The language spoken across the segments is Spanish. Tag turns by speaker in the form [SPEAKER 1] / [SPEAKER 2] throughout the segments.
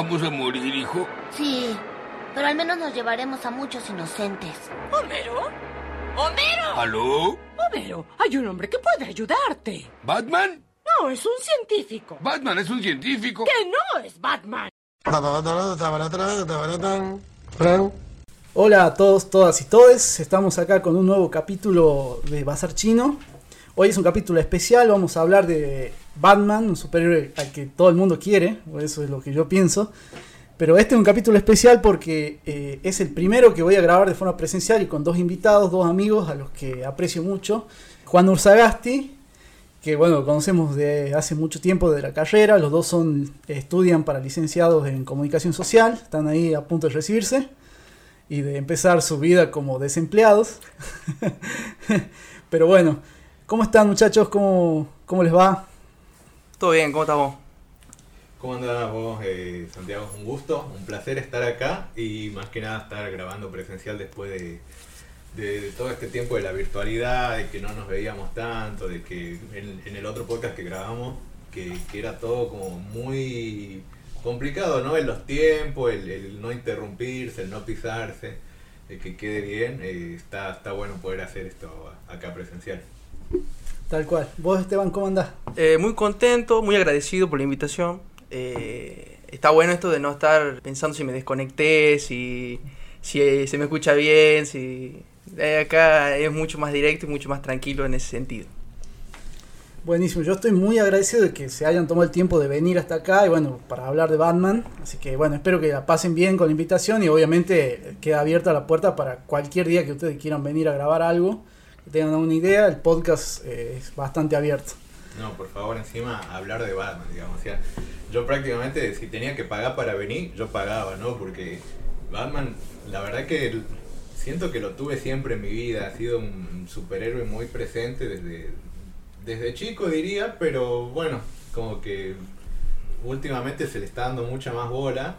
[SPEAKER 1] ¿Vamos a morir, hijo?
[SPEAKER 2] Sí, pero al menos nos llevaremos a muchos inocentes.
[SPEAKER 3] ¿Homero? ¡Homero!
[SPEAKER 1] ¿Aló?
[SPEAKER 3] Homero, hay un hombre que puede ayudarte.
[SPEAKER 1] ¿Batman?
[SPEAKER 3] No, es un científico.
[SPEAKER 1] Batman es un científico.
[SPEAKER 3] Que no es Batman.
[SPEAKER 4] Hola a todos, todas y todes. Estamos acá con un nuevo capítulo de Bazar Chino. Hoy es un capítulo especial. Vamos a hablar de Batman, un superhéroe al que todo el mundo quiere. Eso es lo que yo pienso. Pero este es un capítulo especial porque eh, es el primero que voy a grabar de forma presencial y con dos invitados, dos amigos a los que aprecio mucho. Juan Ursagasti, que bueno, conocemos de hace mucho tiempo de la carrera. Los dos son estudian para licenciados en comunicación social. Están ahí a punto de recibirse y de empezar su vida como desempleados. Pero bueno, ¿cómo están muchachos? ¿Cómo, cómo les va?
[SPEAKER 5] Todo bien, ¿cómo estamos?
[SPEAKER 6] ¿Cómo andás vos, eh, Santiago? Un gusto, un placer estar acá y más que nada estar grabando presencial después de, todo este tiempo de la virtualidad, de que no nos veíamos tanto, de que en, el otro podcast que grabamos, que, era todo como muy complicado, ¿no? En los tiempos, el, el no interrumpirse, el no pisarse, el que quede bien, eh, está, está bueno poder hacer esto acá presencial.
[SPEAKER 4] Tal cual. ¿Vos Esteban cómo andás?
[SPEAKER 5] Eh, muy contento, muy agradecido por la invitación. Eh, está bueno esto de no estar pensando si me desconecté, si, si eh, se me escucha bien, si... eh, acá es mucho más directo y mucho más tranquilo en ese sentido.
[SPEAKER 4] Buenísimo, yo estoy muy agradecido de que se hayan tomado el tiempo de venir hasta acá y bueno, para hablar de Batman. Así que bueno, espero que la pasen bien con la invitación y obviamente queda abierta la puerta para cualquier día que ustedes quieran venir a grabar algo, tengan una idea, el podcast eh, es bastante abierto.
[SPEAKER 6] No, por favor, encima hablar de Batman, digamos. O yo prácticamente, si tenía que pagar para venir, yo pagaba, ¿no? Porque Batman, la verdad que siento que lo tuve siempre en mi vida. Ha sido un superhéroe muy presente desde, desde chico, diría, pero bueno, como que últimamente se le está dando mucha más bola.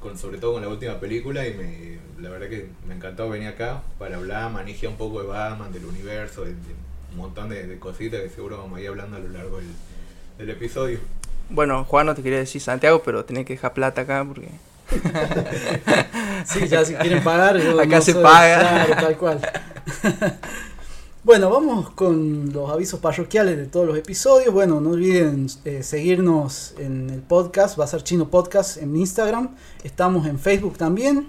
[SPEAKER 6] Con, sobre todo con la última película y me, la verdad que me encantó venir acá para hablar, manejar un poco de Batman, del universo, de, de un montón de, de cositas que seguro vamos a ir hablando a lo largo del, del episodio.
[SPEAKER 5] Bueno, Juan, no te quería decir Santiago, pero tenés que dejar plata acá porque...
[SPEAKER 4] Sí, ya si quieren pagar, yo
[SPEAKER 5] Acá
[SPEAKER 4] no
[SPEAKER 5] se
[SPEAKER 4] soy-
[SPEAKER 5] paga.
[SPEAKER 4] Claro, tal cual. bueno, vamos con los avisos parroquiales de todos los episodios. Bueno, no olviden eh, seguirnos en el podcast, va a ser Chino Podcast en Instagram. Estamos en Facebook también.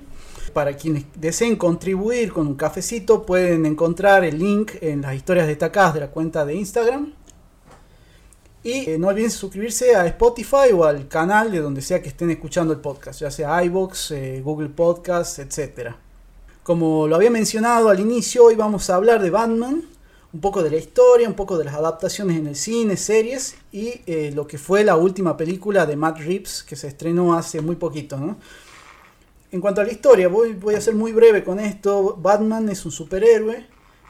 [SPEAKER 4] Para quienes deseen contribuir con un cafecito, pueden encontrar el link en las historias destacadas de la cuenta de Instagram. Y eh, no olviden suscribirse a Spotify o al canal de donde sea que estén escuchando el podcast, ya sea iBox, eh, Google Podcast, etc. Como lo había mencionado al inicio, hoy vamos a hablar de Batman, un poco de la historia, un poco de las adaptaciones en el cine, series y eh, lo que fue la última película de Matt Reeves que se estrenó hace muy poquito. En cuanto a la historia, voy, voy a ser muy breve con esto. Batman es un superhéroe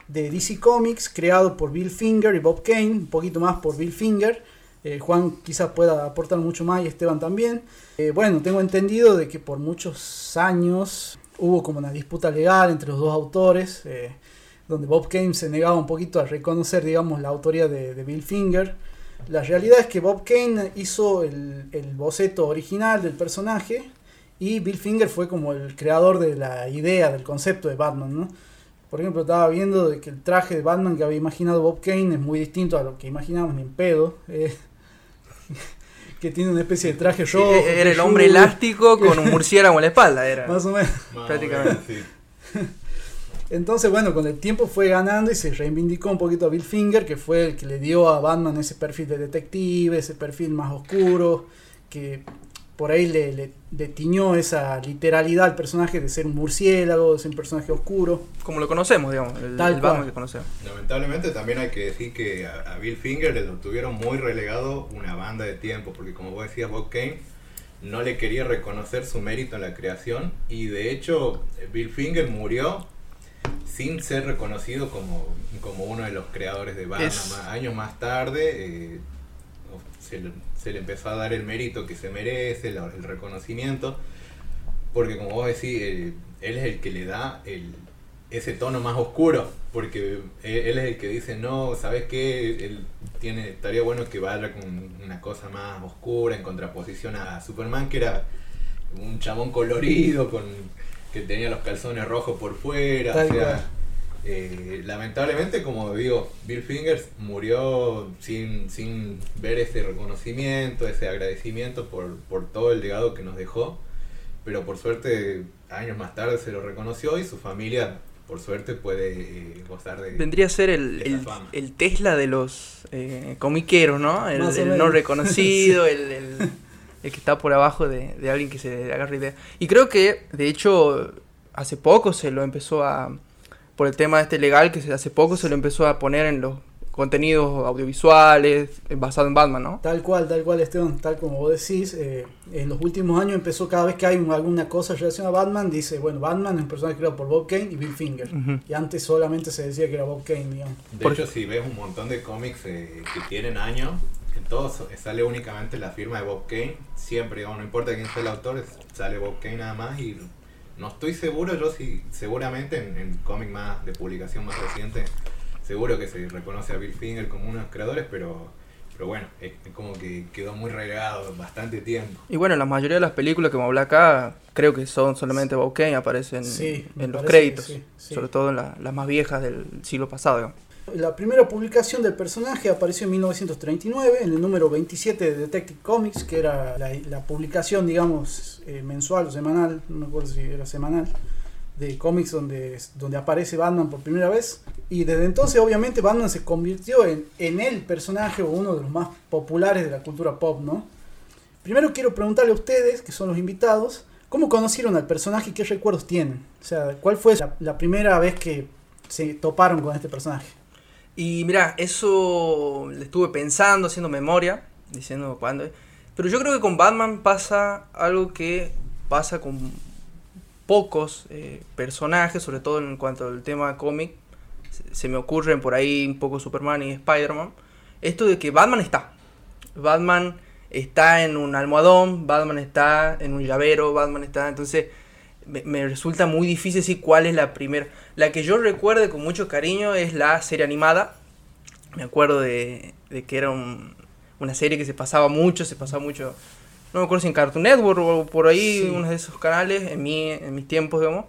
[SPEAKER 4] de DC Comics creado por Bill Finger y Bob Kane, un poquito más por Bill Finger. Eh, Juan quizás pueda aportar mucho más y Esteban también. Eh, bueno, tengo entendido de que por muchos años hubo como una disputa legal entre los dos autores, eh, donde Bob Kane se negaba un poquito a reconocer, digamos, la autoría de, Bill Finger. La realidad es que Bob Kane hizo el, boceto original del personaje y Bill Finger fue como el creador de la idea, del concepto de Batman, ¿no? Por ejemplo, estaba viendo de que el traje de Batman que había imaginado Bob Kane es muy distinto a lo que imaginábamos en pedo. eh, que tiene una especie de traje
[SPEAKER 5] Sí,
[SPEAKER 4] rojo.
[SPEAKER 5] era el hombre elástico con un murciélago en la espalda, era.
[SPEAKER 4] Más o menos.
[SPEAKER 6] Más o
[SPEAKER 5] Prácticamente.
[SPEAKER 6] menos, sí.
[SPEAKER 4] Entonces, bueno, con el tiempo fue ganando y se reivindicó un poquito a Bill Finger, que fue el que le dio a Batman ese perfil de detective, ese perfil más oscuro, que por ahí le, le- le tiñó esa literalidad al personaje de ser un murciélago, de ser un personaje oscuro.
[SPEAKER 5] Como lo conocemos, digamos, el,
[SPEAKER 4] Tal
[SPEAKER 5] el
[SPEAKER 4] cual.
[SPEAKER 5] Batman que conocemos.
[SPEAKER 6] Lamentablemente también hay que decir que a, a Bill Finger le tuvieron muy relegado una banda de tiempo, porque como vos decías, Bob Kane no le quería reconocer su mérito en la creación y de hecho Bill Finger murió sin ser reconocido como, como uno de los creadores de Batman.
[SPEAKER 5] Es-
[SPEAKER 6] Años más tarde eh, se, le, se le empezó a dar el mérito que se merece, el reconocimiento, porque como vos decís, eh, él es el que le da el, ese tono más oscuro, porque él, él es el que dice, no, ¿sabes qué? Él tiene, estaría bueno que vaya con una cosa más oscura en contraposición a Superman, que era un chamón colorido con que tenía los calzones rojos por fuera.
[SPEAKER 4] Tal
[SPEAKER 6] o sea,
[SPEAKER 4] cual.
[SPEAKER 6] Eh, lamentablemente, como digo, Bill Fingers murió sin, sin ver ese reconocimiento, ese agradecimiento por, por todo el legado que nos dejó. Pero por suerte, años más tarde se lo reconoció y su familia, por suerte, puede eh, gozar de...
[SPEAKER 5] Vendría a ser el, el, Tesla de los eh, comiqueros, ¿no? El, no reconocido, el, el- el que está por abajo de, de alguien que se agarra idea. Y creo que, de hecho, hace poco se lo empezó a, por el tema este legal, que hace poco se lo empezó a poner en los contenidos audiovisuales eh, basado en Batman, ¿no?
[SPEAKER 4] Tal cual, tal cual, Esteban, tal como vos decís, eh, en los últimos años empezó cada vez que hay un- alguna cosa relacionada a Batman, dice, bueno, Batman es un personaje creado por Bob Kane y Bill Finger.
[SPEAKER 5] Ujú.
[SPEAKER 4] Y antes solamente se decía que era Bob Kane, digamos.
[SPEAKER 6] De hecho, si ves un montón de cómics eh, que tienen años, en todos sale únicamente la firma de Bob Kane. Siempre, digamos, no importa quién sea el autor, es- sale Bob Kane nada más. Y no estoy seguro, yo sí, seguramente en, en cómic más de publicación más reciente, seguro que se reconoce a Bill Finger como uno de los creadores, pero, pero bueno, es, es como que quedó muy relegado bastante tiempo.
[SPEAKER 5] Y bueno, la mayoría de las películas que me habla acá, creo que son solamente Kane, aparecen
[SPEAKER 4] Sí,
[SPEAKER 5] en los créditos,
[SPEAKER 4] sí, sí.
[SPEAKER 5] sobre todo en la- las más viejas del siglo pasado. digamos.
[SPEAKER 4] La primera publicación del personaje apareció en 1939 en el número 27 de Detective Comics, que era la, publicación, digamos, eh, mensual o semanal, no me acuerdo si era semanal, de cómics donde, donde aparece Batman por primera vez. Y desde entonces, obviamente, Batman se convirtió en, en el personaje o uno de los más populares de la cultura pop, ¿no? Primero quiero preguntarle a ustedes, que son los invitados, ¿cómo conocieron al personaje y qué recuerdos tienen? O sea, ¿cuál fue la primera vez que se toparon con este personaje?
[SPEAKER 5] Y mira, eso le estuve pensando, haciendo memoria, diciendo cuándo. Pero yo creo que con Batman pasa algo que pasa con pocos eh, personajes, sobre todo en cuanto al tema cómic. Se, me ocurren por ahí un poco Superman y Spider-Man. Esto de que Batman está. Batman está en un almohadón, Batman está en un llavero, Batman está. Entonces me, me resulta muy difícil decir cuál es la primera. La que yo recuerde con mucho cariño es la serie animada. Me acuerdo de, de que era un- una serie que se pasaba mucho, se pasaba mucho. No me acuerdo si en Cartoon Network o por ahí,
[SPEAKER 4] Sí.
[SPEAKER 5] uno de esos canales, en, mi, en mis tiempos, digamos.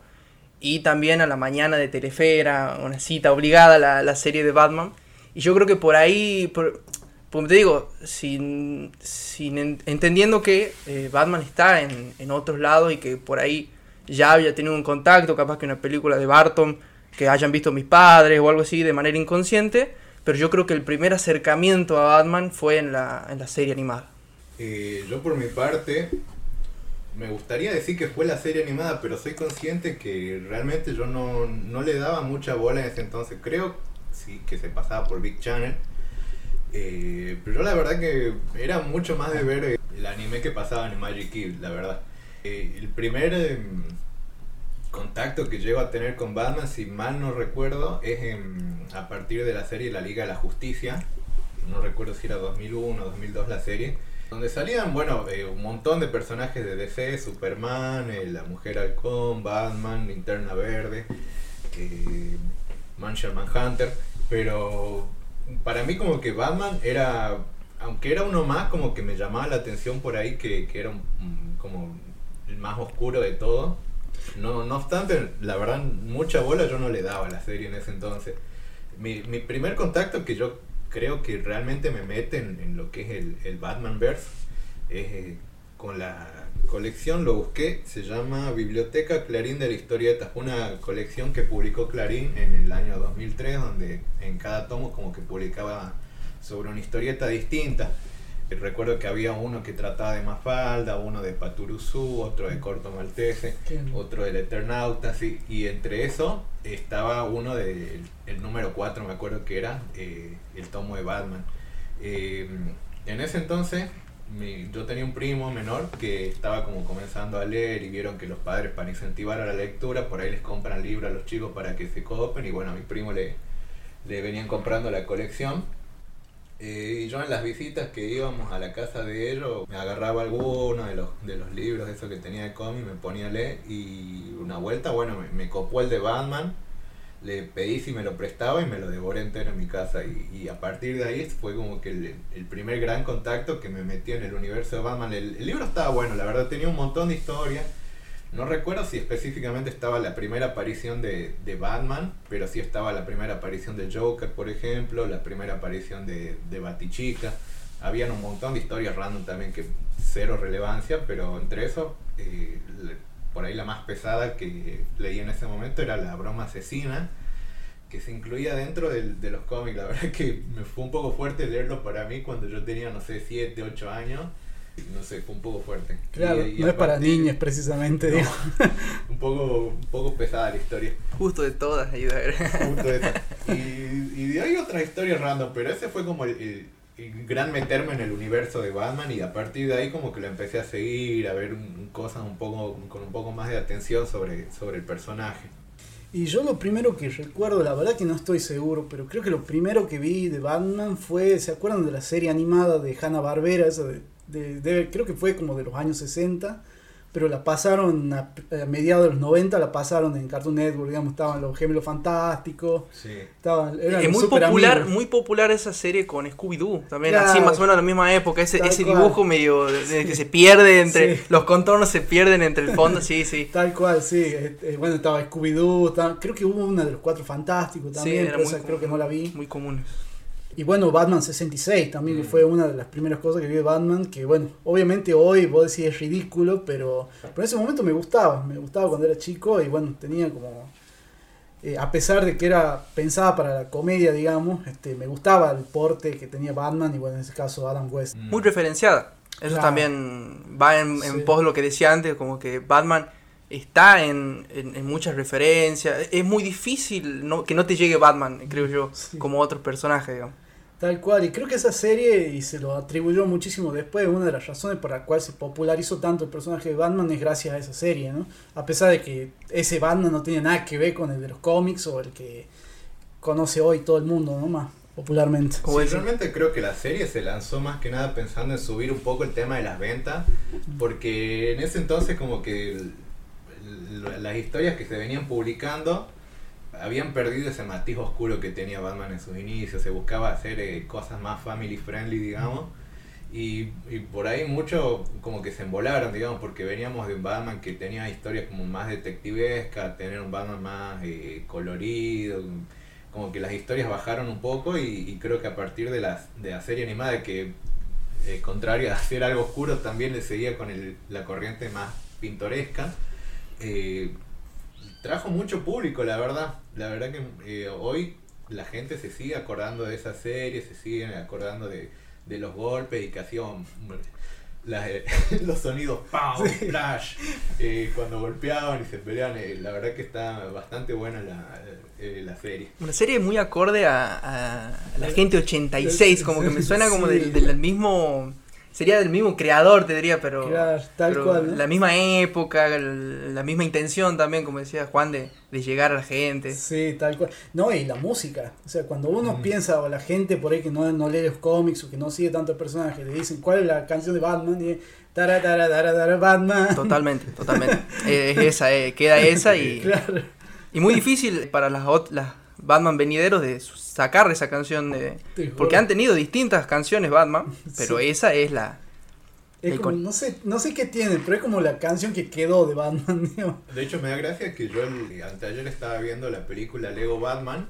[SPEAKER 5] Y también a la mañana de Telefera, una cita obligada, la, la serie de Batman. Y yo creo que por ahí, por- como te digo, sin, sin en- entendiendo que eh, Batman está en, en otros lados y que por ahí ya había tenido un contacto, capaz que una película de Barton que hayan visto mis padres o algo así de manera inconsciente, pero yo creo que el primer acercamiento a Batman fue en la, en la serie animada.
[SPEAKER 6] Eh, yo por mi parte me gustaría decir que fue la serie animada, pero soy consciente que realmente yo no, no le daba mucha bola en ese entonces. Creo sí que se pasaba por Big Channel. Eh, pero yo la verdad que era mucho más de ver el anime que pasaba en Magic Kid, la verdad. Eh, el primer em, contacto que llego a tener con Batman, si mal no recuerdo, es en- a partir de la serie La Liga de la Justicia. No recuerdo si era 2001 o 2002 la serie. Donde salían, bueno, eh, un montón de personajes de DC, Superman, eh, la Mujer Halcón, Batman, Linterna Verde, Martian Manhunter. Pero para mí como que Batman era, aunque era uno más, como que me llamaba la atención por ahí que, que era un- como el más oscuro de todo. No, no obstante, la verdad, mucha bola yo no le daba a la serie en ese entonces. Mi, mi primer contacto que yo creo que realmente me mete en, lo que es el, el Batmanverse es eh, con la colección, lo busqué, se llama Biblioteca Clarín de la Historieta. Una colección que publicó Clarín en el año 2003, donde en cada tomo como que publicaba sobre una historieta distinta. Recuerdo que había uno que trataba de Mafalda, uno de Paturuzú, otro de Corto Maltese,
[SPEAKER 4] Qué-
[SPEAKER 6] otro del Eternauta, sí, y entre eso estaba uno del el número 4, me acuerdo que era eh, el tomo de Batman. Eh, en ese entonces mi- yo tenía un primo menor que estaba como comenzando a leer y vieron que los padres para incentivar a la lectura por ahí les compran libros a los chicos para que se copen y bueno, a mi primo le, le venían comprando la colección. Eh, y yo en las visitas que íbamos a la casa de ellos, me agarraba alguno de los, de los libros, eso que tenía de cómic, me ponía a leer y una vuelta, bueno, me, me copó el de Batman. le pedí si me lo prestaba y me lo devoré entero en mi casa. Y, a partir de ahí fue como que el, primer gran contacto que me metí en el universo de Batman. El, el libro estaba bueno, la verdad, tenía un montón de historias. No recuerdo si específicamente estaba la primera aparición de, de Batman, pero sí estaba la primera aparición de Joker, por ejemplo, la primera aparición de, de Batichica. Habían un montón de historias random también que cero relevancia, pero entre eso, eh, por ahí la más pesada que leí en ese momento era la broma asesina, que se incluía dentro del- de los cómics. La verdad que me fue un poco fuerte leerlo para mí cuando yo tenía, no sé, 7, 8 años. No sé, fue un poco fuerte.
[SPEAKER 4] Claro,
[SPEAKER 6] Y- y
[SPEAKER 4] no es para niños precisamente,
[SPEAKER 6] no,
[SPEAKER 4] digo.
[SPEAKER 6] un poco un poco pesada la historia.
[SPEAKER 5] Justo de todas, ayudar.
[SPEAKER 6] Justo esa. Y, y de ahí otras historias random, pero ese fue como el, el- el gran meterme en el universo de Batman y a partir de ahí como que lo empecé a seguir, a ver un- cosas un poco con un poco más de atención sobre, sobre el personaje.
[SPEAKER 4] Y yo lo primero que recuerdo, la verdad que no estoy seguro, pero creo que lo primero que vi de Batman fue, ¿se acuerdan de la serie animada de Hanna Barbera? Esa de, de- de- creo que fue como de los años 60, pero la pasaron a, a mediados de los 90, la pasaron en Cartoon Network, digamos, estaban los gemelos fantásticos,
[SPEAKER 6] Sí.
[SPEAKER 4] estaban, eran
[SPEAKER 5] Es muy popular,
[SPEAKER 4] amigos.
[SPEAKER 5] muy popular esa serie con Scooby-Doo, también
[SPEAKER 4] Claro.
[SPEAKER 5] así más o menos a la misma época, ese, ese
[SPEAKER 4] cual.
[SPEAKER 5] dibujo medio de- de que se pierde entre,
[SPEAKER 4] Sí.
[SPEAKER 5] los contornos se pierden entre el fondo, sí, sí.
[SPEAKER 4] Tal cual, sí. eh, eh, bueno, estaba Scooby-Doo, creo que hubo una de los cuatro fantásticos
[SPEAKER 5] Sí,
[SPEAKER 4] también,
[SPEAKER 5] era
[SPEAKER 4] pero
[SPEAKER 5] muy
[SPEAKER 4] esa creo que no la vi.
[SPEAKER 5] Muy comunes.
[SPEAKER 4] Y bueno, Batman 66 también, que
[SPEAKER 6] Mm.
[SPEAKER 4] fue una de las primeras cosas que vi de Batman, que bueno, obviamente hoy vos decís es ridículo, pero, pero en ese momento me gustaba, me gustaba cuando era chico y bueno, tenía como, eh, a pesar de que era pensada para la comedia, digamos, este, me gustaba el porte que tenía Batman y bueno, en ese caso Adam West.
[SPEAKER 5] Muy referenciada. Eso
[SPEAKER 4] Claro.
[SPEAKER 5] también va en, en
[SPEAKER 4] Sí.
[SPEAKER 5] pos de lo que decía antes, como que Batman está en, en- en muchas referencias. Es muy difícil no- que no te llegue Batman, creo yo,
[SPEAKER 4] Sí.
[SPEAKER 5] como otros personajes, digamos.
[SPEAKER 4] Tal cual, y creo que esa serie, y se lo atribuyó muchísimo después, una de las razones por la cual se popularizó tanto el personaje de Batman es gracias a esa serie, ¿no? A pesar de que ese Batman no tiene nada que ver con el de los cómics o el que conoce hoy todo el mundo, ¿no? Más popularmente.
[SPEAKER 5] Como
[SPEAKER 6] Sí, realmente creo que la serie se lanzó más que nada pensando en subir un poco el tema de las ventas, porque en ese entonces como que el- el- las historias que se venían publicando habían perdido ese matiz oscuro que tenía Batman en sus inicios, se buscaba hacer eh, cosas más family friendly, digamos, y, y por ahí mucho como que se embolaron, digamos, porque veníamos de un Batman que tenía historias como más detectivescas, tener un Batman más eh, colorido, como que las historias bajaron un poco y, creo que a partir de la, de la serie animada que eh, contrario a hacer algo oscuro también le seguía con la corriente más pintoresca eh, trajo mucho público la verdad la verdad que eh, hoy la gente se sigue acordando de esa serie se siguen acordando de, de los golpes y que hacían las, eh, los sonidos ¡pau! flash eh, cuando golpeaban y se peleaban eh, la verdad que está bastante buena la, eh, la serie
[SPEAKER 5] Una serie muy acorde a, a la gente 86, como que me suena como
[SPEAKER 4] Sí.
[SPEAKER 5] del, del mismo... Sería del mismo creador, te diría, pero...
[SPEAKER 4] Claro, tal
[SPEAKER 5] pero
[SPEAKER 4] cual, ¿no?
[SPEAKER 5] La misma época, la misma intención también, como decía Juan, de, de llegar a la gente.
[SPEAKER 4] Sí, tal cual. No, y la música. O sea, cuando uno
[SPEAKER 6] Mm.
[SPEAKER 4] piensa, o la gente por ahí que no, no lee los cómics o que no sigue tanto el personaje, le dicen cuál es la canción de Batman y tara, tara, tara, tara, Batman.
[SPEAKER 5] Totalmente, totalmente. Es esa, eh, queda esa y,
[SPEAKER 4] Claro.
[SPEAKER 5] y muy difícil para las, las Batman venideros de sacar esa canción de... Porque han tenido distintas canciones Batman, pero
[SPEAKER 4] Sí.
[SPEAKER 5] esa es la...
[SPEAKER 4] Es como, no sé, no sé qué tiene, pero es como la canción que quedó de Batman, digamos.
[SPEAKER 6] De hecho, me da gracia que yo el, anteayer estaba viendo la película Lego Batman.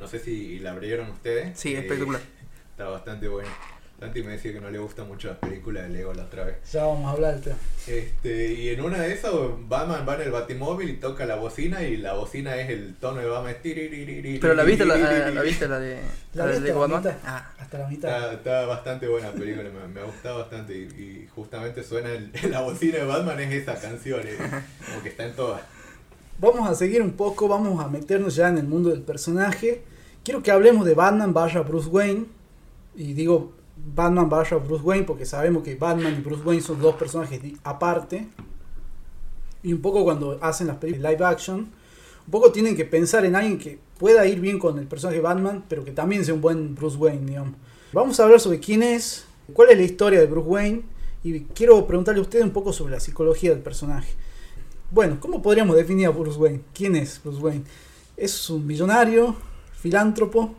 [SPEAKER 6] No sé si la abrieron ustedes.
[SPEAKER 5] Sí,
[SPEAKER 6] Eh,
[SPEAKER 5] espectacular.
[SPEAKER 6] Está bastante buena. Santi me decía que no le gustan mucho las películas de Lego la otra vez.
[SPEAKER 4] Ya vamos a hablar del tema.
[SPEAKER 6] Este, y en una de esas, Batman va en el batimóvil y toca la bocina y la bocina es el tono de Batman.
[SPEAKER 5] Pero la viste la, la, viste la de...
[SPEAKER 4] La
[SPEAKER 5] La de Lego Batman? Ah,
[SPEAKER 4] Hasta la mitad.
[SPEAKER 6] Está, está bastante buena la película, me, me ha gustado bastante y, y justamente suena el- la bocina de Batman es esa canción, eh, como que está en todas.
[SPEAKER 4] Vamos a seguir un poco, vamos a meternos ya en el mundo del personaje. Quiero que hablemos de Batman barra Bruce Wayne. Y digo Batman barra Bruce Wayne porque sabemos que Batman y Bruce Wayne son dos personajes aparte. Y un poco cuando hacen las películas live action, un poco tienen que pensar en alguien que pueda ir bien con el personaje Batman, pero que también sea un buen Bruce Wayne, digamos. Vamos a hablar sobre quién es, cuál es la historia de Bruce Wayne, y quiero preguntarle a usted un poco sobre la psicología del personaje. Bueno, ¿cómo podríamos definir a Bruce Wayne? ¿Quién es Bruce Wayne? Es un millonario, filántropo,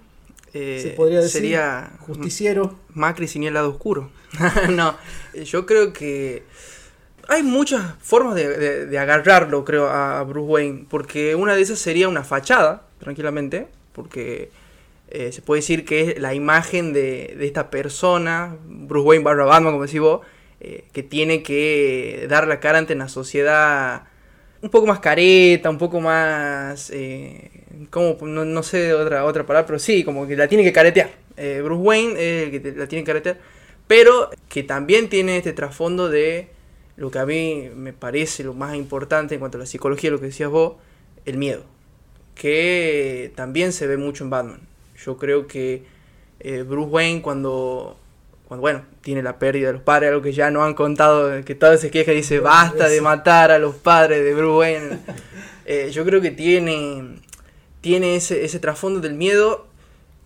[SPEAKER 5] Eh,
[SPEAKER 4] se podría decir.
[SPEAKER 5] Sería
[SPEAKER 4] justiciero.
[SPEAKER 5] Macri sin el lado oscuro. no, yo creo que hay muchas formas de, de- de agarrarlo, creo, a Bruce Wayne. Porque una de esas sería una fachada, tranquilamente. Porque eh, se puede decir que es la imagen de, de esta persona, Bruce Wayne barra Batman, como decís vos, eh, que tiene que dar la cara ante la sociedad un poco más careta, un poco más... Eh, como, no, no sé otra, otra palabra, pero sí, como que la tiene que caretear. Eh, Bruce Wayne el que la tiene que caretear, pero que también tiene este trasfondo de lo que a mí me parece lo más importante en cuanto a la psicología, lo que decías vos, el miedo, que también se ve mucho en Batman. Yo creo que eh, Bruce Wayne cuando, cuando, bueno, tiene la pérdida de los padres, algo que ya no han contado, que todo se queja y dice, basta de matar a los padres de Bruce. Eh, yo creo que tiene, tiene ese, ese trasfondo del miedo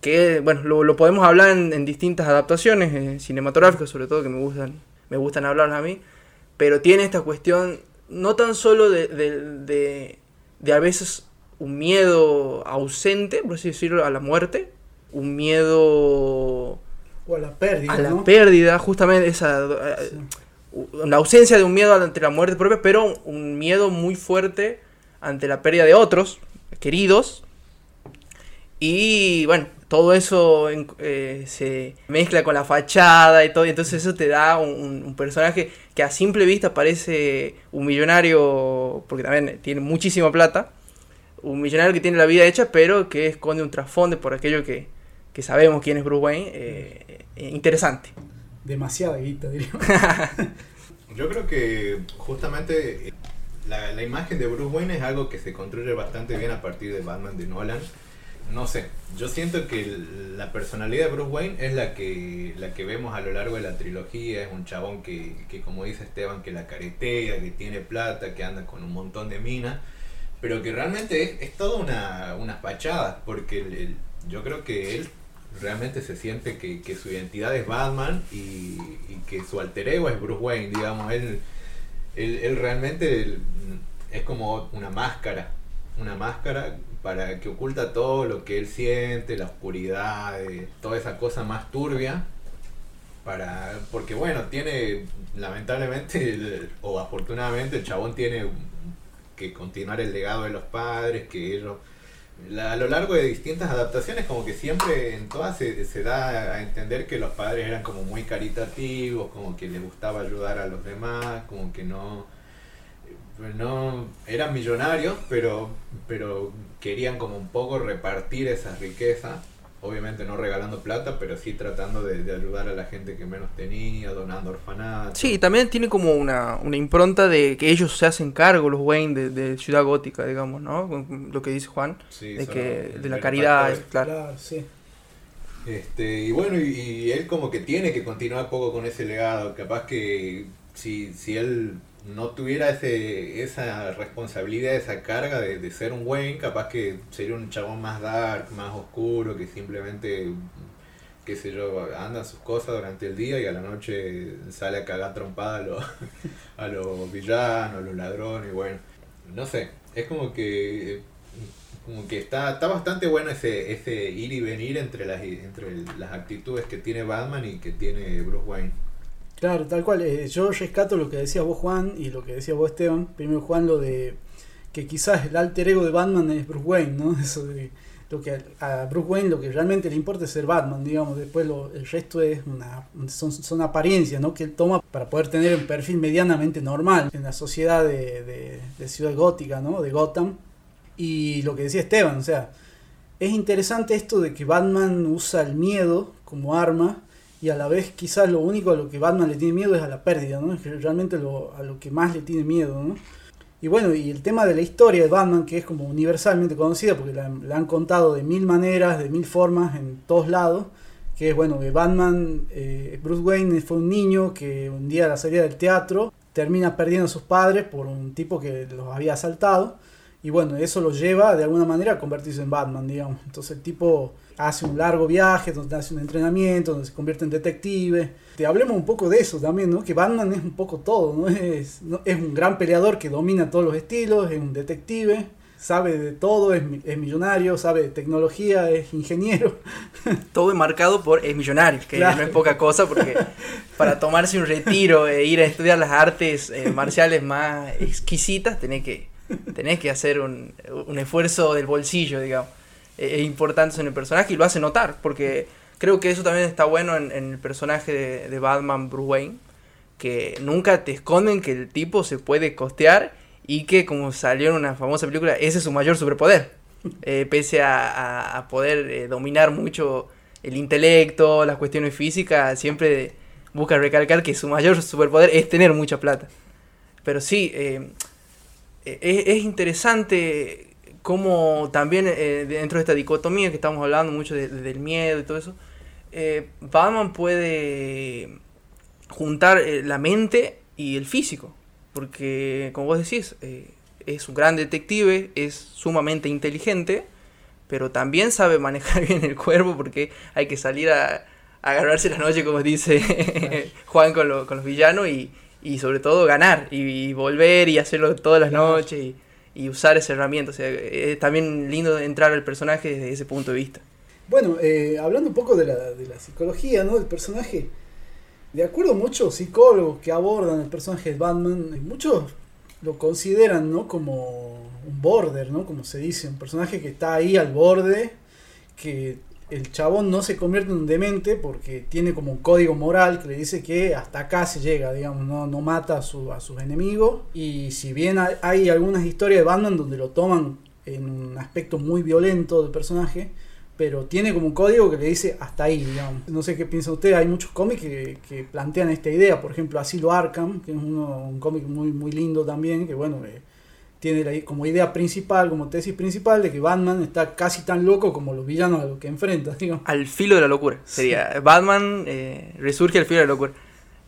[SPEAKER 5] que, bueno, lo, lo podemos hablar en, en distintas adaptaciones eh, cinematográficas, sobre todo, que me gustan, me gustan hablar a mí, pero tiene esta cuestión no tan solo de, de, de, de a veces un miedo ausente, por así decirlo, a la muerte, un miedo
[SPEAKER 4] O a la pérdida,
[SPEAKER 5] a la justamente esa eh,
[SPEAKER 4] Sí.
[SPEAKER 5] la ausencia de un miedo ante la muerte propia, pero un miedo muy fuerte ante la pérdida de otros queridos. Y bueno, todo eso eh, se mezcla con la fachada y todo, y entonces eso te da un, un personaje que a simple vista parece un millonario, porque también tiene muchísima plata, un millonario que tiene la vida hecha, pero que esconde un trasfondo por aquello que, que sabemos quién es Bruce Wayne, eh, eh, interesante.
[SPEAKER 4] Demasiada guita, diría.
[SPEAKER 6] Yo creo que justamente eh, la, la imagen de Bruce Wayne es algo que se construye bastante bien a partir de Batman de Nolan. No sé, yo siento que la personalidad de Bruce Wayne es la que, la que vemos a lo largo de la trilogía. Es un chabón que, que, como dice Esteban, que la caretea, que tiene plata, que anda con un montón de minas. Pero que realmente es, es toda una, una fachada, porque el- el- yo creo que él realmente se siente que, que su identidad es Batman y, que su alter ego es Bruce Wayne, digamos, él, él, realmente mm, es como una máscara, una máscara para que oculta todo lo que él siente, la oscuridad, eh, toda esa cosa más turbia, para porque bueno, tiene lamentablemente o afortunadamente el chabón tiene que continuar el legado de los padres, que ellos la- a lo largo de distintas adaptaciones, como que siempre en todas se, da a entender que los padres eran como muy caritativos, como que les gustaba ayudar a los demás, como que no, eh, no eran millonarios, pero, pero querían como un poco repartir esa riqueza, obviamente no regalando plata, pero sí tratando de, de ayudar a la gente que menos tenía, donando orfanatos.
[SPEAKER 5] Sí, también tiene como una, una impronta de que ellos se hacen cargo, los Wayne, de, de Ciudad Gótica, digamos, ¿no? Lo que dice Juan,
[SPEAKER 6] Sí,
[SPEAKER 5] de que de la caridad, claro.
[SPEAKER 4] Claro, sí.
[SPEAKER 6] Este, y bueno, y, y él como que tiene que continuar un poco con ese legado. Capaz que si, si él no tuviera ese, esa responsabilidad, esa carga de, de ser un Wayne, capaz que sería un chabón más dark, más oscuro, que simplemente, qué sé yo, anda sus cosas durante el día y a la noche sale a cagar trompada a los, a los villanos, a los ladrones, bueno, no sé, es como que como que está, está bastante bueno ese, ese ir y venir entre las, entre las actitudes que tiene Batman y que tiene Bruce Wayne.
[SPEAKER 4] Claro, tal cual. eh, yo rescato lo que decías vos, Juan, y lo que decías vos, Esteban. Primero, Juan, lo de que quizás el alter ego de Batman es Bruce Wayne, ¿no? Eso de que a, a Bruce Wayne lo que realmente le importa es ser Batman, digamos. Después lo, el resto es una, son, son apariencias, ¿no? Que él toma para poder tener un perfil medianamente normal en la sociedad de, de, de Ciudad Gótica, ¿no? De Gotham. Y lo que decía Esteban, o sea, es interesante esto de que Batman usa el miedo como arma y a la vez quizás lo único a lo que Batman le tiene miedo es a la pérdida, ¿no? Es realmente lo, a lo que más le tiene miedo. Y bueno, y el tema de la historia de Batman, que es como universalmente conocida, porque la, han contado de mil maneras, de mil formas, en todos lados, que es bueno, que Batman, eh, Bruce Wayne fue un niño que un día la salida del teatro termina perdiendo a sus padres por un tipo que los había asaltado. Y bueno, eso lo lleva de alguna manera a convertirse en Batman, digamos. Entonces el tipo hace un largo viaje, donde hace un entrenamiento, donde se convierte en detective. Te hablemos un poco de eso también, ¿no? Que Batman es un poco todo, ¿no? Es, no- es un gran peleador que domina todos los estilos, es un detective, sabe de todo, es, es millonario, sabe de tecnología, es ingeniero.
[SPEAKER 5] Todo enmarcado por es millonario, que
[SPEAKER 4] Claro.
[SPEAKER 5] no es poca cosa porque para tomarse un retiro e ir a estudiar las artes eh, marciales más exquisitas tenés que, tenés que hacer un, un esfuerzo del bolsillo, digamos. Eh, es importante eso en el personaje y lo hace notar porque creo que eso también está bueno en, en el personaje de, de Batman Bruce Wayne, que nunca te esconden que el tipo se puede costear y que como salió en una famosa película, ese es su mayor superpoder. Eh, pese a, a- a poder eh, dominar mucho el intelecto, las cuestiones físicas, siempre busca recalcar que su mayor superpoder es tener mucha plata. Pero sí, eh, eh, es, es interesante cómo también eh, dentro de esta dicotomía que estamos hablando mucho de- de- del miedo y todo eso, eh, Batman puede juntar eh, la mente y el físico. Porque, como vos decís, eh, es un gran detective, es sumamente inteligente, pero también sabe manejar bien el cuerpo porque hay que salir a, a agarrarse la noche, como dice Juan con, lo- con los villanos, y, y sobre todo ganar, y, y volver y hacerlo todas las noches, y, y usar esa herramienta. O sea, es también lindo entrar al personaje desde ese punto de vista.
[SPEAKER 4] Bueno, eh, hablando un poco de la, de la psicología ¿no? del personaje, de acuerdo a muchos psicólogos que abordan el personaje de Batman, eh, muchos lo consideran ¿no? como un border, ¿no? como se dice, un personaje que está ahí al borde, que el chabón no se convierte en un demente porque tiene como un código moral que le dice que hasta acá se llega, digamos, no, no mata a, su- a sus enemigos. Y si bien hay, algunas historias de Batman donde lo toman en un aspecto muy violento del personaje, pero tiene como un código que le dice hasta ahí, digamos. No sé qué piensa usted, hay muchos cómics que, plantean esta idea, por ejemplo, Asilo Arkham, que es uno, un cómic muy, muy lindo también, que bueno, eh, tiene la- como idea principal, como tesis principal, de que Batman está casi tan loco como los villanos a los que enfrenta, digamos.
[SPEAKER 5] Al filo de la locura. Sería Batman eh, resurge al filo de la locura.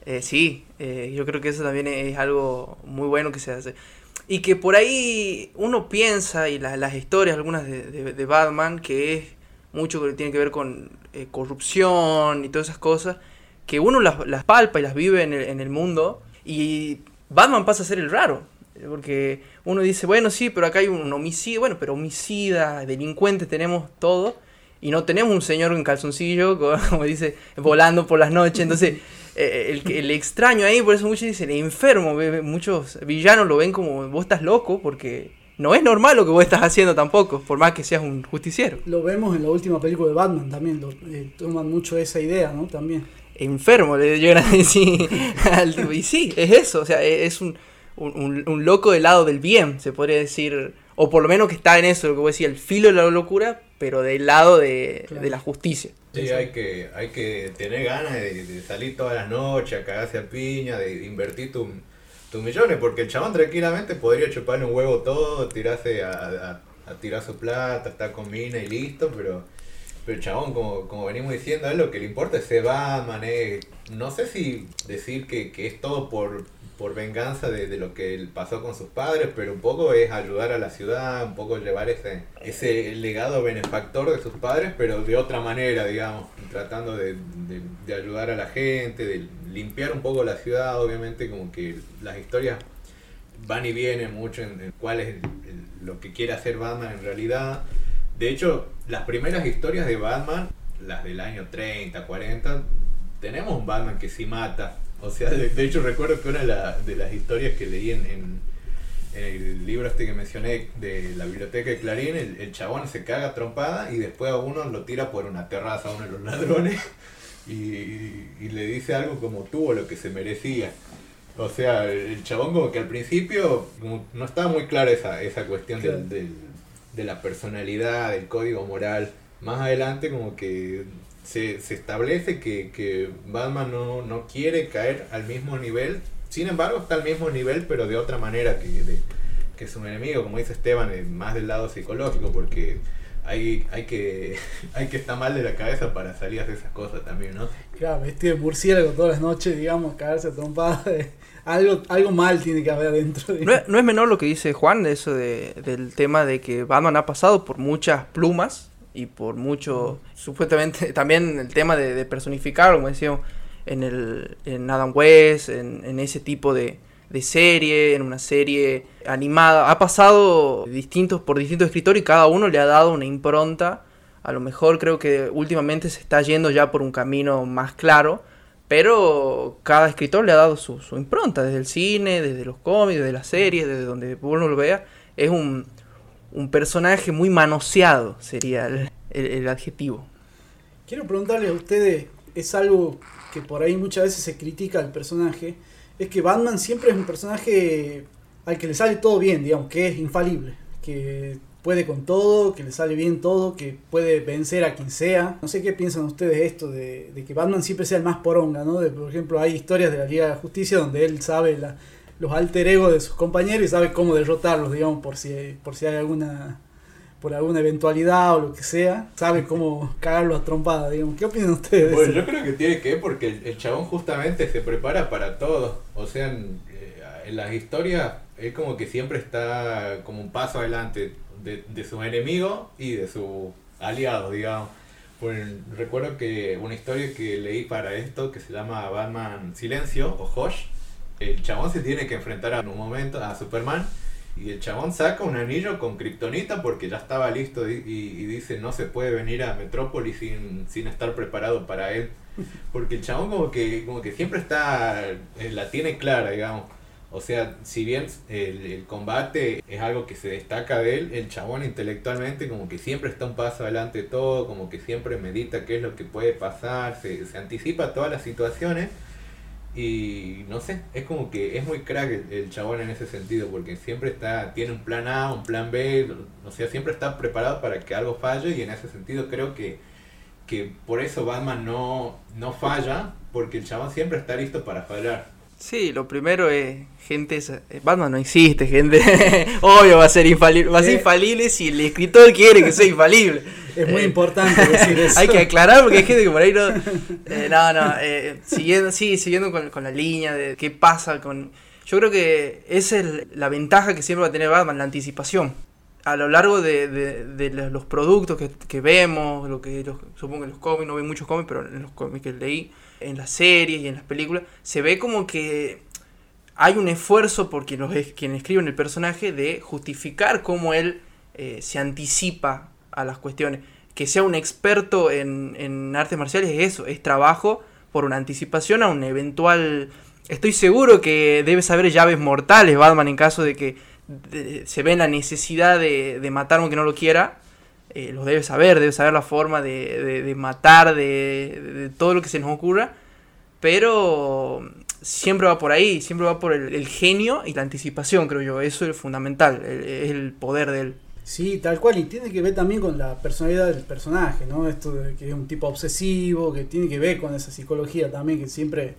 [SPEAKER 5] Eh, sí, eh, yo creo que eso también es algo muy bueno que se hace. Y que por ahí uno piensa, y la- las historias, algunas de, de- de Batman, que es mucho que tiene que ver con eh, corrupción y todas esas cosas, que uno las, las palpa y las vive en el, en el mundo, y Batman pasa a ser el raro. Porque uno dice, bueno, sí, pero acá hay un homicidio, bueno, pero homicida, delincuente tenemos todo, y no tenemos un señor en calzoncillo, co- como dice, volando por las noches. Entonces, eh, el, el extraño ahí, por eso muchos dicen, enfermo. ve- ve- Muchos villanos lo ven como, vos estás loco, porque no es normal lo que vos estás haciendo tampoco, por más que seas un justiciero.
[SPEAKER 4] Lo vemos en la última película de Batman también, lo, eh, toman mucho esa idea, ¿no? También.
[SPEAKER 5] Enfermo, le llegan a decir al tipo. Y sí, es eso, o sea, e- es un, un, un- un loco del lado del bien, se podría decir. O por lo menos que está en eso, lo que vos decís, el filo de la locura, pero del lado de,
[SPEAKER 4] Claro.
[SPEAKER 5] de la justicia.
[SPEAKER 6] Sí, hay que, hay que tener ganas de, de salir todas las noches a cagarse a piña, de invertir tu- tus millones, porque el chabón tranquilamente podría chuparle un huevo todo, tirarse a, a- a tirar su plata, estar con mina y listo, pero, pero el chabón, como, como venimos diciendo, a él lo que le importa es ser Batman, es- no sé si decir que, que es todo por, por venganza de, de lo que pasó con sus padres, pero un poco es ayudar a la ciudad, un poco llevar ese, ese legado benefactor de sus padres, pero de otra manera, digamos, tratando de, de- ayudar a la gente, de limpiar un poco la ciudad, obviamente como que las historias van y vienen mucho en, cuál es lo que quiere hacer Batman en realidad. De hecho, las primeras historias de Batman, las del año 30, 40, tenemos un Batman que sí mata. O sea, de, de hecho recuerdo que una de, la- de las historias que leí en, en- en el libro este que mencioné de la biblioteca de Clarín, el, el chabón se caga trompada y después a uno lo tira por una terraza a uno de los ladrones y, y le dice algo como tuvo lo que se merecía. O sea, el, chabón como que al principio como no estaba muy clara esa, esa cuestión del-
[SPEAKER 4] Claro.
[SPEAKER 6] del- de la personalidad, del código moral. Más adelante como que se, se establece que, que Batman no, no quiere caer al mismo nivel. Sin embargo, está al mismo nivel, pero de otra manera que, de- que su enemigo, como dice Esteban, es más del lado psicológico, porque hay, hay, que, hay que estar mal de la cabeza para salir a hacer esas cosas también, ¿no?
[SPEAKER 4] Claro, vestido de murciélago todas las noches, digamos, cagarse a trompadas. eh, Algo, algo mal tiene que haber adentro.
[SPEAKER 5] No es, no es menor lo que dice Juan, eso de, del tema de que Batman ha pasado por muchas plumas y por mucho, supuestamente, también el tema de, de personificar, como decíamos, en, el, en Adam West, en, ese tipo de, de serie, en una serie animada. Ha pasado distintos, por distintos escritores y cada uno le ha dado una impronta. A lo mejor creo que últimamente se está yendo ya por un camino más claro, pero cada escritor le ha dado su, su impronta, desde el cine, desde los cómics, desde las series, desde donde uno lo vea. Es un, un personaje muy manoseado, sería el, el- adjetivo.
[SPEAKER 4] Quiero preguntarle a ustedes, es algo que por ahí muchas veces se critica al personaje, es que Batman siempre es un personaje al que le sale todo bien, digamos, que es infalible, que puede con todo, que le sale bien todo, que puede vencer a quien sea. No sé qué piensan ustedes de esto, de, de que Batman siempre sea el más poronga, ¿no? De, por ejemplo, hay historias de la Liga de la Justicia donde él sabe la- los alter egos de sus compañeros y sabe cómo derrotarlos, digamos, por si, por si hay alguna por alguna eventualidad o lo que sea, sabe cómo cagarlo a trompada, digamos. ¿Qué opinan ustedes? de
[SPEAKER 6] Bueno, yo creo que tiene que porque el, el chabón justamente se prepara para todo. O sea, en, eh, en las historias, él como que siempre está como un paso adelante de, de sus enemigos y de sus aliados, digamos. Pues, recuerdo que una historia que leí para esto, que se llama Batman Silencio o Hosh, el chabón se tiene que enfrentar en un momento a Superman y el chabón saca un anillo con kriptonita porque ya estaba listo y, dice no se puede venir a Metrópolis sin, sin estar preparado para él. Porque el chabón como que, como que siempre está, eh, la tiene clara, digamos. O sea, si bien el, el combate es algo que se destaca de él, el chabón intelectualmente como que siempre está un paso adelante de todo, como que siempre medita qué es lo que puede pasar, se, se anticipa todas las situaciones. Y no sé, es como que es muy crack el, el chabón en ese sentido, porque siempre está, tiene un plan A, un plan B, o sea, siempre está preparado para que algo falle y en ese sentido creo que, que por eso Batman no, no falla, porque el chabón siempre está listo para fallar.
[SPEAKER 5] Sí, lo primero es, gente, eh, Batman no existe, gente. Obvio va a ser infalible, va a ser
[SPEAKER 4] Eh.
[SPEAKER 5] infalible si el escritor quiere que sea infalible.
[SPEAKER 4] Es muy
[SPEAKER 5] Eh,
[SPEAKER 4] importante decir eso.
[SPEAKER 5] Hay que aclarar porque hay gente que por ahí no. eh, no, no, eh, siguiendo, sí, siguiendo con, con la línea de qué pasa con. Yo creo que esa es la ventaja que siempre va a tener Batman, la anticipación. A lo largo de, de- los productos que, que vemos, lo que supongo que los cómics, no vi muchos cómics, pero en los cómics que leí, en las series y en las películas, se ve como que hay un esfuerzo por quien, los, quien escribe en el personaje de justificar cómo él eh, se anticipa a las cuestiones. Que sea un experto en, en artes marciales es eso, es trabajo por una anticipación a un eventual... Estoy seguro que debe saber llaves mortales Batman en caso de que se ve la necesidad de, de matar aunque no lo quiera. eh, los debe saber, debe saber la forma de, de- matar, de, de todo lo que se nos ocurra. Pero siempre va por ahí, siempre va por el, el genio y la anticipación, creo yo. Eso es fundamental, el- es el poder de él.
[SPEAKER 4] Sí, tal cual, y tiene que ver también con la personalidad del personaje, ¿no? Esto de que es un tipo obsesivo, que tiene que ver con esa psicología también, que siempre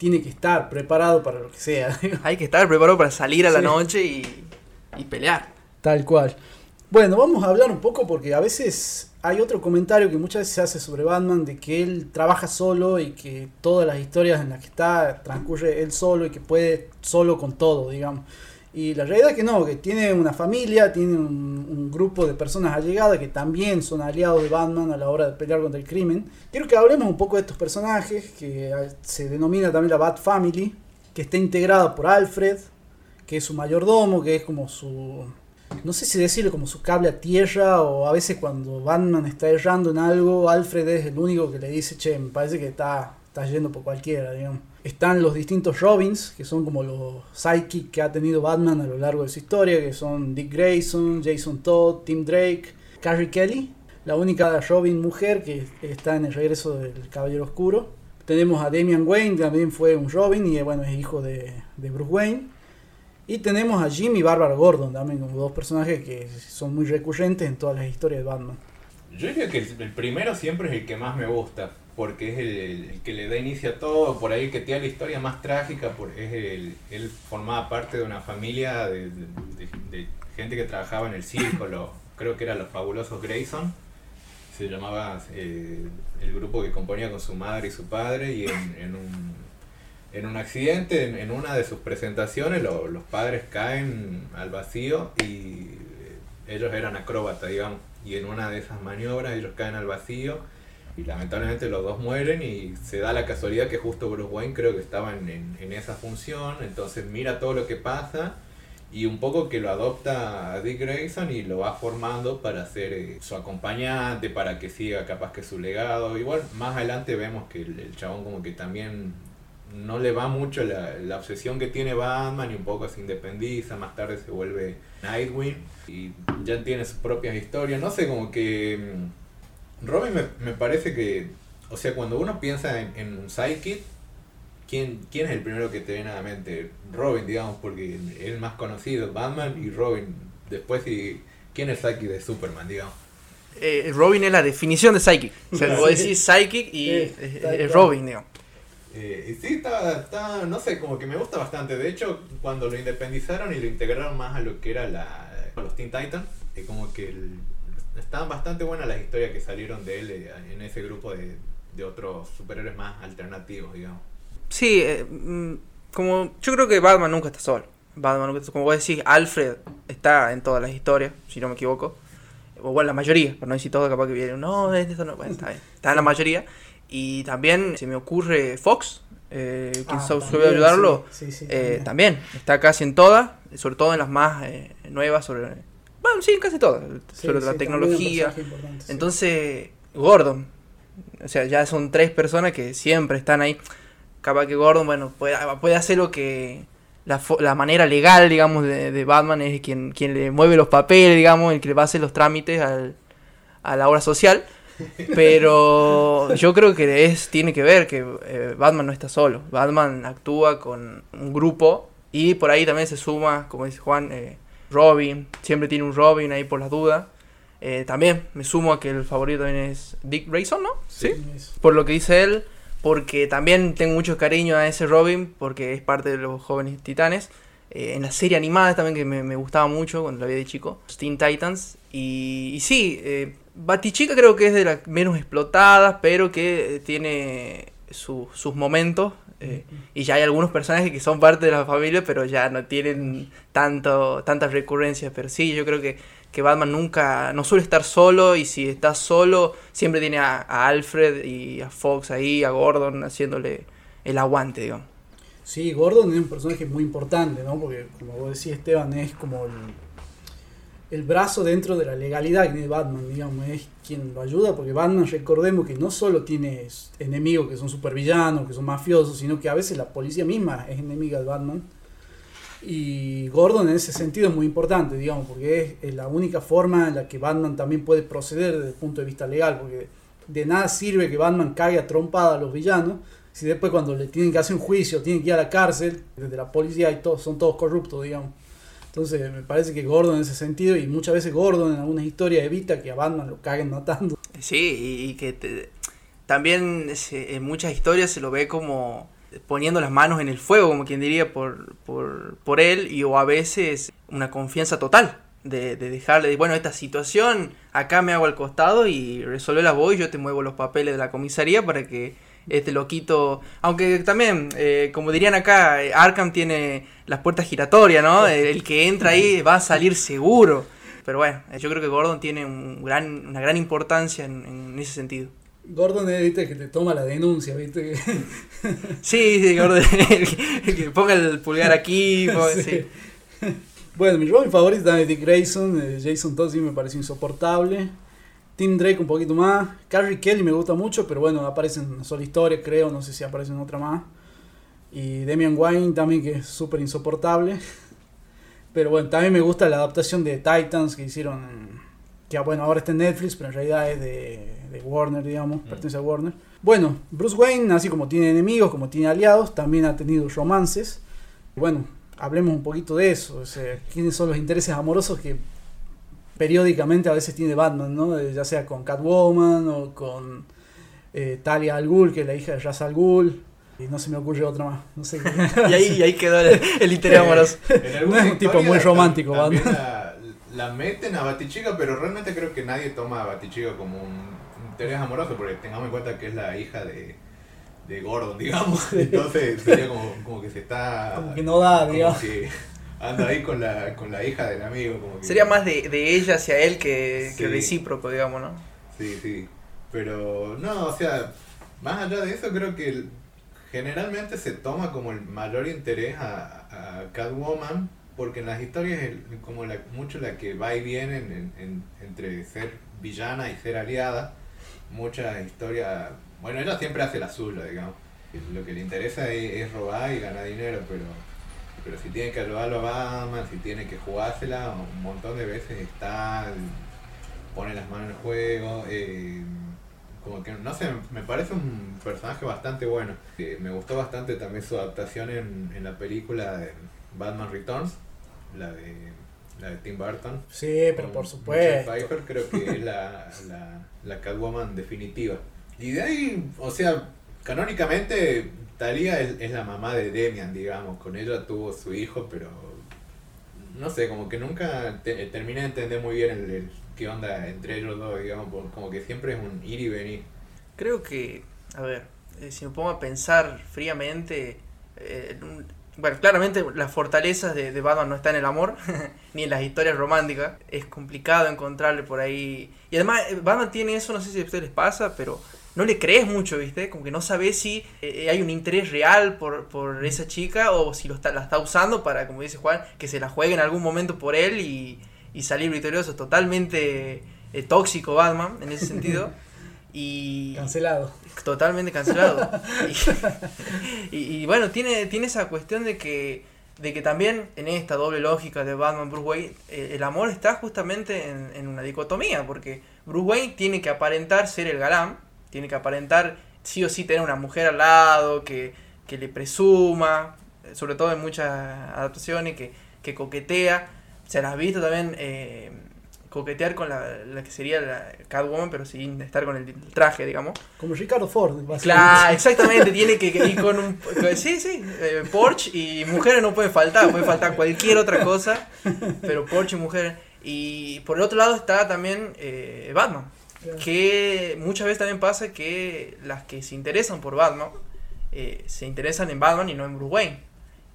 [SPEAKER 4] tiene que estar preparado para lo que sea.
[SPEAKER 5] Hay que estar preparado para salir a la
[SPEAKER 4] Sí.
[SPEAKER 5] noche y, y pelear.
[SPEAKER 4] Tal cual. Bueno, vamos a hablar un poco porque a veces hay otro comentario que muchas veces se hace sobre Batman de que él trabaja solo y que todas las historias en las que está transcurre él solo y que puede solo con todo, digamos. Y la realidad es que no, que tiene una familia, tiene un, un grupo de personas allegadas que también son aliados de Batman a la hora de pelear contra el crimen. Quiero que hablemos un poco de estos personajes, que se denomina también la Bat Family, que está integrada por Alfred, que es su mayordomo, que es como su no sé si decirlo como su cable a tierra o a veces cuando Batman está errando en algo, Alfred es el único que le dice, che, me parece que está, está yendo por cualquiera, digamos. Están los distintos Robins, que son como los psychic que ha tenido Batman a lo largo de su historia, que son Dick Grayson, Jason Todd, Tim Drake, Carrie Kelly, la única Robin mujer que está en el regreso del Caballero Oscuro. Tenemos a Damian Wayne, que también fue un Robin y bueno, es hijo de, de Bruce Wayne. Y tenemos a Jim y Bárbara Gordon también como dos personajes que son muy recurrentes en todas las historias de Batman.
[SPEAKER 6] Yo diría que el primero siempre es el que más me gusta, porque es el, que le da inicio a todo, por ahí el que tiene la historia más trágica, por, es él formaba parte de una familia de, gente que trabajaba en el circo, lo- creo que eran los fabulosos Grayson, se llamaba eh, el grupo que componía con su madre y su padre, y en, un, en un accidente, en, una de sus presentaciones, lo- los padres caen al vacío y eh, ellos eran acróbatas, digamos, y en una de esas maniobras ellos caen al vacío Y lamentablemente los dos mueren y se da la casualidad que justo Bruce Wayne creo que estaba en, esa función, entonces mira todo lo que pasa y un poco que lo adopta a Dick Grayson y lo va formando para ser eh, su acompañante, para que siga capaz que su legado. Igual más adelante vemos que el, chabón como que también no le va mucho la, la obsesión que tiene Batman y un poco se independiza, más tarde se vuelve Nightwing y ya tiene sus propias historias, no sé, como que Robin me, me parece que, o sea, cuando uno piensa en, en un sidekick, ¿quién, ¿quién es el primero que te viene a la mente? Robin, digamos, porque es el más conocido, Batman y Robin, después y ¿quién es el sidekick de Superman, digamos?
[SPEAKER 5] Eh, Robin es la definición de Psychic. O sea, vos decís Psychic y es, es. Robin, digamos.
[SPEAKER 6] Eh, y sí, está, está, no sé, como que me gusta bastante. De hecho, cuando lo independizaron y lo integraron más a lo que era la, los Teen Titans, eh, como que el- estaban bastante buenas las historias que salieron de él eh, en ese grupo de, de otros superhéroes más alternativos, digamos.
[SPEAKER 5] Sí, eh, mm, como yo creo que Batman nunca está solo. Batman nunca está- como vos decís, Alfred está en todas las historias, si no me equivoco. O bueno, la mayoría, por no decir todo, capaz que viene, no, esto no, bueno, está bien, está en la mayoría. Y también se me ocurre Fox, eh, que
[SPEAKER 4] Ah, también,
[SPEAKER 5] suele ayudarlo,
[SPEAKER 4] sí, sí, sí,
[SPEAKER 5] eh, también está casi en todas, sobre todo en las más eh, nuevas, sobre, bueno, sí, casi todas,
[SPEAKER 4] Sí,
[SPEAKER 5] sobre
[SPEAKER 4] sí,
[SPEAKER 5] la tecnología.
[SPEAKER 4] sí.
[SPEAKER 5] Entonces, Gordon. O sea, ya son tres personas que siempre están ahí. Capaz que Gordon, bueno, puede, puede hacer lo que. La, la manera legal, digamos, de, de Batman es quien, quien le mueve los papeles, digamos, el que le va a hacer los trámites al, a la obra social. Pero yo creo que es tiene que ver que eh, Batman no está solo. Batman actúa con un grupo y por ahí también se suma, como dice Juan, eh, Robin. Siempre tiene un Robin ahí por las dudas. Eh, también me sumo a que el favorito también es Dick Grayson, ¿no?
[SPEAKER 4] Sí,
[SPEAKER 5] Por lo que dice él, porque también tengo mucho cariño a ese Robin, porque es parte de los jóvenes titanes. Eh, en la serie animada también que me, me gustaba mucho cuando la vi de chico, Teen Titans. Y, y sí, eh, Batichica creo que es de las menos explotadas, pero que eh, tiene su- sus momentos. Eh, y ya hay algunos personajes que son parte de la familia, pero ya no tienen tanto tantas recurrencias. Pero sí, yo creo que, que Batman nunca, no suele estar solo, y si está solo, siempre tiene a, Alfred y a Fox ahí, a Gordon, haciéndole el aguante, digamos.
[SPEAKER 4] Sí, Gordon es un personaje muy importante, ¿no? Porque, como vos decís, Esteban, es como el, el brazo dentro de la legalidad que tiene Batman, digamos, es quien lo ayuda, porque Batman, recordemos que no solo tiene enemigos que son supervillanos, que son mafiosos, sino que a veces la policía misma es enemiga de Batman. Y Gordon en ese sentido es muy importante, digamos, porque es, la única forma en la que Batman también puede proceder desde el punto de vista legal, porque de nada sirve que Batman caiga trompada a los villanos, si después cuando le tienen que hacer un juicio, tienen que ir a la cárcel, desde la policía y todos, son todos corruptos, digamos. Entonces me parece que Gordon en ese sentido, y muchas veces Gordon en algunas historias evita que a Batman lo caguen matando.
[SPEAKER 5] Sí, y, que te- también en muchas historias se lo ve como poniendo las manos en el fuego, como quien diría, por, por, por él, y o a veces una confianza total de, de dejarle, de, bueno, esta situación, acá me hago al costado y resuelve la voz, yo te muevo los papeles de la comisaría para que este loquito, aunque también, eh, como dirían acá, eh, Arkham tiene las puertas giratorias, ¿no? El, el que entra ahí va a salir seguro. Pero bueno, eh, yo creo que Gordon tiene un gran, una gran importancia en, en ese sentido.
[SPEAKER 4] Gordon es, viste, que te toma la denuncia, viste.
[SPEAKER 5] Sí, sí, Gordon, el que, el que ponga el pulgar aquí, ponga-
[SPEAKER 4] Sí.
[SPEAKER 5] sí.
[SPEAKER 4] Bueno, mi Robin favorito es Dick Grayson, Jason Todd sí me pareció insoportable. Tim Drake un poquito más. Carrie Kelly me gusta mucho, pero bueno, aparece en una sola historia, creo, no sé si aparece en otra más. Y Damian Wayne también, que es súper insoportable. Pero bueno, también me gusta la adaptación de Titans que hicieron, que bueno, ahora está en Netflix, pero en realidad es de, de Warner, digamos, pertenece a Warner. Bueno, Bruce Wayne, así como tiene enemigos, como tiene aliados, también ha tenido romances. Bueno, hablemos un poquito de eso, o sea, quiénes son los intereses amorosos que periódicamente a veces tiene Batman, ¿no? Eh, Ya sea con Catwoman o con eh, Talia al Ghul, que es la hija de Ra's al Ghul. Y no se me ocurre otra más, no sé.
[SPEAKER 5] Y ahí, y ahí quedó el, el interés amoroso.
[SPEAKER 6] En alguna
[SPEAKER 4] No es un tipo muy romántico, Batman.
[SPEAKER 6] la, la meten a Batichica, pero realmente creo que nadie toma a Batichica como un interés amoroso, porque tengamos en cuenta que es la hija de, de Gordon, digamos. Entonces sería como, como que se está.
[SPEAKER 4] Como que no da, digamos.
[SPEAKER 6] que anda ahí con la, con la hija del amigo. Como que-
[SPEAKER 5] Sería más de, de ella hacia él que, que recíproco, digamos, ¿no?
[SPEAKER 6] Sí, sí. Pero no, o sea, más allá de eso creo que generalmente se toma como el mayor interés a, a Catwoman porque en las historias es como la, mucho la que va y viene en- en- en- entre ser villana y ser aliada. Muchas historias, bueno, ella siempre hace la suya, digamos. Lo que le interesa es, es robar y ganar dinero, pero, pero si tiene que ayudarlo a Batman, si tiene que jugársela, un montón de veces está, pone las manos en el juego. eh, como que, no sé, me parece un personaje bastante bueno. Eh, me gustó bastante también su adaptación en, en la película de Batman Returns, la de, la de Tim Burton.
[SPEAKER 4] Sí, pero por supuesto.
[SPEAKER 6] Pfeiffer, creo que es la, la, la Catwoman definitiva. Y de ahí, o sea, canónicamente Talia es, la mamá de Demian, digamos. Con ella tuvo su hijo, pero no sé, como que nunca te- terminé de entender muy bien el, qué onda entre ellos dos, digamos. Como que siempre es un ir y venir.
[SPEAKER 5] Creo que, a ver, eh, si me pongo a pensar fríamente, eh, bueno, claramente las fortalezas de, de Batman no están en el amor, ni en las historias románticas. Es complicado encontrarle por ahí. Y además, eh, Batman tiene eso, no sé si a ustedes les pasa, pero no le crees mucho, ¿viste? Como que no sabes si eh, hay un interés real por, por esa chica o si lo está, la está usando para, como dice Juan, que se la juegue en algún momento por él y, y salir victorioso. Totalmente eh, tóxico Batman en ese sentido. Y,
[SPEAKER 4] Cancelado.
[SPEAKER 5] Totalmente cancelado. y, y- y bueno, tiene, tiene esa cuestión de que, de que también en esta doble lógica de Batman Bruce Wayne, eh, el amor está justamente en, en una dicotomía, porque Bruce Wayne tiene que aparentar ser el galán, tiene que aparentar sí o sí tener una mujer al lado, que, que le presuma, eh, sobre todo en muchas adaptaciones, que, que coquetea. Se las ha visto también eh, coquetear con la, la que sería la Catwoman, pero sin estar con el traje, digamos.
[SPEAKER 4] Como Ricardo Ford.
[SPEAKER 5] Claro, exactamente, tiene que que ir con un... con- Sí, sí, eh, Porsche y mujeres no pueden faltar, puede faltar cualquier otra cosa, pero Porsche y mujeres. Y por el otro lado está también eh, Batman, Que muchas veces también pasa que las que se interesan por Batman, eh, se interesan en Batman y no en Bruce Wayne.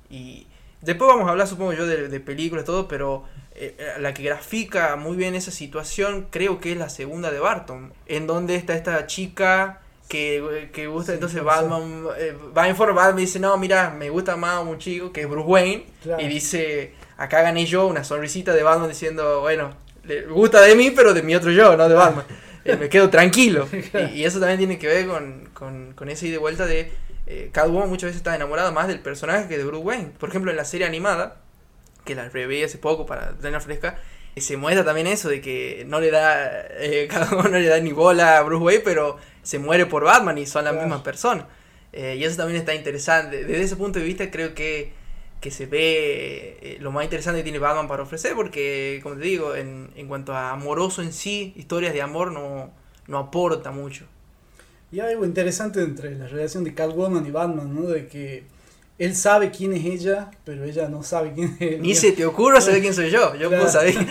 [SPEAKER 5] Y después vamos a hablar, supongo yo, de, de películas y todo, pero eh, la que grafica muy bien esa situación creo que es la segunda de Barton, en donde está esta chica que, que gusta,
[SPEAKER 4] Sí,
[SPEAKER 5] entonces. Batman eh, va en forma, Batman dice, no, mira, me gusta más un chico que es Bruce Wayne,
[SPEAKER 4] Claro.
[SPEAKER 5] y dice, acá gané yo una sonrisita de Batman diciendo, bueno, le gusta de mí, pero de mi otro yo, no de Batman. Eh, me quedo tranquilo. Y, y eso también tiene que ver con, con, con esa ida y vuelta de eh, Catwoman muchas veces está enamorada más del personaje que de Bruce Wayne. Por ejemplo, en la serie animada, que la reví hace poco para tenerla fresca, eh, se muestra también eso de que no le da eh, Catwoman no le da ni bola a Bruce Wayne, pero se muere por Batman y son la
[SPEAKER 4] Claro.
[SPEAKER 5] misma persona. Eh, y eso también está interesante. Desde ese punto de vista creo que, que se ve eh, lo más interesante que tiene Batman para ofrecer, porque, como te digo, en, en cuanto a amoroso en sí, historias de amor no, no aporta mucho.
[SPEAKER 4] Y hay algo interesante entre la relación de Catwoman y Batman, ¿no? De que él sabe quién es ella, pero ella no sabe quién es él.
[SPEAKER 5] Ni se te ocurra saber quién soy yo, yo
[SPEAKER 4] Claro.
[SPEAKER 5] puedo saber.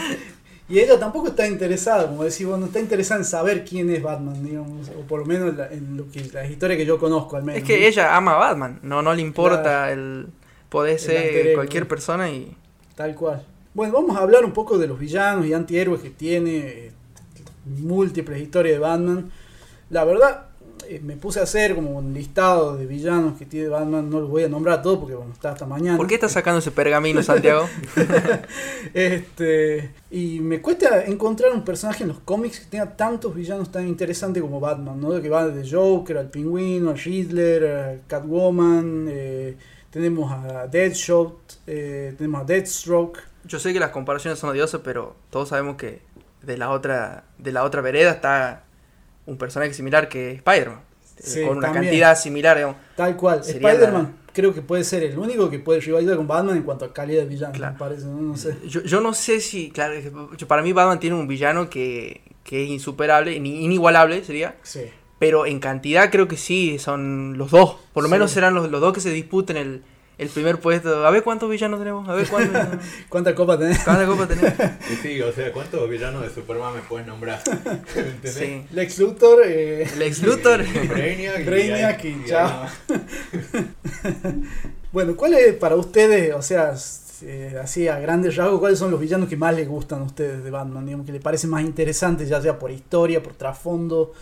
[SPEAKER 4] Y ella tampoco está interesada, como decís, vos, no está interesada en saber quién es Batman, digamos, o por lo menos en, la- en lo que, la historia que yo conozco al menos.
[SPEAKER 5] Es que
[SPEAKER 4] ¿no?
[SPEAKER 5] ella ama a Batman, no, no le importa
[SPEAKER 4] Claro.
[SPEAKER 5] el
[SPEAKER 4] alter
[SPEAKER 5] ser cualquier persona y...
[SPEAKER 4] Tal cual. Bueno, vamos a hablar un poco de los villanos y antihéroes que tiene eh, múltiples historias de Batman. La verdad, eh, me puse a hacer como un listado de villanos que tiene Batman, no los voy a nombrar todos porque vamos a estar hasta mañana.
[SPEAKER 5] ¿Por qué estás sacando ese pergamino, Santiago?
[SPEAKER 4] Este, y me cuesta encontrar un personaje en los cómics que tenga tantos villanos tan interesantes como Batman, ¿no? Que va desde Joker al Pingüino, al Riddler, a Catwoman, eh, tenemos a Deadshot, eh, tenemos a Deathstroke.
[SPEAKER 5] Yo sé que las comparaciones son odiosas, pero todos sabemos que de la otra, de la otra vereda está un personaje similar que Spider-Man. eh,
[SPEAKER 4] Sí,
[SPEAKER 5] con una
[SPEAKER 4] también.
[SPEAKER 5] cantidad similar, digamos.
[SPEAKER 4] Tal cual. Spider-Man creo que puede ser el único que puede rivalizar con Batman en cuanto a calidad de villano,
[SPEAKER 5] Claro.
[SPEAKER 4] me parece, ¿no? No sé.
[SPEAKER 5] Yo, yo no sé si, claro, para mí Batman tiene un villano que, que es insuperable, ni- inigualable sería,
[SPEAKER 4] Sí.
[SPEAKER 5] Pero en cantidad creo que sí, son los dos. Por lo
[SPEAKER 4] Sí.
[SPEAKER 5] menos serán los, los dos que se disputen el, el primer puesto. A ver cuántos villanos tenemos, a ver cuántos.
[SPEAKER 4] ¿Cuántas copas tenés?
[SPEAKER 5] ¿Cuántas copas tenemos?
[SPEAKER 6] Y sí, o sea, ¿cuántos villanos de Superman me puedes nombrar? ¿Entendés?
[SPEAKER 5] Sí.
[SPEAKER 4] Lex Luthor, eh,
[SPEAKER 5] El ex Luthor.
[SPEAKER 6] Brainiac y
[SPEAKER 4] Brainiac
[SPEAKER 6] ahí-
[SPEAKER 4] y chao.
[SPEAKER 6] nomás.
[SPEAKER 4] Bueno, ¿cuál es para ustedes, o sea, eh, así a grandes rasgos, cuáles son los villanos que más les gustan a ustedes de Batman? Digamos, que les parece más interesante, ya sea por historia, por trasfondo,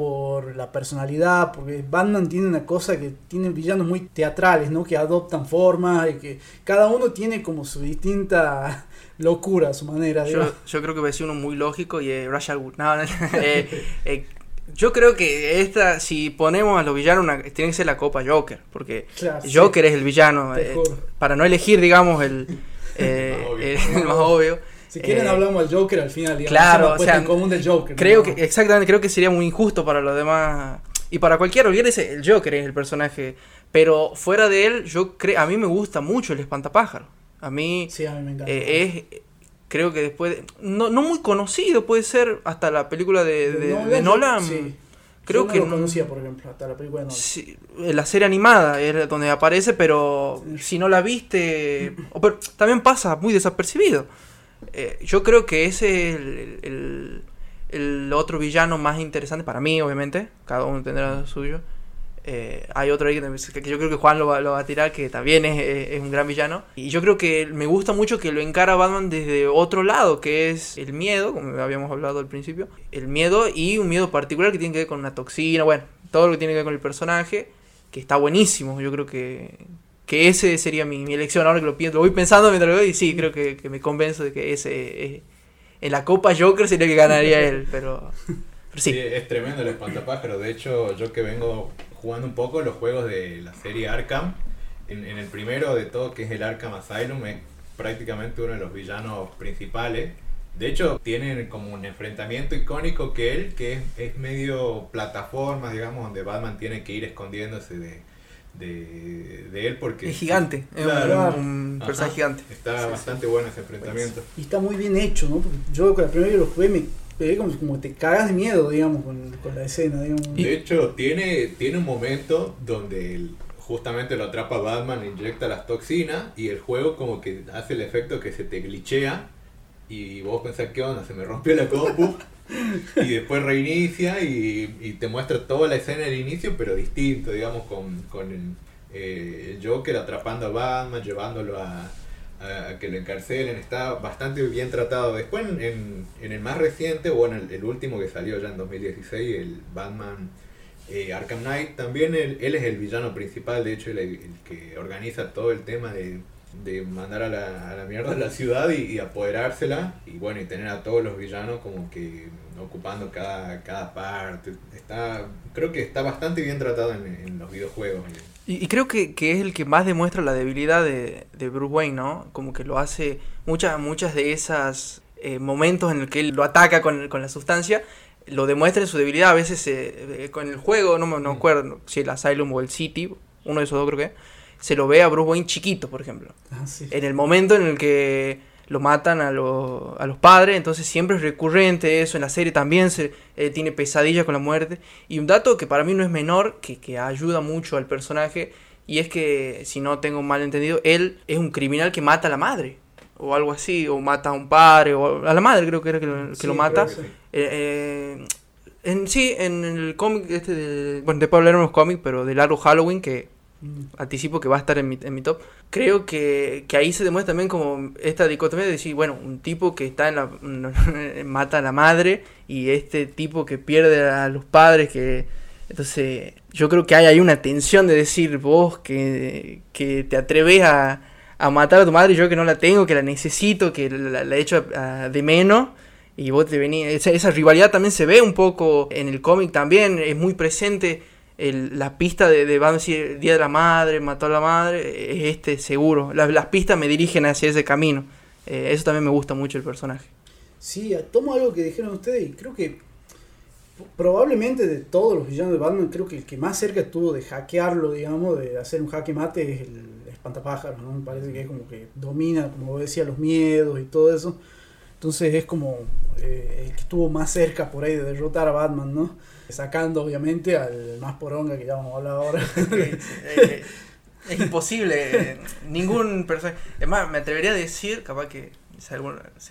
[SPEAKER 4] por la personalidad, porque Batman tiene una cosa que tiene villanos muy teatrales, ¿no? Que adoptan formas y que cada uno tiene como su distinta locura a su manera.
[SPEAKER 5] Yo,
[SPEAKER 4] digamos.
[SPEAKER 5] yo creo que va a ser uno muy lógico y es Rachel Wood. No, no, eh, eh, yo creo que esta, si ponemos a los villanos, una- tiene que ser la Copa Joker, porque
[SPEAKER 4] Claro, sí.
[SPEAKER 5] Joker es el villano. Eh, para no elegir, digamos, el, eh,
[SPEAKER 6] Más obvio.
[SPEAKER 5] el- el más obvio.
[SPEAKER 4] Si quieren
[SPEAKER 5] eh,
[SPEAKER 4] hablamos del Joker al final, digamos.
[SPEAKER 5] claro, o
[SPEAKER 4] puesta
[SPEAKER 5] sea,
[SPEAKER 4] en común del Joker.
[SPEAKER 5] Creo
[SPEAKER 4] ¿no?
[SPEAKER 5] que, exactamente, creo que sería muy injusto para los demás. Y para cualquiera, olvídese, el Joker es el personaje. Pero fuera de él, yo creo, a mí me gusta mucho el espantapájaro. A mí
[SPEAKER 4] Sí, a mí me encanta.
[SPEAKER 5] eh, es, creo que después, de- no, no muy conocido, puede ser hasta la película de, de- de
[SPEAKER 4] yo-
[SPEAKER 5] Nolan.
[SPEAKER 4] sí.
[SPEAKER 5] Creo
[SPEAKER 4] Yo no
[SPEAKER 5] que
[SPEAKER 4] lo
[SPEAKER 5] no-
[SPEAKER 4] conocía, por ejemplo, hasta la película de Nolan.
[SPEAKER 5] Sí, la serie animada es donde aparece, pero si no la viste, o pero también pasa muy desapercibido. Eh, yo creo que ese es el, el- otro villano más interesante para mí, obviamente. Cada uno tendrá suyo. Eh, hay otro ahí que, que yo creo que Juan lo va, lo va a tirar, que también es un gran villano. Y yo creo que me gusta mucho que lo encara Batman desde otro lado, que es el miedo, como habíamos hablado al principio. El miedo y un miedo particular que tiene que ver con una toxina, bueno, todo lo que tiene que ver con el personaje, que está buenísimo. Yo creo que, que ese sería mi, elección. Ahora que lo pienso, lo voy pensando mientras lo veo y sí, creo que, me convenzo de que ese es- en la Copa Joker sería que ganaría él, pero, sí.
[SPEAKER 6] Es tremendo el espantapájaro. De hecho, yo que vengo jugando un poco los juegos de la serie Arkham, en, el primero de todo, que es el Arkham Asylum, es prácticamente uno de los villanos principales. De hecho, tienen como un enfrentamiento icónico que él, que es, es medio plataforma, digamos, donde Batman tiene que ir escondiéndose de, de, de él porque...
[SPEAKER 5] Es gigante, es un-
[SPEAKER 6] Claro.
[SPEAKER 5] un, personaje gigante.
[SPEAKER 6] Está bastante bueno ese enfrentamiento.
[SPEAKER 4] Y está muy bien hecho, ¿no? Porque yo con la primera vez que lo jugué me pegué como, como te cagas de miedo, digamos, con, con la escena, digamos.
[SPEAKER 6] De hecho, tiene, tiene un momento donde el- justamente lo atrapa Batman, inyecta las toxinas y el juego como que hace el efecto que se te glitchea y vos pensás, ¿qué onda? Se me rompió la compu y después reinicia y, y te muestra toda la escena del inicio, pero distinto, digamos, con, con el, eh, el Joker atrapando a Batman, llevándolo a, que lo encarcelen, está bastante bien tratado. Después en, en- en el más reciente, bueno, el, el último que salió ya en 2016, el Batman eh, Arkham Knight, también él, él es el villano principal, de hecho, el, el que organiza todo el tema de, de mandar a la, a la mierda a la ciudad y, y apoderársela, y bueno, y tener a todos los villanos como que ocupando cada, cada parte. Está, creo que está bastante bien tratado en, en los videojuegos.
[SPEAKER 5] Y, y creo que, que es el que más demuestra la debilidad de, de Bruce Wayne, ¿no? Como que lo hace muchas muchas de esas eh, momentos en el que él lo ataca con, con la sustancia, lo demuestra en su debilidad. A veces eh, eh, con el juego, no me no me acuerdo si el Asylum o el City, uno de esos dos creo que, se lo ve a Bruce Wayne chiquito, por ejemplo.
[SPEAKER 4] Ah, sí.
[SPEAKER 5] En el momento en el que lo matan a, los- a los padres, entonces siempre es recurrente eso, en la serie también se eh, tiene pesadillas con la muerte. Y un dato que para mí no es menor, que, que ayuda mucho al personaje, y es que, si no tengo mal entendido, él es un criminal que mata a la madre, o algo así, o mata a un padre, o a la madre creo que era que lo, que
[SPEAKER 4] Sí,
[SPEAKER 5] lo mata.
[SPEAKER 4] creo que sí.
[SPEAKER 5] Eh, eh, en, sí, en el cómic, este de, bueno, después hablaremos cómics, pero del largo Halloween, que. Anticipo que va a estar en mi, en mi top. Creo que, que ahí se demuestra también como esta dicotomía de decir, bueno, un tipo que está en la mata a la madre y este tipo que pierde a los padres que entonces yo creo que hay ahí una tensión de decir vos que, que te atreves a, a matar a tu madre yo que no la tengo, que la necesito, que la, he hecho a- de menos y vos te venís, esa, esa rivalidad también se ve un poco en el cómic también, es muy presente el- la pista de, de vamos a Día de la Madre, mató a la madre, es este seguro. Las, pistas me dirigen hacia ese camino. Eh, eso también me gusta mucho el personaje.
[SPEAKER 4] Sí, tomo algo que dijeron ustedes y creo que probablemente de todos los villanos de Batman, creo que el que más cerca estuvo de hackearlo, digamos, de hacer un jaque mate es el espantapájaros, ¿no? Me parece que es como que domina, como vos decías, los miedos y todo eso. Entonces es como eh, el que estuvo más cerca por ahí de derrotar a Batman, ¿no? Sacando obviamente al más poronga que ya vamos a hablar ahora.
[SPEAKER 5] Eh, es imposible. eh, ningún personaje. Es más, me atrevería a decir, capaz que se,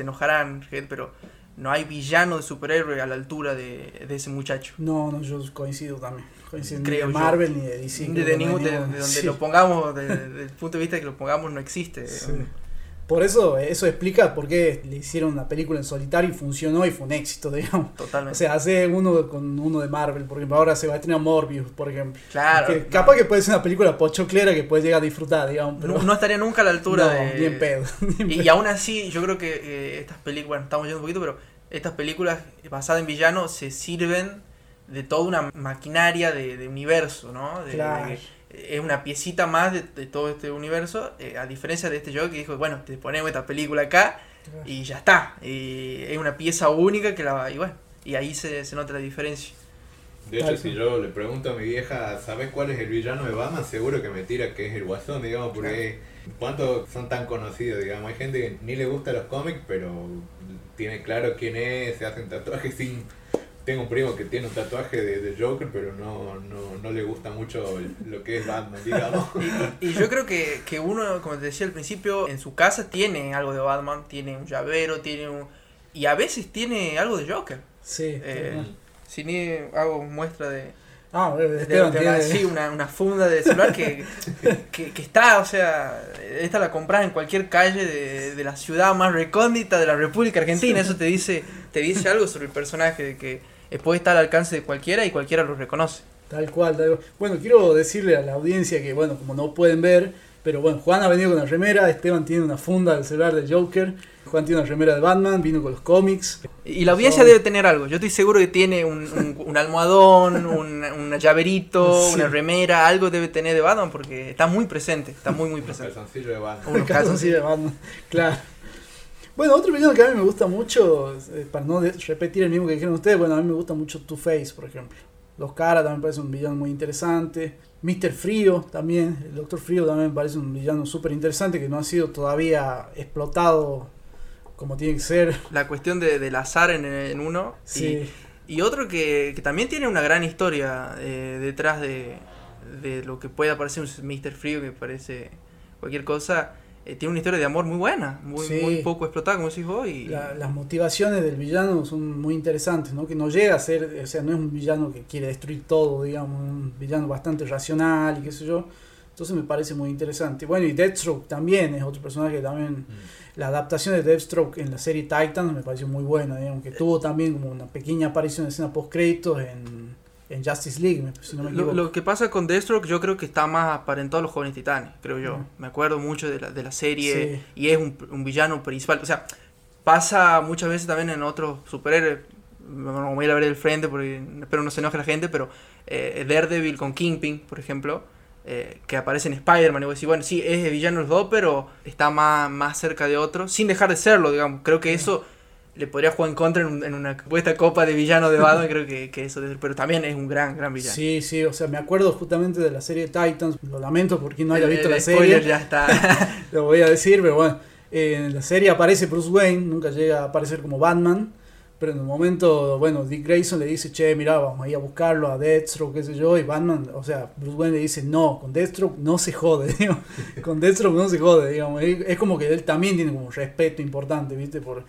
[SPEAKER 5] enojarán, pero no hay villano de superhéroe a la altura de, de ese muchacho.
[SPEAKER 4] No, no, yo coincido también. Coincido ni
[SPEAKER 5] Creo
[SPEAKER 4] de
[SPEAKER 5] yo.
[SPEAKER 4] Marvel ni de DC.
[SPEAKER 5] de, de
[SPEAKER 4] no
[SPEAKER 5] ningún- de- de donde
[SPEAKER 4] Sí.
[SPEAKER 5] lo pongamos, de- del punto de vista que lo pongamos, no existe.
[SPEAKER 4] Sí. Por eso, eso explica por qué le hicieron una película en solitario y funcionó y fue un éxito, digamos.
[SPEAKER 5] Totalmente.
[SPEAKER 4] O sea, hace uno con uno de Marvel, por ejemplo, ahora se va a estrenar Morbius, por ejemplo.
[SPEAKER 5] Claro.
[SPEAKER 4] Que capaz que puede ser una película pochoclera que puedes llegar a disfrutar, digamos. Pero
[SPEAKER 5] no, no estaría nunca a la altura
[SPEAKER 4] no,
[SPEAKER 5] de.
[SPEAKER 4] ni en pedo. ni en
[SPEAKER 5] Y,
[SPEAKER 4] pedo.
[SPEAKER 5] y aún así, yo creo que eh, estas películas, bueno, estamos yendo un poquito, pero estas películas basadas en villanos se sirven de toda una maquinaria de, de universo, ¿no? De- de
[SPEAKER 4] Claro.
[SPEAKER 5] que es una piecita más de, de todo este universo, eh, a diferencia de este yo que dijo, bueno, te ponemos esta película acá y ya está. Y es una pieza única que la va, y bueno, y ahí se, se nota la diferencia.
[SPEAKER 6] De hecho, si yo le pregunto a mi vieja, ¿sabes cuál es el villano de Batman? Seguro que me tira que es el Guasón, digamos, porque ¿cuántos son tan conocidos? Digamos, hay gente que ni le gusta los cómics, pero tiene claro quién es, se hacen tatuajes sin... Tengo un primo que tiene un tatuaje de, de Joker, pero no, no, no le gusta mucho lo que es Batman, digamos.
[SPEAKER 5] Y yo creo que, que uno, como te decía al principio, en su casa tiene algo de Batman, tiene un llavero, tiene un... Y a veces tiene algo de Joker.
[SPEAKER 4] Sí,
[SPEAKER 5] Eh, si ni hago muestra de,
[SPEAKER 4] Ah, bueno,
[SPEAKER 5] de-
[SPEAKER 4] Esteban
[SPEAKER 5] de-
[SPEAKER 4] tiene-
[SPEAKER 5] sí, una, una funda de celular que, que, que está, o sea, esta la compras en cualquier calle de, de la ciudad más recóndita de la República Argentina. Eso te dice, te dice algo sobre el personaje, de que puede estar al alcance de cualquiera y cualquiera lo reconoce.
[SPEAKER 4] Tal cual, tal cual. Bueno, quiero decirle a la audiencia que, bueno, como no pueden ver, pero bueno, Juan ha venido con una remera, Esteban tiene una funda del celular de Joker, Juan tiene una remera de Batman, vino con los cómics.
[SPEAKER 5] Y la audiencia
[SPEAKER 4] Son-
[SPEAKER 5] debe tener algo. Yo estoy seguro que tiene un, un, un almohadón, un, un llaverito,
[SPEAKER 4] Sí.
[SPEAKER 5] una remera, algo debe tener de Batman porque está muy presente, está muy, muy
[SPEAKER 6] Un
[SPEAKER 5] presente.
[SPEAKER 6] calzoncillo de Batman.
[SPEAKER 5] Unos
[SPEAKER 4] Calzoncillo de Batman, claro. Bueno, otro villano que a mí me gusta mucho, eh, para no repetir el mismo que dijeron ustedes, bueno, a mí me gusta mucho Two-Face, por ejemplo. Los Cara también parece un villano muy interesante. Mr. Frío también, el Doctor Frío también parece un villano súper interesante que no ha sido todavía explotado como tiene que ser.
[SPEAKER 5] La cuestión de, del azar en, en uno. y-
[SPEAKER 4] Sí,
[SPEAKER 5] Y, otro que, que también tiene una gran historia eh, detrás de, de lo que pueda parecer un Mr. Frío, que parece cualquier cosa. Eh, tiene una historia de amor muy buena, muy,
[SPEAKER 4] Sí.
[SPEAKER 5] muy poco explotada, como decís vos. Y,
[SPEAKER 4] la- las motivaciones del villano son muy interesantes, ¿no? Que no llega a ser, o sea, no es un villano que quiere destruir todo, digamos, un villano bastante racional y qué sé yo. Entonces me parece muy interesante. Bueno, y Deathstroke también es otro personaje que también... La adaptación de Deathstroke en la serie Titans me pareció muy buena, digamos, que tuvo también como una pequeña aparición en escena post créditos en, en Justice League, si no me equivoco.
[SPEAKER 5] lo que pasa con Deathstroke yo creo que está más aparentado a los jóvenes titanes, creo yo. Me acuerdo mucho de la, de la serie
[SPEAKER 4] Sí.
[SPEAKER 5] y es un, un villano principal. O sea, pasa muchas veces también en otros superhéroes. No voy a ver del frente porque espero no se enoje la gente, pero eh, Daredevil con Kingpin, por ejemplo, eh, que aparece en Spider-Man. Y voy a decir, bueno, sí, es villano los dos, pero está más, más cerca de otros, sin dejar de serlo, digamos. Creo que eso le podría jugar en contra en, un- en una puesta copa de villano de Batman. creo que, que eso, pero también es un gran, gran villano.
[SPEAKER 4] Sí, sí, o sea, me acuerdo justamente de la serie Titans, lo lamento por quien no haya
[SPEAKER 5] El-
[SPEAKER 4] visto
[SPEAKER 5] el
[SPEAKER 4] la
[SPEAKER 5] spoiler
[SPEAKER 4] serie,
[SPEAKER 5] ya está.
[SPEAKER 4] lo voy a decir, pero bueno, eh, en la serie aparece Bruce Wayne, nunca llega a aparecer como Batman, pero en un momento, bueno, Dick Grayson le dice, che, mira, vamos a ir a buscarlo a Deathstroke, qué sé yo, y Batman, o sea, Bruce Wayne le dice, no, con Deathstroke no se jode, digamos, con Deathstroke no se jode, digamos, es, es como que él también tiene como un respeto importante, ¿viste? Por...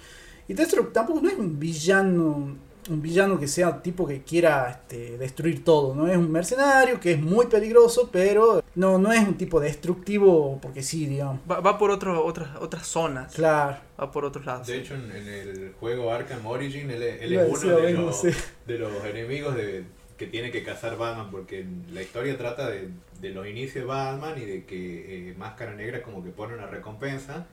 [SPEAKER 4] Y Deathstroke tampoco no es un villano, un villano que sea tipo que quiera este, destruir todo, ¿no? Es un mercenario que es muy peligroso, pero no, no es un tipo destructivo porque sí, digamos.
[SPEAKER 5] Va, va por otro, otras, otras zonas.
[SPEAKER 4] Claro.
[SPEAKER 5] Va por otros lados.
[SPEAKER 6] De hecho, en, en el juego Arkham Origin, él, es- él es uno de
[SPEAKER 4] mismo,
[SPEAKER 6] los,
[SPEAKER 4] sí.
[SPEAKER 6] de los enemigos de, que tiene que cazar Batman, porque la historia trata de, de los inicios de Batman y de que eh, Máscara Negra como que pone una recompensa.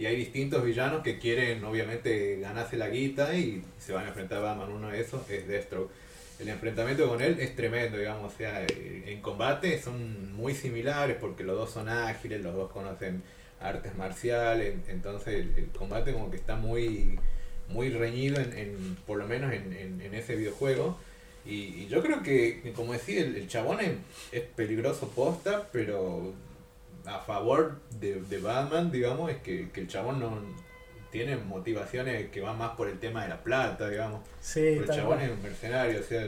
[SPEAKER 6] Y hay distintos villanos que quieren, obviamente, ganarse la guita y se van a enfrentar a Batman. Uno de esos es Deathstroke. El enfrentamiento con él es tremendo, digamos. O sea, eh, en combate son muy similares porque los dos son ágiles, los dos conocen artes marciales. Entonces, el, combate, como que está muy, muy reñido, en, por lo menos en, en- ese videojuego. Y, yo creo que como decía, el, el chabón es, es peligroso posta, pero a favor de, de Batman, digamos, es que, que el chabón no tiene motivaciones que van más por el tema de la plata, digamos.
[SPEAKER 4] Sí,
[SPEAKER 6] Pero el chabón
[SPEAKER 4] cual.
[SPEAKER 6] es un mercenario, o sea,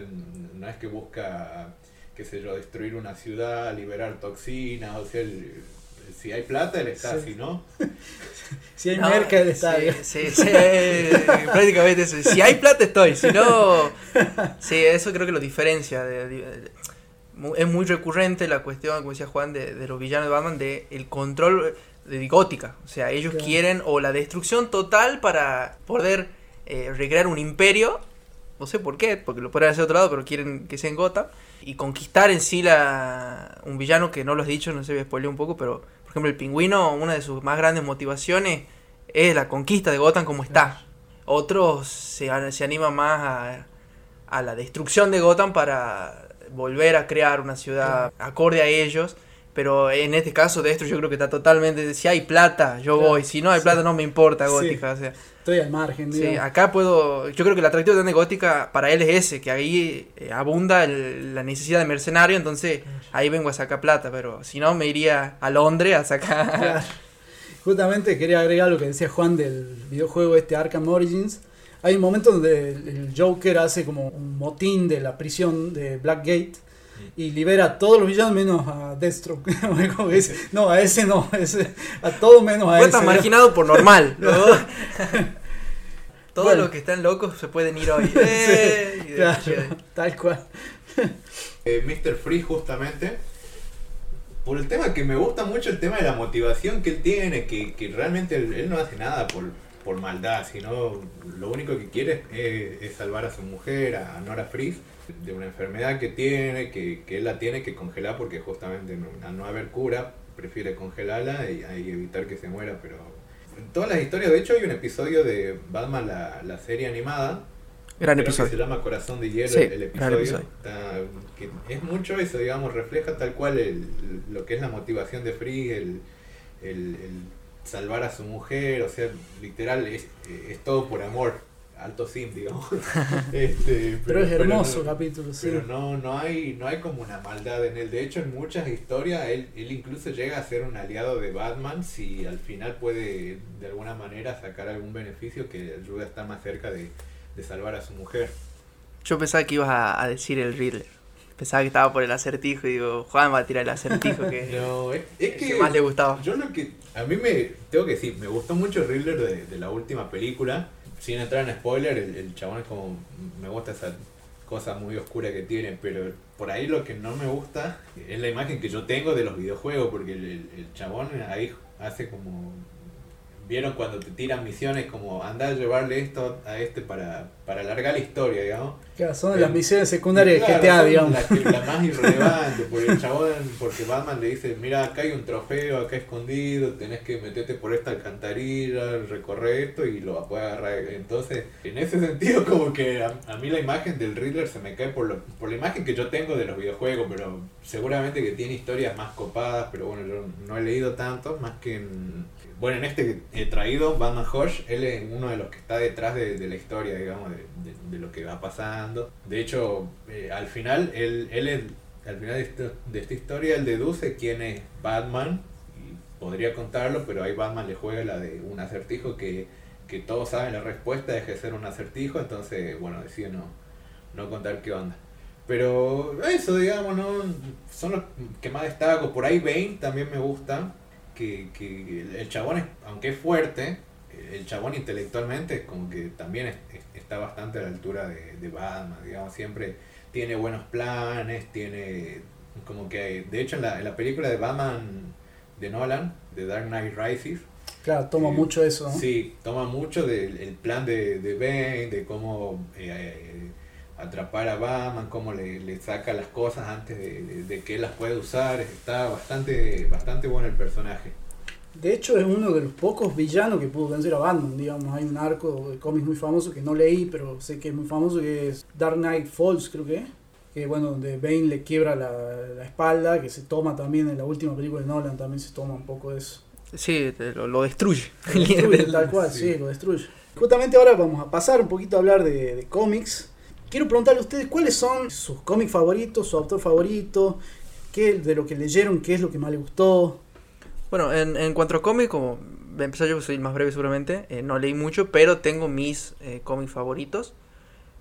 [SPEAKER 6] no es que busca, qué sé yo, destruir una ciudad, liberar toxinas, o sea, el- si hay plata, él está,
[SPEAKER 4] Sí.
[SPEAKER 6] si no,
[SPEAKER 4] Si hay
[SPEAKER 5] No,
[SPEAKER 4] merca del
[SPEAKER 5] sí,
[SPEAKER 4] estadio.
[SPEAKER 5] Sí, sí, prácticamente eso. Si hay plata estoy, si no... Sí, eso creo que lo diferencia. de- de- es muy recurrente la cuestión, como decía Juan, de, de los villanos de Batman, de el control... de gótica. O sea, ellos
[SPEAKER 4] Claro.
[SPEAKER 5] quieren o la destrucción total para poder eh, recrear un imperio. No sé por qué, porque lo podrían hacer otro lado, pero quieren que sea en Gotham. Y conquistar en sí la, un villano que no lo has dicho, no sé, voy a spoilear un poco, pero por ejemplo el pingüino, una de sus más grandes motivaciones es la conquista de Gotham como está. Otros se, se animan más a, a la destrucción de Gotham para volver a crear una ciudad acorde a ellos. Pero en este caso, Destro yo creo que está totalmente. Si hay plata, yo
[SPEAKER 4] Claro,
[SPEAKER 5] voy. Si no hay
[SPEAKER 4] sí.
[SPEAKER 5] plata, no me importa
[SPEAKER 4] Sí.
[SPEAKER 5] Gótica. O sea,
[SPEAKER 4] Estoy al margen,
[SPEAKER 5] sí, acá puedo. Yo creo que el atractivo de Gótica para él es ese: que ahí eh, abunda el- la necesidad de mercenario. Entonces ahí vengo a sacar plata. Pero si no, me iría a Londres a sacar.
[SPEAKER 4] Claro. Justamente quería agregar lo que decía Juan del videojuego este Arkham Origins. Hay un momento donde el Joker hace como un motín de la prisión de Blackgate y libera a todos los villanos menos a Deathstroke. No, a ese no, a, ese- a todo menos a ese.
[SPEAKER 5] estás marginado por normal. ¿no? Todos
[SPEAKER 4] Bueno.
[SPEAKER 5] los que están locos se pueden ir hoy. ¡Eh! Y
[SPEAKER 4] Claro, tal cual.
[SPEAKER 6] Eh, Mr. Free justamente por el tema que me gusta mucho el tema de la motivación que él tiene, que, que realmente él, él no hace nada por, por maldad, sino lo único que quiere es, es salvar a su mujer, a Nora Freeze, de una enfermedad que tiene, que, que él la tiene que congelar porque justamente no, al no haber cura, prefiere congelarla y, y evitar que se muera, pero en todas las historias, de hecho hay un episodio de Batman, la, la serie animada,
[SPEAKER 5] Gran
[SPEAKER 6] Creo que
[SPEAKER 5] episodio.
[SPEAKER 6] se llama Corazón de Hielo
[SPEAKER 5] Sí,
[SPEAKER 6] el episodio.
[SPEAKER 5] episodio.
[SPEAKER 6] Está- que es mucho eso, digamos, refleja tal cual el- lo que es la motivación de Free, el, el- el salvar a su mujer, o sea, literal, es, es todo por amor. Alto sim, digamos. Este,
[SPEAKER 4] Pero es hermoso
[SPEAKER 6] no-
[SPEAKER 4] el capítulo, sí.
[SPEAKER 6] pero no, no hay, no hay como una maldad en él. De hecho, en muchas historias, él, él incluso llega a ser un aliado de Batman si al final puede de alguna manera sacar algún beneficio que ayuda a estar más cerca de, de salvar a su mujer.
[SPEAKER 5] Yo pensaba que ibas a, a decir el Riddler. Pensaba que estaba por el acertijo y digo, Juan va a tirar el acertijo que,
[SPEAKER 6] No, es, que
[SPEAKER 5] que más le gustaba.
[SPEAKER 6] yo lo que a mí me tengo que decir, me gustó mucho el Riddler de, de la última película. Sin entrar en spoiler, el, el chabón es como me gusta esa cosa muy oscura que tiene, pero por ahí lo que no me gusta es la imagen que yo tengo de los videojuegos, porque el, el- el chabón ahí hace como vieron cuando te tiran misiones como anda a llevarle esto a este para, para alargar la historia, digamos.
[SPEAKER 4] Claro, son las
[SPEAKER 6] Eh,
[SPEAKER 4] misiones secundarias de
[SPEAKER 6] Claro,
[SPEAKER 4] GTA, digamos.
[SPEAKER 6] La, que- la más irrelevante, porque el chabón, porque Batman le dice, mira, acá hay un trofeo, acá escondido, tenés que meterte por esta alcantarilla, recorrer esto y lo puedes agarrar. Entonces, en ese sentido, como que a, a mí la imagen del Riddler se me cae por, lo- por la imagen que yo tengo de los videojuegos, pero seguramente que tiene historias más copadas, pero bueno, yo no he leído tanto, más que en... Bueno, en este he traído, Batman Hush, él es uno de los que está detrás de, la historia, digamos, de, lo que va pasando. De hecho, eh, al final, él, él es- al final de, esta historia, él deduce quién es Batman, y podría contarlo, pero ahí Batman le juega la de un acertijo que, que todos saben la respuesta, deja de ser un acertijo, entonces, bueno, decide no, no contar qué onda. Pero eso, digamos, ¿no? son los que más destaco. Por ahí Bane también me gusta. Que, que el- el chabón, es- aunque es fuerte, el chabón intelectualmente como que también es- es- está bastante a la altura de, de Batman, digamos, siempre tiene buenos planes, tiene como que, de hecho en la, en la película de Batman de Nolan, de Dark Knight Rises,
[SPEAKER 4] Claro, toma
[SPEAKER 6] Sí.
[SPEAKER 4] mucho eso, ¿no?
[SPEAKER 6] Sí, toma mucho del el plan de, de Bane, de cómo eh, eh, atrapar a Batman, cómo le, le saca las cosas antes de, de- de que él las pueda usar. Está bastante, bastante bueno el personaje.
[SPEAKER 4] De hecho, es uno de los pocos villanos que pudo vencer a Batman. Digamos, hay un arco de cómics muy famoso que no leí, pero sé que es muy famoso, que es Dark Knight Falls, creo que es. Que bueno, donde Bane le quiebra la, la espalda, que se toma también en la última película de Nolan, también se toma un poco de eso.
[SPEAKER 5] Sí, lo, lo destruye.
[SPEAKER 4] Lo destruye, tal cual, sí.
[SPEAKER 6] Sí.
[SPEAKER 4] lo destruye. Justamente ahora vamos a pasar un poquito a hablar de, de cómics. Quiero preguntarle a ustedes cuáles son sus cómics favoritos, su autor favorito, qué de lo que leyeron, qué es lo que más les gustó.
[SPEAKER 5] Bueno, en, en cuanto a cómic, como empezar yo, soy más breve seguramente, eh, no leí mucho, pero tengo mis eh, cómics favoritos.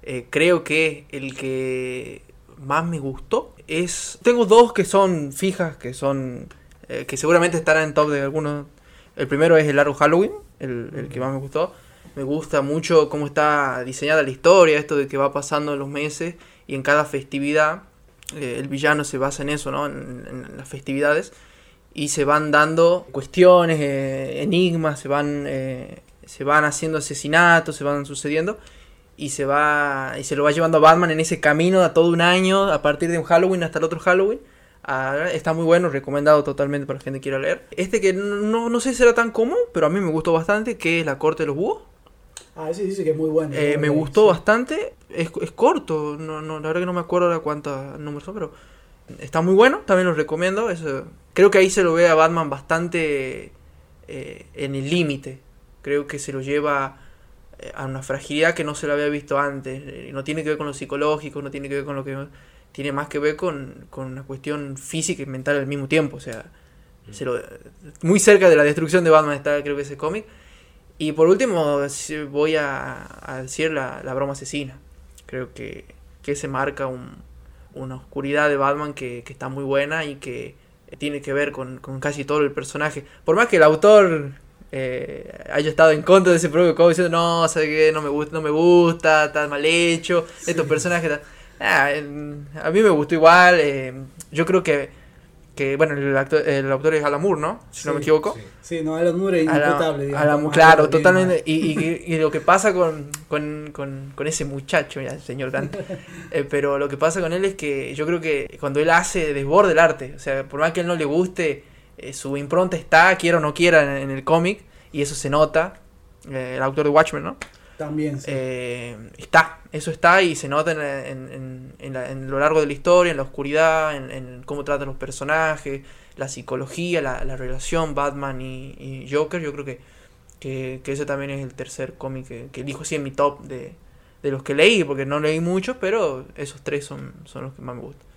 [SPEAKER 5] Eh, creo que el que más me gustó es... Tengo dos que son fijas, que son... eh, que seguramente estarán en top de algunos. El primero es el Arrow Halloween, el, el que más me gustó. Me gusta mucho cómo está diseñada la historia, esto de que va pasando en los meses y en cada festividad. eh, el villano se basa en eso, ¿no? En, las festividades. y se van dando cuestiones, eh, enigmas, se van, eh, se van haciendo asesinatos, se van sucediendo y se va y se lo va llevando a Batman en ese camino a todo un año a partir de un Halloween hasta el otro Halloween. Ah, está muy bueno, recomendado totalmente para la gente que quiera leer. Este que no, no sé si será tan común, pero a mí me gustó bastante, que es La Corte de los Búhos.
[SPEAKER 4] Ah, ese dice que es muy bueno.
[SPEAKER 5] Eh, me gustó
[SPEAKER 4] sí.
[SPEAKER 5] bastante, es, es corto, no, no, la verdad que no me acuerdo ahora cuántos números son, pero está muy bueno, también lo recomiendo. eso- creo que ahí se lo ve a Batman bastante eh, en el límite. Creo que se lo lleva eh, a una fragilidad que no se lo había visto antes. Eh, no tiene que ver con lo psicológico, no tiene que ver con lo que... Tiene más que ver con, con una cuestión física y mental al mismo tiempo. O sea, se lo- muy cerca de la destrucción de Batman está creo que ese cómic. Y por último voy a, a decir la, la broma asesina. Creo que, que se marca un- una oscuridad de Batman que, que está muy buena y que tiene que ver con, con casi todo el personaje. Por más que el autor eh, haya estado en contra de ese propio cómic diciendo no, sabe qué? no me gusta, no me gusta, está mal hecho, estos personajes Ah, a mí me gustó igual. eh, yo creo que, que bueno, el, actor- el autor es Alan Moore, ¿no? Si no me equivoco.
[SPEAKER 6] Sí.
[SPEAKER 4] Sí, no, Alan Moore es inimputable. digamos,
[SPEAKER 5] Alan- claro, totalmente. Y, y- y lo que pasa con, con, con, con ese muchacho, el señor Grant, eh, pero lo que pasa con él es que yo creo que cuando él hace desborde el arte, o sea, por más que a él no le guste, eh, su impronta está, quiera o no quiera, en, en el cómic, y eso se nota. Eh, el autor de Watchmen, ¿no?
[SPEAKER 4] También, sí.
[SPEAKER 5] Eh, está, eso está y se nota en, en- en- en la- en lo largo de la historia, en la oscuridad, en, en cómo tratan los personajes, la psicología, la, la relación Batman y, y Joker. Yo creo que, que, que ese también es el tercer cómic que, que elijo así en mi top de, de los que leí, porque no leí muchos, pero esos tres son, son los que más me gustan.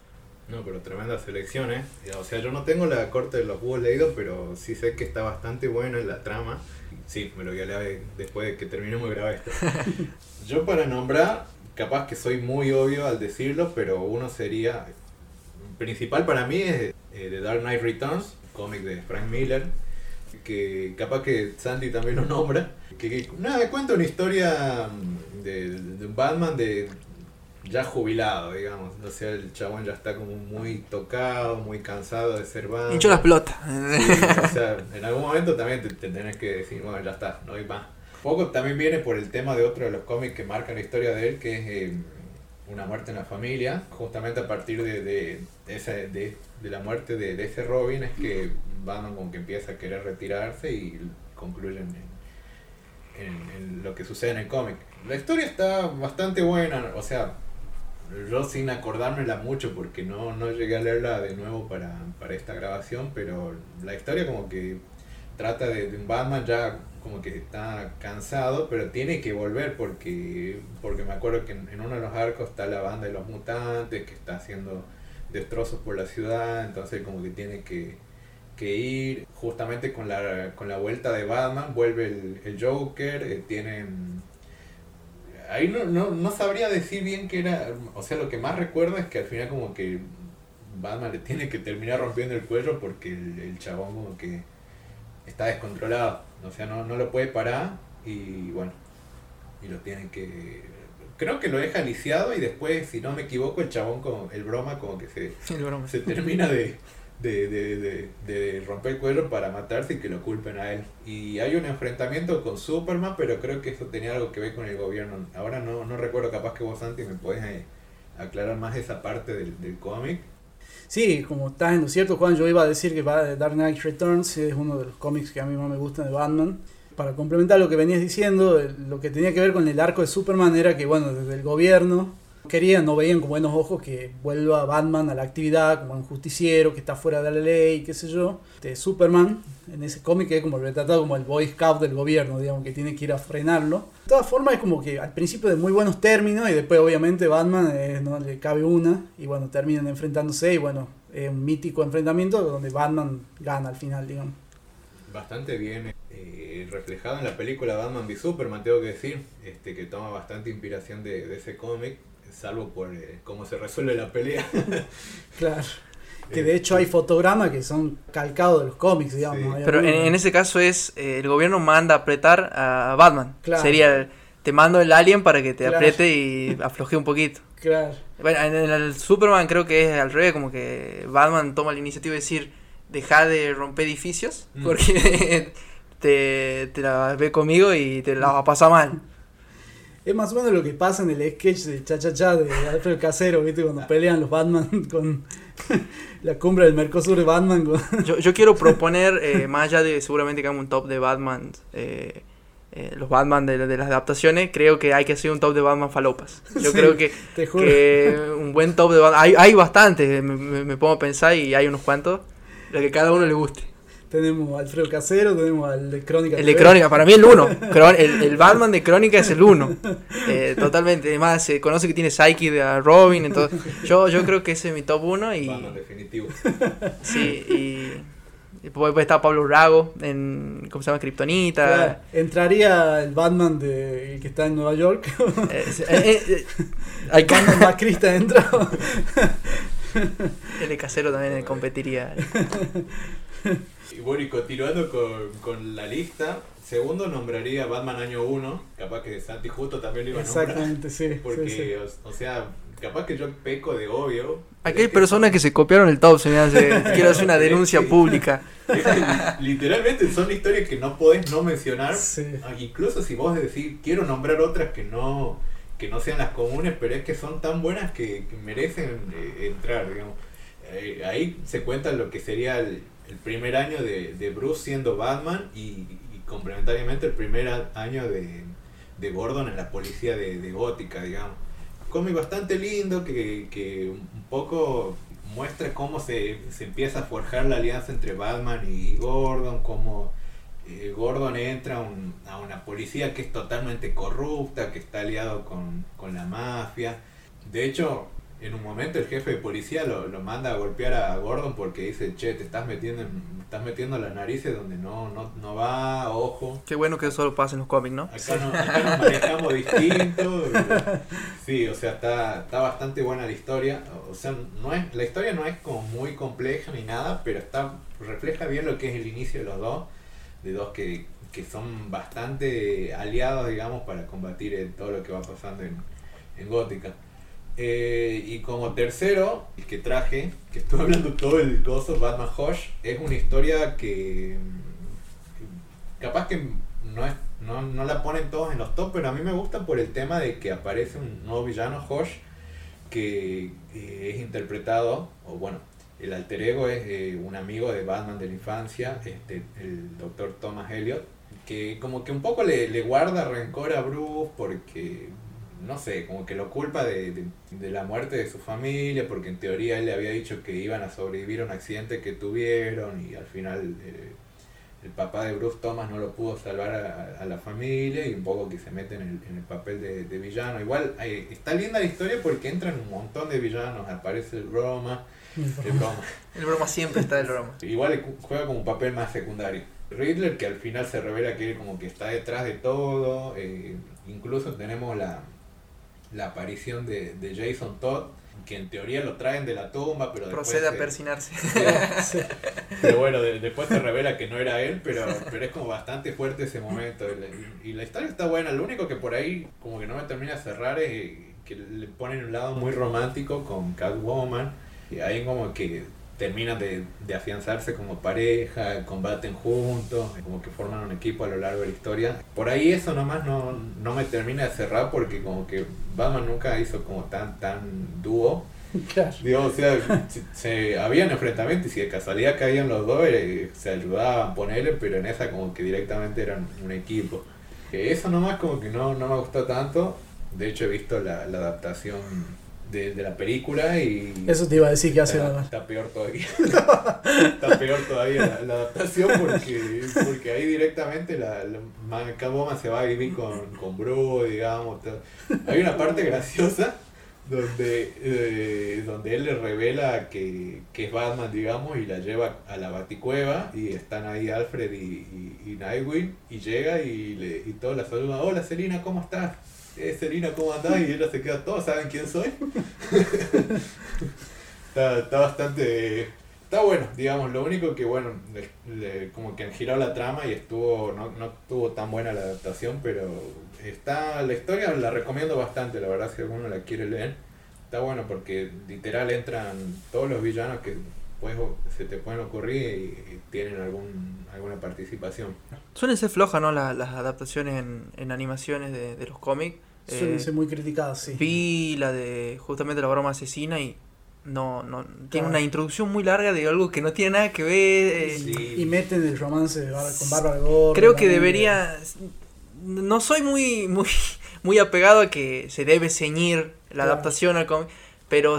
[SPEAKER 6] No, pero tremenda selección, ¿eh? O sea, yo no tengo la corte de los búhos leído, pero sí sé que está bastante buena en la trama. Sí, me lo voy a leer después de que terminemos de grabar esto. yo para nombrar, capaz que soy muy obvio al decirlo, pero uno sería... Principal para mí es eh, The Dark Knight Returns, cómic de Frank Miller, que capaz que Sandy también lo nombra. Que, que, nada, cuenta una historia mm, de, de un Batman de ya jubilado, digamos. O sea, el chabón ya está como muy tocado, muy cansado de ser Batman.
[SPEAKER 5] Hincho las pelotas.
[SPEAKER 6] Sí, o sea, en algún momento también te, te tenés que decir, bueno, ya está, no hay más. Poco también viene por el tema de otro de los cómics que marcan la historia de él, que es eh, Una muerte en la familia. Justamente a partir de, de, esa, de, de la muerte de, de ese Robin es que Batman como que empieza a querer retirarse y concluyen en, en- en lo que sucede en el cómic. La historia está bastante buena, o sea, yo sin acordármela mucho porque no, no llegué a leerla de nuevo para, para esta grabación, pero la historia como que trata de, un Batman ya como que está cansado, pero tiene que volver porque, porque me acuerdo que en, en uno de los arcos está la banda de los mutantes que está haciendo destrozos por la ciudad, entonces como que tiene que, que ir. Justamente con la, con la vuelta de Batman, vuelve el, el Joker, eh, tienen ahí no, no, no sabría decir bien qué era. O sea, lo que más recuerdo es que al final, como que Batman le tiene que terminar rompiendo el cuello porque el, el chabón, como que está descontrolado. O sea, no, no lo puede parar y bueno, y lo tiene que. Creo que lo deja lisiado y después, si no me equivoco, el chabón, como el broma, como que se,
[SPEAKER 5] El broma.
[SPEAKER 6] se termina de, de, de, de, de romper el cuello para matarse y que lo culpen a él. Y hay un enfrentamiento con Superman, pero creo que eso tenía algo que ver con el gobierno. Ahora no, no recuerdo, capaz que vos, Santi, me podés eh, aclarar más esa parte del, del cómic.
[SPEAKER 4] Sí, como estás en lo cierto, Juan, yo iba a decir que va- Dark Knight Returns es uno de los cómics que a mí más me gustan de Batman. Para complementar lo que venías diciendo, lo que tenía que ver con el arco de Superman era que, bueno, desde el gobierno querían, no veían con buenos ojos que vuelva Batman a la actividad como un justiciero que está fuera de la ley, qué sé yo. De Superman, en ese cómic es como retratado como el Boy Scout del gobierno, digamos, que tiene que ir a frenarlo. De todas formas, es como que al principio de muy buenos términos y después, obviamente, Batman eh, no le cabe una y bueno, terminan enfrentándose y bueno, es un mítico enfrentamiento donde Batman gana al final, digamos.
[SPEAKER 6] Bastante bien eh, reflejado en la película Batman v Superman, tengo que decir, este que toma bastante inspiración de ese cómic, salvo por eh, cómo se resuelve la pelea.
[SPEAKER 4] Claro. Que de hecho hay fotogramas que son calcados de los cómics, digamos.
[SPEAKER 6] Sí.
[SPEAKER 5] Pero en, ese caso es eh, el gobierno manda a apretar a Batman.
[SPEAKER 4] Claro.
[SPEAKER 5] Sería el- te mando el alien para que te
[SPEAKER 4] Claro.
[SPEAKER 5] apriete y afloje un poquito.
[SPEAKER 4] Claro.
[SPEAKER 5] Bueno, en el Superman creo que es al revés, como que Batman toma la iniciativa de decir, deja de romper edificios,
[SPEAKER 6] Mm.
[SPEAKER 5] porque te, te la ve conmigo y te la vas a pasar mal.
[SPEAKER 4] Es más o menos lo que pasa en el sketch de Cha Cha Cha de Alfredo Casero, ¿viste? Cuando pelean los Batman con la cumbre del Mercosur de Batman. Con...
[SPEAKER 5] Yo, yo quiero proponer, eh, más allá de seguramente que hagamos un top de Batman, eh, eh, los Batman de, de las adaptaciones, creo que hay que hacer un top de Batman falopas. Yo
[SPEAKER 4] Sí,
[SPEAKER 5] creo que,
[SPEAKER 4] te juro.
[SPEAKER 5] que un buen top de Batman, hay, hay bastantes, me, me- me pongo a pensar y hay unos cuantos, lo que cada uno le guste.
[SPEAKER 4] Tenemos a Alfredo Casero, tenemos al de Crónica.
[SPEAKER 5] El de
[SPEAKER 4] TV.
[SPEAKER 5] Crónica, para mí el 1. El, el Batman de Crónica es el 1. totalmente. Además, se conoce que tiene Psyche de Robin. Entonces, yo, yo creo que ese es mi top 1. Y,
[SPEAKER 6] Batman definitivo.
[SPEAKER 5] sí, y después puede estar Pablo Rago en. ¿Cómo se llama? Kryptonita.
[SPEAKER 4] Claro, Entraría el Batman de, el que está en Nueva York.
[SPEAKER 5] Eh, eh, eh, eh, hay que-
[SPEAKER 4] Batman Macrista entra.
[SPEAKER 5] el de Casero también competiría.
[SPEAKER 6] Y bueno, y continuando con, con la lista, segundo nombraría Batman Año 1. Capaz que Santi justo también lo iba a nombrar.
[SPEAKER 4] Exactamente, sí.
[SPEAKER 6] Porque,
[SPEAKER 4] sí.
[SPEAKER 6] O, o sea, capaz que yo peco de obvio.
[SPEAKER 5] Aquí hay personas que se copiaron el top. Se me hace. Quiero hacer una denuncia pública.
[SPEAKER 6] es que literalmente son historias que no podés no mencionar.
[SPEAKER 4] Sí.
[SPEAKER 6] Ah, Incluso si vos decís, quiero nombrar otras que no que no sean las comunes, pero es que son tan buenas que, que merecen eh, entrar, digamos. Eh, ahí se cuenta lo que sería el, el primer año de, de Bruce siendo Batman y, complementariamente el primer año de, de Gordon en la policía de, de Gótica, digamos. Cómic bastante lindo que, que un poco muestra cómo se, se empieza a forjar la alianza entre Batman y Gordon, cómo eh, Gordon entra a una policía que es totalmente corrupta, que está aliado con, con la mafia. De hecho, en un momento el jefe de policía lo, lo manda a golpear a Gordon porque dice, che, te estás metiendo, en- estás metiendo las narices donde no, no, no va, ojo.
[SPEAKER 5] Qué bueno que eso pasa en los cómics, ¿no?
[SPEAKER 6] Acá, no, acá nos manejamos distinto. Sí, o sea, está, está bastante buena la historia. O sea, no es, la historia no es como muy compleja ni nada, pero está refleja bien lo que es el inicio de los dos, de dos que, que son bastante aliados, digamos, para combatir eh, todo lo que va pasando en, en Gótica. Eh, y como tercero, el que traje, que estuve hablando todo el coso, Batman Hush, es una historia que capaz que no, es, no, no la ponen todos en los top, pero a mí me gusta por el tema de que aparece un nuevo villano, Hush, que es interpretado, o bueno, el alter ego es eh, un amigo de Batman de la infancia, este, el doctor Thomas Elliot, que como que un poco le, le guarda rencor a Bruce porque, no sé, como que lo culpa de, de- de la muerte de su familia, porque en teoría él le había dicho que iban a sobrevivir a un accidente que tuvieron y al final eh, el papá de Bruce Thomas no lo pudo salvar a, a la familia y un poco que se mete en el, en el papel de, de villano. Igual eh, está linda la historia porque entran un montón de villanos, aparece el Roma, el Roma.
[SPEAKER 5] El broma siempre está del broma.
[SPEAKER 6] Igual juega como un papel más secundario. Riddler, que al final se revela que él como que está detrás de todo. eh, incluso tenemos la, la aparición de, de Jason Todd, que en teoría lo traen de la tumba, pero después
[SPEAKER 5] Procede a
[SPEAKER 6] se-
[SPEAKER 5] persinarse.
[SPEAKER 6] Pero bueno, de- después se revela que no era él, pero, pero es como bastante fuerte ese momento. Y la, y la historia está buena, lo único que por ahí como que no me termina de cerrar es que le ponen un lado muy romántico con Catwoman. Y ahí como que terminan de, de afianzarse como pareja, combaten juntos, como que forman un equipo a lo largo de la historia. Por ahí eso nomás no, no me termina de cerrar porque como que Batman nunca hizo como tan, tan dúo.
[SPEAKER 4] Claro.
[SPEAKER 6] Digo, o sea, se, se- habían enfrentamientos y si de casualidad caían los dos, eh, se ayudaban, ponerle, pero en esa como que directamente eran un equipo. Que eso nomás como que no, no me gustó tanto. De hecho he visto la, la adaptación de, de la película y...
[SPEAKER 4] Eso te iba a decir que hace nada.
[SPEAKER 6] está peor todavía. está peor todavía la, la adaptación porque, porque ahí directamente la, la Man- Catwoman se va a vivir con, con Bruce, digamos. todo. Hay una parte graciosa donde, eh, donde él le revela que, que es Batman, digamos, y la lleva a la baticueva y están ahí Alfred y, y, y Nightwing y llega y, le, y todos la saludan, hola Selina, ¿cómo estás? Eh, Selina, ¿cómo andás? Y ella se queda, todos saben quién soy. está, está bastante... Está bueno, digamos, lo único que, bueno, le- le- como que han girado la trama y estuvo, no, no estuvo tan buena la adaptación, pero está, la historia la recomiendo bastante, la verdad, si alguno la quiere leer. Está bueno porque literal entran todos los villanos que después se te pueden ocurrir y, y tienen algún, alguna participación.
[SPEAKER 5] Suelen ser flojas, ¿no? La- las adaptaciones en, en animaciones de, de los cómics.
[SPEAKER 4] Suelen
[SPEAKER 5] Eh,
[SPEAKER 4] ser muy criticadas, sí.
[SPEAKER 5] Vi la de justamente la broma asesina y no, no tiene
[SPEAKER 4] Claro.
[SPEAKER 5] una introducción muy larga de algo que no tiene nada que ver. eh,
[SPEAKER 6] Sí.
[SPEAKER 4] Y meten el romance de Bar- con Bárbara Gordon.
[SPEAKER 5] Creo que debería. No soy muy, muy, muy apegado a que se debe ceñir la
[SPEAKER 4] Claro.
[SPEAKER 5] adaptación al cómic, pero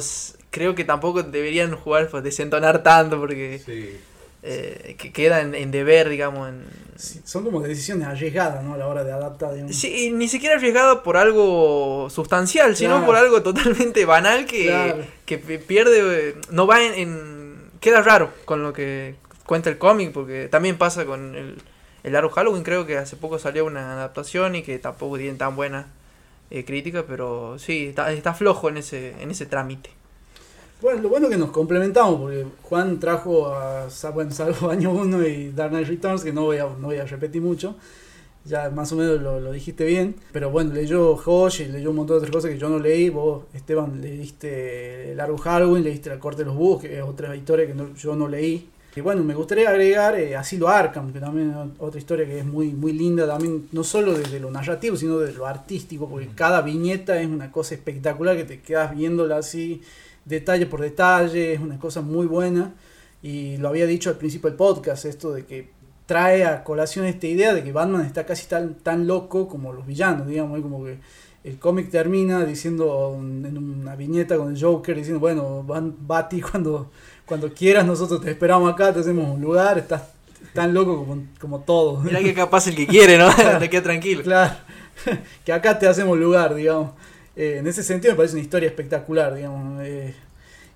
[SPEAKER 5] creo que tampoco deberían jugar pues, desentonar tanto porque
[SPEAKER 6] Sí.
[SPEAKER 5] eh, que queda en, deber, digamos. En...
[SPEAKER 4] Sí, son como decisiones arriesgadas, ¿no? A la hora de adaptar, digamos.
[SPEAKER 5] Sí, y ni siquiera arriesgado por algo sustancial, sino
[SPEAKER 4] Claro.
[SPEAKER 5] por algo totalmente banal que,
[SPEAKER 4] Claro.
[SPEAKER 5] que pierde, no va en, en- Queda raro con lo que cuenta el cómic, porque también pasa con el, el Halloween, creo que hace poco salió una adaptación y que tampoco tiene tan buena eh, crítica, pero sí, está, está flojo en ese, en ese trámite.
[SPEAKER 4] Bueno, lo bueno que nos complementamos, porque Juan trajo a bueno, Salvo Año 1 y Dark Knight Returns, que no voy a, no voy a repetir mucho. Ya más o menos lo, lo dijiste bien. Pero bueno, leyó Josh y leyó un montón de otras cosas que yo no leí. Vos, Esteban, leíste Largo Halloween, leíste La Corte de los Búhos, que es otra historia que no- yo no leí. Y bueno, me gustaría agregar eh, Asilo Arkham, que también es otra historia que es muy, muy linda, también no solo desde lo narrativo, sino desde lo artístico, porque cada viñeta es una cosa espectacular que te quedas viéndola así detalle por detalle, es una cosa muy buena. Y lo había dicho al principio del podcast, esto de que trae a colación esta idea de que Batman está casi tan, tan loco como los villanos, digamos, como que el cómic termina diciendo en una viñeta con el Joker diciendo, bueno, Ban- Bati, cuando, cuando quieras nosotros te esperamos acá, te hacemos un lugar, estás tan loco como, como todos.
[SPEAKER 5] Mira que capaz el que quiere, ¿no? Te queda tranquilo.
[SPEAKER 4] Claro, que acá te hacemos lugar, digamos. Eh, en ese sentido me parece una historia espectacular, digamos. eh.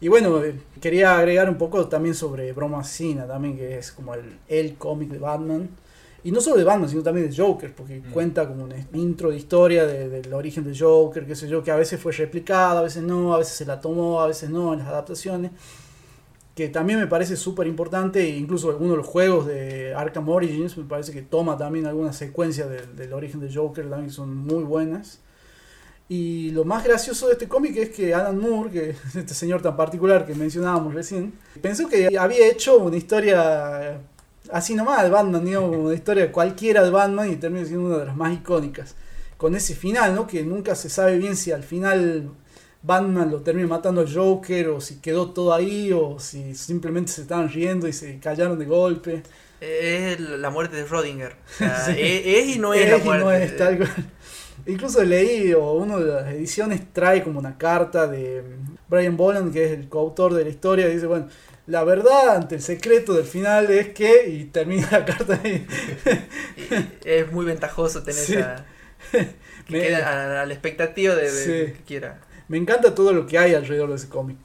[SPEAKER 4] y bueno, eh, quería agregar un poco también sobre Broma Asesina, también que es como el, el cómic de Batman. Y no solo de Batman, sino también de Joker, porque
[SPEAKER 6] Mm. cuenta
[SPEAKER 4] como una intro de historia de- del origen del Joker, qué sé yo, que a veces fue replicada, a veces no, a veces se la tomó, a veces no en las adaptaciones. Que también me parece súper importante, e incluso algunos de los juegos de Arkham Origins me parece que toma también algunas secuencias del, del origen del Joker, también que son muy buenas. Y lo más gracioso de este cómic es que Alan Moore, que es este señor tan particular que mencionábamos recién, pensó que había hecho una historia así nomás de Batman, digamos, una historia cualquiera de Batman y termina siendo una de las más icónicas. Con ese final, ¿no? Que nunca se sabe bien si al final Batman lo termina matando al Joker o si quedó todo ahí o si simplemente se estaban riendo y se callaron de golpe.
[SPEAKER 5] Es la muerte de Rodinger. O sea,
[SPEAKER 4] Sí.
[SPEAKER 5] es, y no es,
[SPEAKER 4] Es
[SPEAKER 5] la
[SPEAKER 4] y no es, tal cual. Incluso leí, o una de las ediciones trae como una carta de Brian Boland, que es el coautor de la historia, y dice, bueno, la verdad ante el secreto del final es que, y termina la carta ahí.
[SPEAKER 5] Es muy ventajoso tener
[SPEAKER 4] Sí.
[SPEAKER 5] esa. Que
[SPEAKER 4] Me-
[SPEAKER 5] quede a, la expectativa de, de-
[SPEAKER 4] Sí.
[SPEAKER 5] de que quiera.
[SPEAKER 4] Me encanta todo lo que hay alrededor de ese cómic.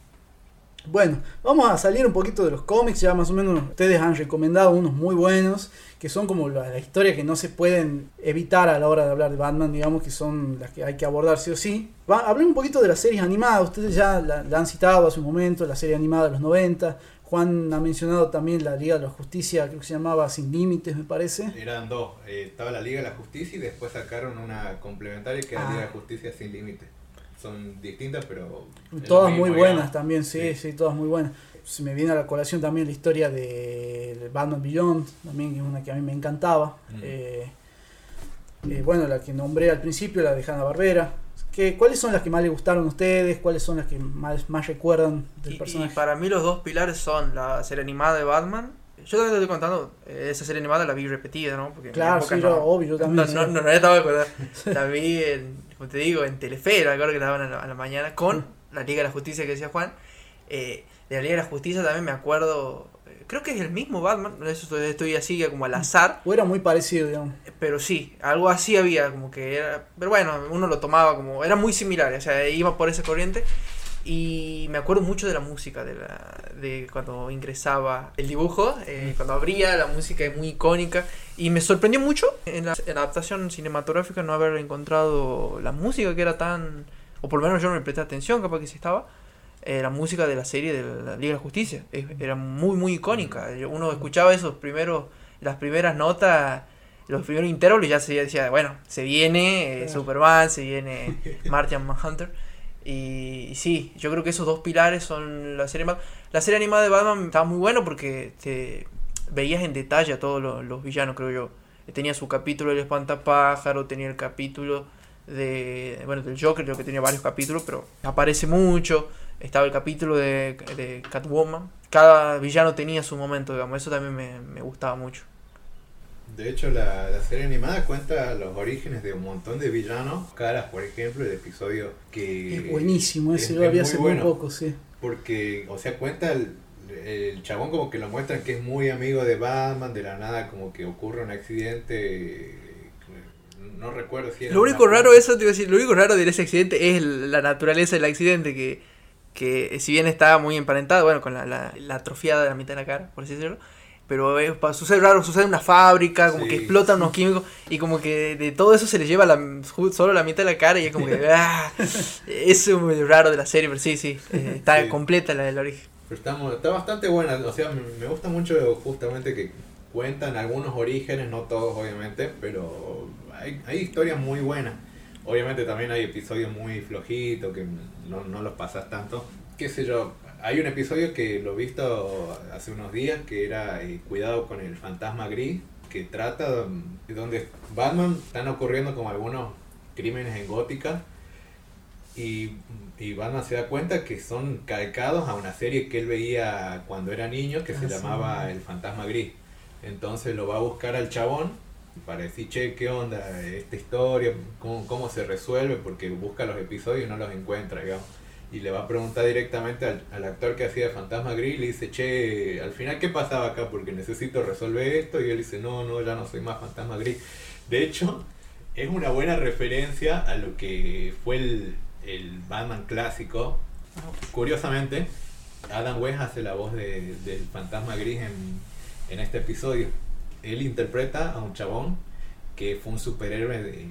[SPEAKER 4] Bueno, vamos a salir un poquito de los cómics, ya más o menos ustedes han recomendado unos muy buenos, que son como la, la historia que no se pueden evitar a la hora de hablar de Batman, digamos que son las que hay que abordar sí o sí. Va, un poquito de las series animadas, ustedes ya la, la han citado hace un momento, la serie animada de los 90, Juan ha mencionado también la Liga de la Justicia, creo que se llamaba Sin Límites, me parece.
[SPEAKER 6] Eran dos. eh, estaba la Liga de la Justicia y después sacaron una complementaria que era
[SPEAKER 4] Ah.
[SPEAKER 6] Liga de Justicia sin límites. Son distintas, pero.
[SPEAKER 4] Todas muy buenas también, sí, sí,
[SPEAKER 6] Sí.
[SPEAKER 4] todas muy buenas. Se me viene a la colación también la historia de Batman Beyond, también que es una que a mí me encantaba.
[SPEAKER 6] Mm.
[SPEAKER 4] Eh, eh, bueno, la que nombré al principio, la de Hanna Barbera. ¿Qué, ¿Cuáles son las que más les gustaron a ustedes? ¿Cuáles son las que más, más recuerdan del
[SPEAKER 5] Y, y
[SPEAKER 4] personaje?
[SPEAKER 5] para mí los dos pilares son la serie animada de Batman. Yo también te estoy contando, eh, esa serie animada la vi repetida, ¿no? Porque en mi
[SPEAKER 4] Claro,
[SPEAKER 5] época
[SPEAKER 4] sí,
[SPEAKER 5] no,
[SPEAKER 4] yo, obvio, yo también.
[SPEAKER 5] no,
[SPEAKER 4] sí.
[SPEAKER 5] no, no, no estaba de acuerdo. La vi, en, como te digo, en Telefe, acuerdo que la daban a la, a la mañana, con la Liga de la Justicia que decía Juan. Eh, de la Liga de la Justicia también me acuerdo, eh, creo que es el mismo Batman, eso estoy, estoy así como al azar.
[SPEAKER 4] O era muy parecido, digamos.
[SPEAKER 5] Pero sí, algo así había, como que era. Pero bueno, uno lo tomaba como. Era muy similar, o sea, iba por esa corriente. Y me acuerdo mucho de la música, de, la, de cuando ingresaba el dibujo, eh, cuando abría, la música es muy icónica. Y me sorprendió mucho en la, en la adaptación cinematográfica no haber encontrado la música que era tan. O por lo menos yo no me presté atención, capaz que sí estaba. eh, la música de la serie de la Liga de la Justicia. Era muy, muy icónica. Uno escuchaba esos primeros, las primeras notas los primeros intervalos ya se decía, bueno, se viene eh. Superman, se viene Martian Manhunter. Y, sí, yo creo que esos dos pilares son la serie animada. La serie animada de Batman estaba muy bueno porque te veías en detalle a todos los, villanos, creo yo. Tenía su capítulo del espantapájaro, tenía el capítulo de bueno del Joker, creo que tenía varios capítulos, pero aparece mucho. Estaba el capítulo de, Catwoman. Cada villano tenía su momento, digamos. Eso también me gustaba mucho.
[SPEAKER 6] De hecho, la, la serie animada cuenta los orígenes de un montón de villanos. Caras, por ejemplo, el episodio que...
[SPEAKER 4] Es buenísimo, ese
[SPEAKER 6] es-
[SPEAKER 4] lo había hace
[SPEAKER 6] muy bueno.
[SPEAKER 4] poco, sí.
[SPEAKER 6] Porque, o sea, cuenta el, el chabón como que lo muestran que es muy amigo de Batman, de la nada como que ocurre un accidente, no recuerdo si era
[SPEAKER 5] Lo único raro, eso te iba a decir, lo único raro de ese accidente es la naturaleza del accidente, que, que si bien está muy emparentado, bueno, con la, la, la atrofiada de la mitad de la cara, por así decirlo, pero pa- sucede raro, sucede en una fábrica, como
[SPEAKER 6] Sí,
[SPEAKER 5] que explotan unos químicos, y como que de todo eso se le lleva la, solo la mitad de la cara, y es como que, ah, es muy raro de la serie, pero sí, sí, eh, está
[SPEAKER 6] Sí.
[SPEAKER 5] completa la del origen.
[SPEAKER 6] Pero está, bastante buena, o sea, me, me gusta mucho justamente que cuentan algunos orígenes, no todos obviamente, pero hay, hay historias muy buenas. Obviamente también hay episodios muy flojitos que no, no los pasas tanto. Qué sé yo, hay un episodio que lo he visto hace unos días que era eh, Cuidado con el fantasma gris, que trata de donde Batman están ocurriendo como algunos crímenes en Gótica y, y Batman se da cuenta que son calcados a una serie que él veía cuando era niño que se
[SPEAKER 4] Ah, sí.
[SPEAKER 6] llamaba El Fantasma Gris. Entonces lo va a buscar al chabón para decir, che, ¿qué onda esta historia? ¿Cómo, cómo se resuelve? Porque busca los episodios y no los encuentra, digamos. Y le va a preguntar directamente al, al actor que hacía Fantasma Gris y le dice, che, al final, ¿qué pasaba acá? Porque necesito resolver esto. Y él dice, no, no, ya no soy más Fantasma Gris. De hecho, es una buena referencia a lo que fue el, el Batman clásico. Curiosamente, Adam West hace la voz de- del fantasma gris en, en este episodio. Él interpreta a un chabón que fue un superhéroe de,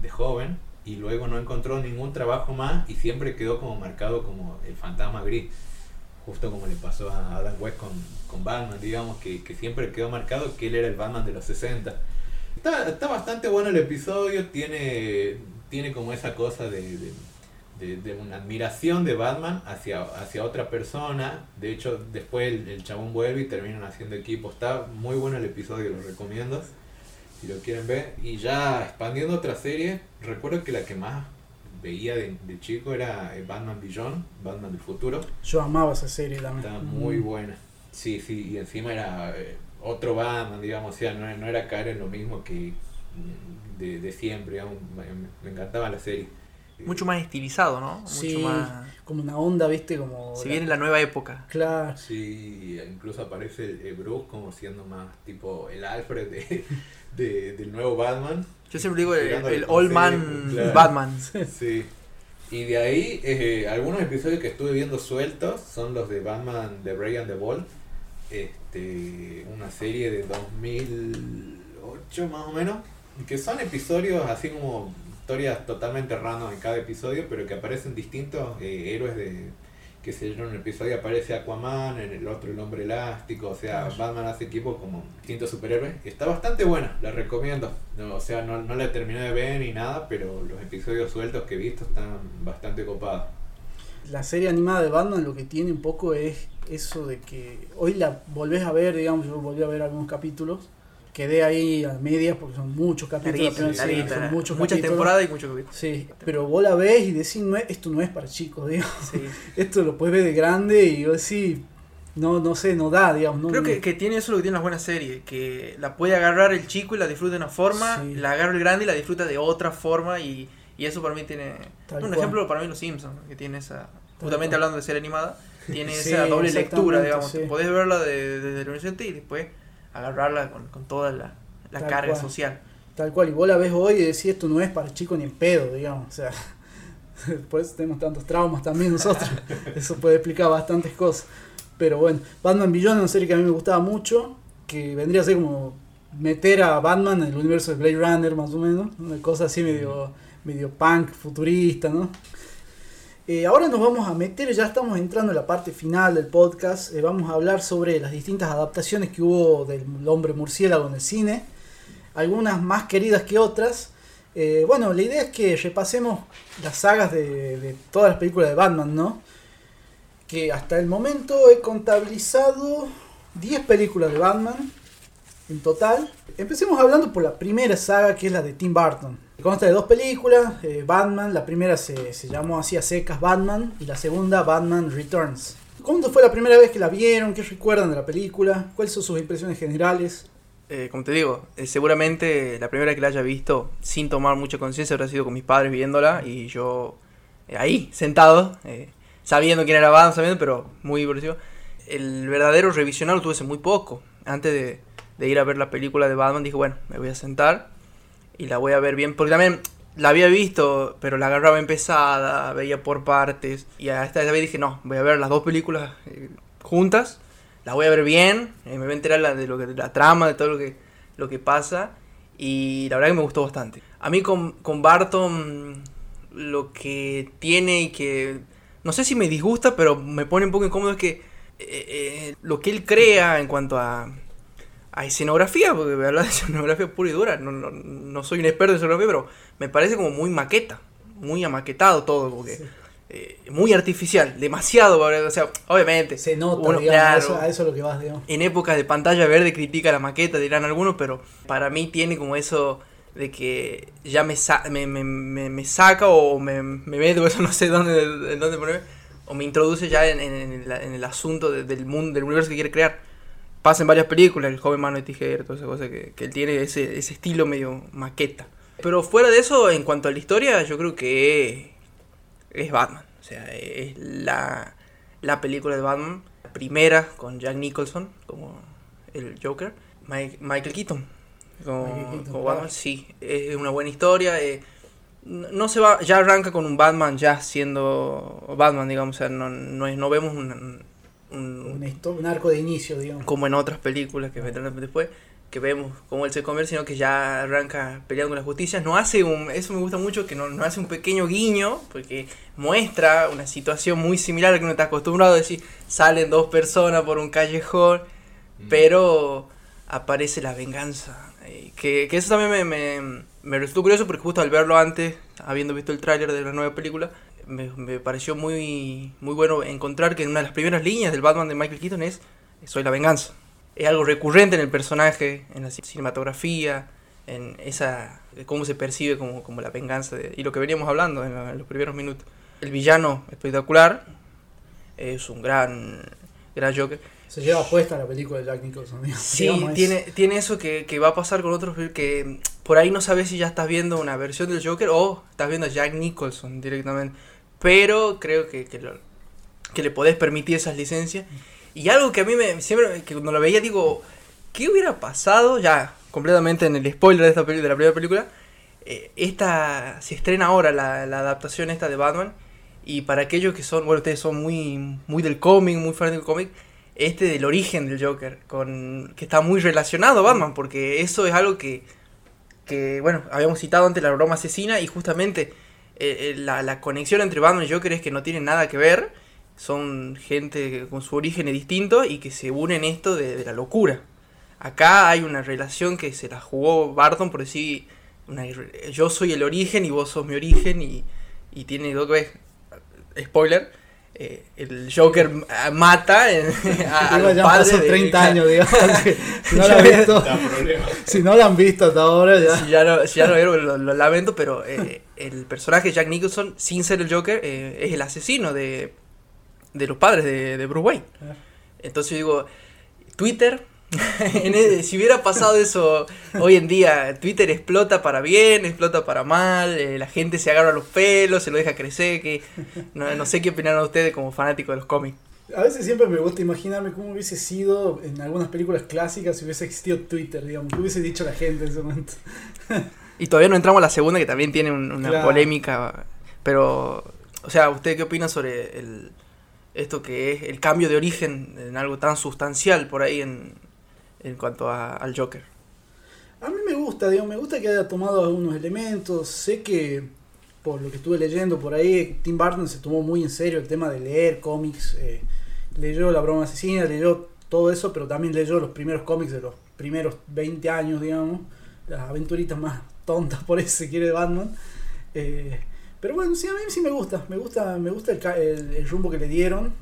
[SPEAKER 6] de joven y luego no encontró ningún trabajo más y siempre quedó como marcado como el fantasma gris. Justo como le pasó a Adam West con, con Batman, digamos, que, que siempre quedó marcado que él era el Batman de los 60. Está, está bastante bueno el episodio, tiene, tiene como esa cosa de, de, de- de una admiración de Batman hacia, hacia otra persona. De hecho, después el, el chabón vuelve y terminan haciendo equipo. Está muy bueno el episodio, lo recomiendo si lo quieren ver. Y ya expandiendo otra serie, recuerdo que la que más veía de, de chico era eh, Batman Beyond, Batman del futuro.
[SPEAKER 4] Yo amaba esa serie también.
[SPEAKER 6] Está muy
[SPEAKER 4] Mm.
[SPEAKER 6] buena. Sí, sí, y encima era eh, otro Batman, digamos, o sea, no, no era caer en lo mismo que mm, de, de siempre, digamos, me, me encantaba la serie.
[SPEAKER 5] Mucho más estilizado, ¿no?
[SPEAKER 4] Sí,
[SPEAKER 5] Mucho más...
[SPEAKER 4] como una onda, viste, como...
[SPEAKER 5] Si
[SPEAKER 4] la-
[SPEAKER 5] viene la nueva época.
[SPEAKER 4] Claro.
[SPEAKER 6] Sí, incluso aparece el, el Bruce como siendo más tipo el Alfred de, de- del nuevo Batman.
[SPEAKER 5] Yo siempre digo el,
[SPEAKER 6] Llegando
[SPEAKER 5] el Old Man
[SPEAKER 6] claro.
[SPEAKER 5] Batman.
[SPEAKER 6] Sí. Y de ahí, eh, algunos episodios que estuve viendo sueltos son los de Batman de Ray and the Ball. Este, una serie de 2008 más o menos. Que son episodios así como historias totalmente random en cada episodio, pero que aparecen distintos eh, héroes de. Que sé yo, en un episodio aparece Aquaman, en el otro el hombre elástico, o sea, Batman hace equipo como distintos superhéroes. Está bastante buena, la recomiendo. No, o sea, no, no la terminé de ver ni nada, pero los episodios sueltos que he visto están bastante copados.
[SPEAKER 4] La serie animada de Batman lo que tiene un poco es eso de que hoy la volvés a ver, digamos, yo volví a ver algunos capítulos. Quedé ahí a medias porque son muchos capítulos. la
[SPEAKER 5] Larguita, larguita.
[SPEAKER 4] son muchos
[SPEAKER 5] Muchas temporadas y muchos capítulos.
[SPEAKER 4] Sí, pero vos la ves y decís, no es, esto no es para chicos, digamos.
[SPEAKER 5] Sí.
[SPEAKER 4] Esto lo puedes ver de grande y vos decís, no, no sé, no da, digamos. No,
[SPEAKER 5] Creo que, que tiene eso lo que tienen las buenas series, que la puede agarrar el chico y la disfruta de una forma,
[SPEAKER 4] Sí.
[SPEAKER 5] la agarra el grande y la disfruta de otra forma y, y eso para mí tiene...
[SPEAKER 4] Tal
[SPEAKER 5] un
[SPEAKER 4] cual.
[SPEAKER 5] ejemplo para mí Los Simpsons, que tiene esa... Justamente
[SPEAKER 4] cual.
[SPEAKER 5] hablando de serie animada, tiene
[SPEAKER 4] Sí,
[SPEAKER 5] esa doble lectura, digamos.
[SPEAKER 4] sí.
[SPEAKER 5] Podés verla de- desde el horizonte y después agarrarla con, con toda la, la carga
[SPEAKER 4] cual.
[SPEAKER 5] social.
[SPEAKER 4] Tal cual, y vos la ves hoy y decís, esto no es para chicos ni en pedo, digamos. O sea, por eso tenemos tantos traumas también nosotros. Eso puede explicar bastantes cosas. Pero bueno, Batman Beyond es una serie que a mí me gustaba mucho, que vendría a ser como meter a Batman en el universo de Blade Runner, más o menos. Una cosa así medio, medio punk, futurista, ¿no? Eh, ahora nos vamos a meter, ya estamos entrando en la parte final del podcast. eh, vamos a hablar sobre las distintas adaptaciones que hubo del hombre murciélago en el cine algunas más queridas que otras. Eh, bueno, la idea es que repasemos las sagas de, de todas las películas de Batman, ¿no? Que hasta el momento he contabilizado 10 películas de Batman en total. Empecemos hablando por la primera saga, que es la de Tim Burton. Consta de dos películas, eh, Batman, la primera se, se llamó así a secas Batman y la segunda Batman Returns. ¿Cómo fue la primera vez que la vieron? ¿Qué recuerdan de la película? ¿Cuáles son sus impresiones generales?
[SPEAKER 5] Eh, como te digo, eh, seguramente la primera que la haya visto sin tomar mucha conciencia habrá sido con mis padres viéndola y yo eh, ahí, sentado, eh, sabiendo quién era Batman, sabiendo, pero muy divertido. El verdadero revisionado lo tuve hace muy poco. Antes de, de ir a ver la película de Batman dije, bueno, me voy a sentar y la voy a ver bien. Porque también la había visto, pero la agarraba empezada, veía por partes. Y a esta vez dije, no, voy a ver las dos películas eh, juntas. La voy a ver bien, eh, me voy a enterar de, lo la trama, de todo lo que, lo que pasa. Y la verdad que me gustó bastante. A mí con, con Barton lo que tiene y que... No sé si me disgusta, pero me pone un poco incómodo es que eh, lo que él crea en cuanto a, a escenografía, porque hablar de escenografía pura y dura, no, no, no soy un experto en escenografía, pero me parece como muy maqueta, muy amaquetado todo, porque eh, muy artificial, demasiado, o sea, obviamente.
[SPEAKER 4] Se nota,
[SPEAKER 5] uno-
[SPEAKER 4] digamos,
[SPEAKER 5] claro,
[SPEAKER 4] a, eso, a eso es lo que vas, digamos.
[SPEAKER 5] en épocas de pantalla verde critica la maqueta, dirán algunos, pero para mí tiene como eso de que ya me, sa- me, me, me, me saca o me, me mete, o eso no sé dónde, en dónde ponerme, o me introduce ya en, en- en el, en el asunto de- del mundo, del universo que quiere crear. Pasa en varias películas, el joven mano de tijera, toda esa cosa que, que él tiene ese, ese estilo medio maqueta. Pero fuera de eso, en cuanto a la historia, yo creo que es Batman. O sea, es la, la película de Batman, la primera con Jack Nicholson como el Joker, Mike- Michael Keaton como,
[SPEAKER 4] Michael Keaton,
[SPEAKER 5] como
[SPEAKER 4] claro.
[SPEAKER 5] Batman, sí, es una buena historia. eh, no no se va, ya arranca con un Batman ya siendo Batman, digamos, o sea, no, no, es- no vemos un, un-
[SPEAKER 4] Un, un arco de inicio, digamos.
[SPEAKER 5] como en otras películas que vendrán después, que vemos cómo él se convierte, sino que ya arranca peleando con la justicia. No hace un, eso me gusta mucho, que no, no hace un pequeño guiño, porque muestra una situación muy similar a la que uno está acostumbrado a decir, salen dos personas por un callejón, pero aparece la venganza. eh, Que, que eso también me, me, me resultó curioso porque justo al verlo antes, habiendo visto el tráiler de la nueva película, me, me pareció muy, muy bueno encontrar que en una de las primeras líneas del Batman de Michael Keaton es Soy la venganza. Es algo recurrente en el personaje, en la ci- cinematografía, en esa cómo se percibe como, como la venganza de- y lo que veníamos hablando en, la- en los primeros minutos. El villano espectacular, es un gran, gran Joker.
[SPEAKER 4] Se lleva puesta la película de Jack Nicholson. digamos.
[SPEAKER 5] Sí,
[SPEAKER 4] Digamos, es-
[SPEAKER 5] tiene, tiene eso que, que va a pasar con otros que por ahí no sabes si ya estás viendo una versión del Joker o estás viendo a Jack Nicholson directamente. Pero creo que, que, le podés permitir esas licencias. Y algo que a mí me siempre, que cuando lo veía digo, ¿qué hubiera pasado? Ya, completamente en el spoiler de, esta de la primera película. eh, esta se estrena ahora la, la adaptación esta de Batman. Y para aquellos que son, bueno, ustedes son muy, muy del cómic, muy fan del cómic, este del origen del Joker, con que está muy relacionado a Batman, porque eso es algo que, que bueno, habíamos citado antes la broma asesina y justamente eh, eh, la, la conexión entre Batman y Joker es que no tienen nada que ver, son gente con su origen distinto y que se unen en esto de, la locura. Acá hay una relación que se la jugó Barton por decir, una yo soy el origen y vos sos mi origen y, y tiene dos que spoiler, eh, el Joker ah, mata en- a, a
[SPEAKER 4] Igual
[SPEAKER 5] los
[SPEAKER 4] ya
[SPEAKER 5] padres
[SPEAKER 4] pasó
[SPEAKER 5] de-
[SPEAKER 4] 30 años, digamos. si, no la han visto,
[SPEAKER 6] Da problema.
[SPEAKER 4] si no la han visto hasta ahora, ya.
[SPEAKER 5] Si ya no, si ya no vieron, lo, lo lamento, pero eh, el personaje de Jack Nicholson, sin ser el Joker, eh, es el asesino de, de los padres de, de Bruce Wayne. Entonces yo digo, Twitter, si hubiera pasado eso hoy en día, Twitter explota para bien, explota para mal, eh, la gente se agarra los pelos, se lo deja crecer, que no, no sé qué opinarán ustedes como fanáticos de los cómics.
[SPEAKER 4] A veces siempre me gusta imaginarme cómo hubiese sido en algunas películas clásicas si hubiese existido Twitter, digamos. ¿Qué hubiese dicho la gente en ese momento?
[SPEAKER 5] Y todavía no entramos a la segunda, que también tiene un- una
[SPEAKER 4] Claro.
[SPEAKER 5] polémica. Pero, o sea, ¿usted qué opina sobre el, esto que es el cambio de origen en algo tan sustancial por ahí en, en cuanto al Joker?
[SPEAKER 4] A mí me gusta, digamos, me gusta que haya tomado algunos elementos. Sé que, por lo que estuve leyendo por ahí, Tim Burton se tomó muy en serio el tema de leer cómics. eh, leyó La broma asesina, leyó todo eso, pero también leyó los primeros cómics de los primeros 20 años, digamos. Las aventuritas más tonta por eso se quiere de Batman. Eh, pero bueno, sí, a mí sí me gusta, me gusta, me gusta el, el- el rumbo que le dieron.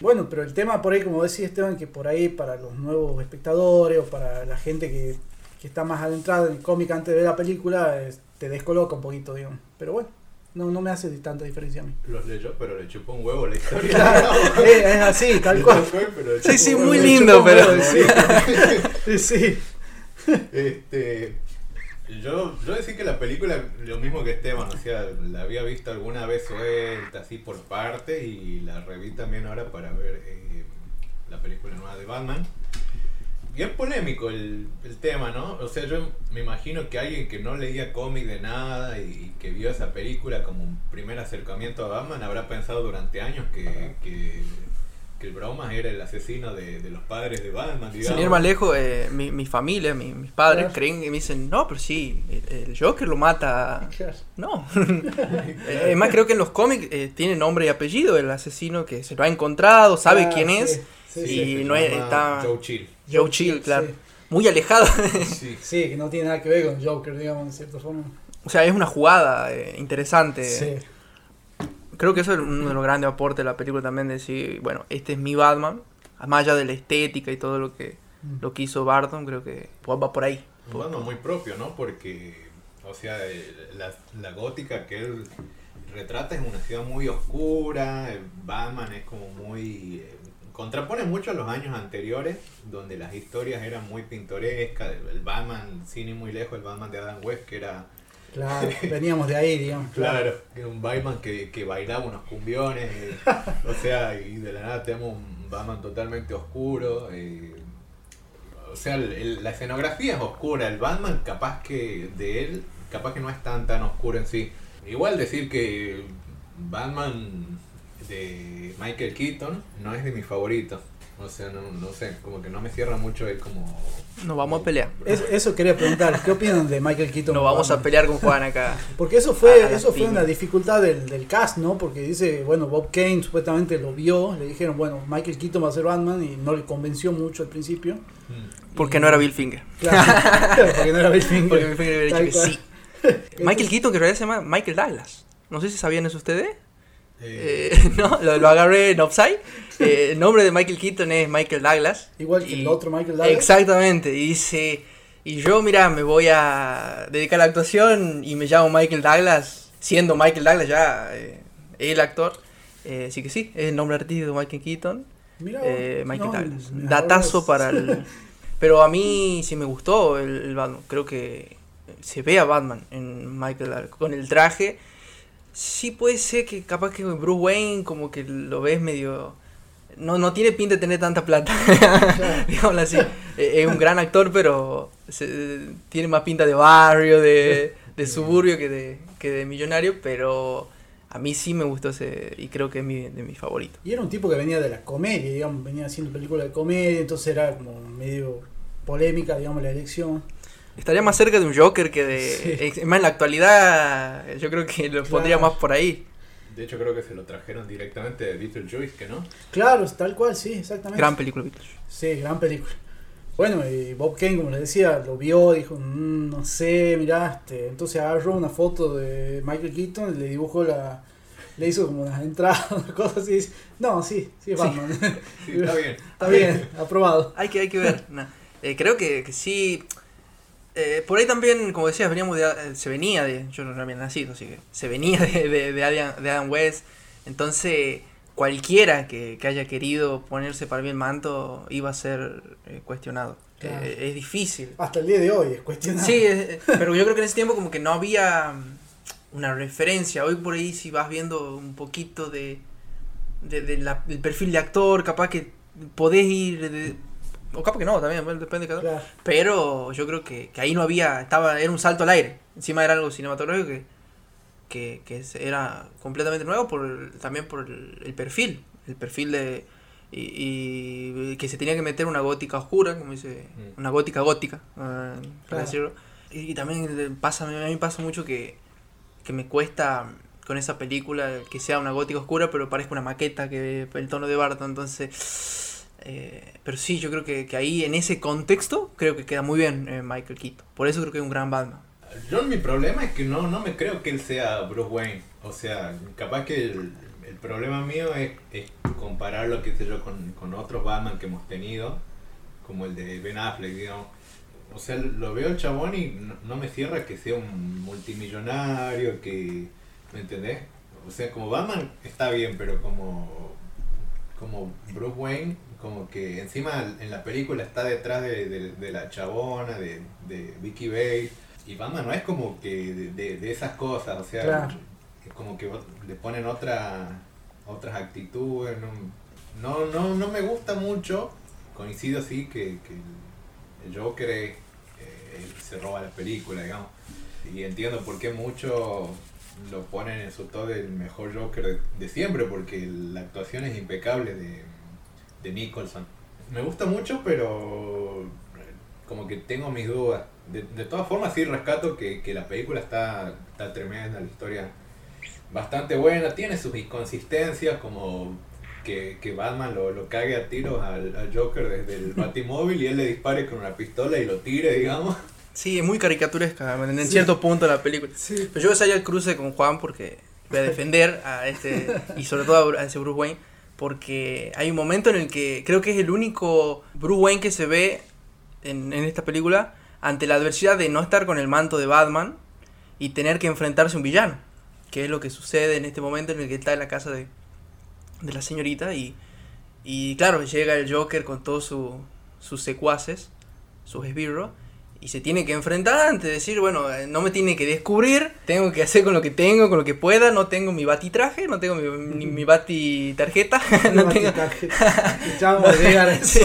[SPEAKER 4] Bueno, pero el tema por ahí, como decía Esteban, que por ahí para los nuevos espectadores o para la gente que, que está más adentrada en el cómic antes de ver la película, te descoloca un poquito, digamos. Pero bueno, no, no me hace tanta diferencia a mí.
[SPEAKER 6] Los leyó, pero le chupó un huevo la historia.
[SPEAKER 4] Claro, es, es así, tal cual.
[SPEAKER 6] Fue,
[SPEAKER 5] Sí, sí, muy lindo, pero...
[SPEAKER 4] Sí, sí.
[SPEAKER 6] Este, yo, yo decía que la película, lo mismo que Esteban, o sea, la había visto alguna vez suelta, así por partes, y la reví también ahora para ver eh, la película nueva de Batman. Y es polémico el, el tema, ¿no? O sea, yo me imagino que alguien que no leía cómic de nada y, que vio esa película como un primer acercamiento a Batman habrá pensado durante años que, que el Bromas era el asesino de, de los padres de Batman, digamos.
[SPEAKER 5] Sin ir más lejos, eh, mi, mi familia, mi- mis padres
[SPEAKER 4] Claro.
[SPEAKER 5] creen y me dicen, no, pero sí, el, el Joker lo mata.
[SPEAKER 4] Claro.
[SPEAKER 5] No. Eh, Además, creo que en los cómics eh, tiene nombre y apellido el asesino que se lo ha encontrado, sabe
[SPEAKER 4] Claro,
[SPEAKER 5] quién
[SPEAKER 4] sí,
[SPEAKER 5] es.
[SPEAKER 4] sí,
[SPEAKER 5] y
[SPEAKER 4] sí.
[SPEAKER 5] no es- está-
[SPEAKER 6] Joe Chill.
[SPEAKER 5] Joe Chill, claro.
[SPEAKER 4] Sí.
[SPEAKER 5] Muy alejado.
[SPEAKER 6] Sí.
[SPEAKER 4] Sí, que no tiene nada que ver con Joker, digamos, de cierta forma.
[SPEAKER 5] o sea, es una jugada eh, interesante.
[SPEAKER 4] Sí,
[SPEAKER 5] Creo que eso es uno de los grandes aportes de la película también, de decir, bueno, este es mi Batman. Más allá de la estética y todo lo que,
[SPEAKER 4] Mm.
[SPEAKER 5] lo que hizo Barton, creo que pues, va por ahí.
[SPEAKER 6] Un Batman muy propio, ¿no? Porque, o sea, la, la gótica que él retrata es una ciudad muy oscura. Batman es como muy. eh, contrapone mucho a los años anteriores, donde las historias eran muy pintorescas. El Batman, sin ir muy lejos, el Batman de Adam West, que era.
[SPEAKER 4] Claro, veníamos de ahí, digamos.
[SPEAKER 6] Claro, un Batman que, que bailaba unos cumbiones. o sea, y de la nada tenemos un Batman totalmente oscuro. o sea, la escenografía es oscura. El Batman, capaz que de él, capaz que no es tan tan oscuro en sí. Igual decir que Batman de Michael Keaton no es de mis favoritos. O sea, no, no sé, como que no me cierra mucho él como...
[SPEAKER 5] Nos vamos a pelear.
[SPEAKER 4] Es- eso quería preguntar, ¿qué opinan de Michael Keaton?
[SPEAKER 5] Nos vamos a pelear con Juan acá.
[SPEAKER 4] Porque eso fue, eso fue una dificultad del, del cast, ¿no? Porque dice, bueno, Bob Kane supuestamente lo vio, le dijeron, bueno, Michael Keaton va a ser Batman y no le convenció mucho al principio.
[SPEAKER 6] Mm.
[SPEAKER 5] Porque no era Bill Finger.
[SPEAKER 4] Claro, porque no era Bill Finger.
[SPEAKER 5] Porque Bill Finger hubiera
[SPEAKER 4] Tal
[SPEAKER 5] dicho que sí. Michael Keaton, que en realidad se llama Michael Douglas. No sé si sabían eso ustedes.
[SPEAKER 6] Eh,
[SPEAKER 5] Eh, no, lo, lo agarré en Offside. Eh, el nombre de Michael Keaton es Michael Douglas.
[SPEAKER 4] Igual que
[SPEAKER 5] Y-
[SPEAKER 4] el otro Michael Douglas.
[SPEAKER 5] Exactamente. Y dice. Y yo, mira, me voy a dedicar a la actuación y me llamo Michael Douglas. Siendo Michael Douglas ya eh, el actor. Eh, así que sí, es el nombre artístico de Michael Keaton.
[SPEAKER 4] Mira,
[SPEAKER 5] Michael
[SPEAKER 4] no,
[SPEAKER 5] Douglas.
[SPEAKER 4] me
[SPEAKER 5] Datazo para el. Pero a mí sí me gustó el, el Batman. Creo que se ve a Batman en Michael Douglas. Con el traje. Sí puede ser que capaz que Bruce Wayne como que lo ves medio... No, no tiene pinta de tener tanta plata. Digámoslo así. Eh, Es un gran actor, pero se- tiene más pinta de barrio, de, de suburbio que de, que de millonario. Pero a mí sí me gustó ese y creo que es mi, de mis favoritos.
[SPEAKER 4] Y era un tipo que venía de la comedia, digamos, venía haciendo películas de comedia, entonces era como medio polémica, digamos, la elección.
[SPEAKER 5] Estaría más cerca de un Joker que de...
[SPEAKER 4] Sí.
[SPEAKER 5] es Más en la actualidad yo creo que lo pondría más por ahí.
[SPEAKER 6] De hecho, creo que se lo trajeron directamente de Beetlejuice, que no.
[SPEAKER 4] Claro, tal cual, sí, exactamente.
[SPEAKER 5] Gran película, Beetlejuice.
[SPEAKER 4] Sí, gran película. Bueno, y Bob Kane, como les decía, lo vio, dijo, "Mm, no sé, miraste. Entonces agarró una foto de Michael Keaton y le dibujó la... Le hizo como unas entradas, cosas así. y dice, No, sí, sí es Batman.
[SPEAKER 6] Sí, está bien.
[SPEAKER 4] Está bien, aprobado.
[SPEAKER 5] Hay que, hay que ver. no. Eh, creo que, que sí. Eh, por ahí también, como decías, veníamos de, eh, se venía de. Yo no había nacido, así que se venía de, de, de Adam, de Adam West. Entonces, cualquiera que, que haya querido ponerse para mí el manto iba a ser eh, cuestionado.
[SPEAKER 4] Claro.
[SPEAKER 5] Eh, es difícil.
[SPEAKER 4] Hasta el día de hoy es cuestionable.
[SPEAKER 5] Sí, eh, pero yo creo que en ese tiempo como que no había mm, una referencia. Hoy por ahí si vas viendo un poquito de, de, de la- perfil de actor, capaz que podés ir... o capaz que no, también, depende de cada uno.
[SPEAKER 4] Claro.
[SPEAKER 5] Pero yo creo que, que ahí no había, estaba, era un salto al aire. Encima era algo cinematográfico que, que, que se- era completamente nuevo por el- también por el, el perfil. El perfil de... Y, y que se tenía que meter una gótica oscura, como dice,
[SPEAKER 6] Mm.
[SPEAKER 5] una gótica gótica, eh, para decirlo. Y, y también pasa, a mí me pasa mucho que, que me cuesta con esa película que sea una gótica oscura, pero parezca una maqueta que el tono de Barton, entonces... eh, pero sí, yo creo que, que ahí en ese contexto creo que queda muy bien eh, Michael Keaton. Por eso creo que es un gran Batman.
[SPEAKER 6] Yo mi problema es que no, no me creo que él sea Bruce Wayne. O sea, capaz que el, el problema mío es, es compararlo, qué sé yo, con, con otros Batman que hemos tenido, como el de Ben Affleck, digamos. O sea, lo veo el chabón y no, no me cierra que sea un multimillonario, que... ¿Me entendés? O sea, como Batman está bien, pero como, como Bruce Wayne, como que encima en la película está detrás de, de- de la chabona, de, de Vicky Bale. Y Batman no es como que de, esas cosas, o sea,
[SPEAKER 4] Claro.
[SPEAKER 6] es como que le ponen otra, otras actitudes. No, no, no, me gusta mucho. Coincido sí que, que el Joker eh, se roba la película, digamos. Y entiendo por qué muchos lo ponen en su top del mejor Joker de, de siempre, porque la actuación es impecable de, de Nicholson. Me gusta mucho, pero eh, como que tengo mis dudas. De, de todas formas, sí rescato que, que la película está, está tremenda, la historia bastante buena, tiene sus inconsistencias, como que, que Batman lo, lo cague a tiros al, al Joker desde el batimóvil y él le dispare con una pistola y lo tire, digamos.
[SPEAKER 5] Sí, es muy caricaturesca en cierto punto la película.
[SPEAKER 4] Sí.
[SPEAKER 5] Pero yo voy a salir al cruce con Juan porque voy a defender a este, y sobre todo a ese Bruce Wayne, porque hay un momento en el que creo que es el único Bruce Wayne que se ve en, esta película ante la adversidad de no estar con el manto de Batman y tener que enfrentarse a un villano, que es lo que sucede en este momento en el que está en la casa de, la señorita y, y claro, llega el Joker con todos su- sus secuaces, sus esbirros, y se tiene que enfrentar antes de decir, bueno, eh, no me tiene que descubrir, tengo que hacer con lo que tengo, con lo que pueda, no tengo mi batitraje, no tengo mi, ni mi bati tarjeta, no tengo,
[SPEAKER 4] Ya
[SPEAKER 5] Sí,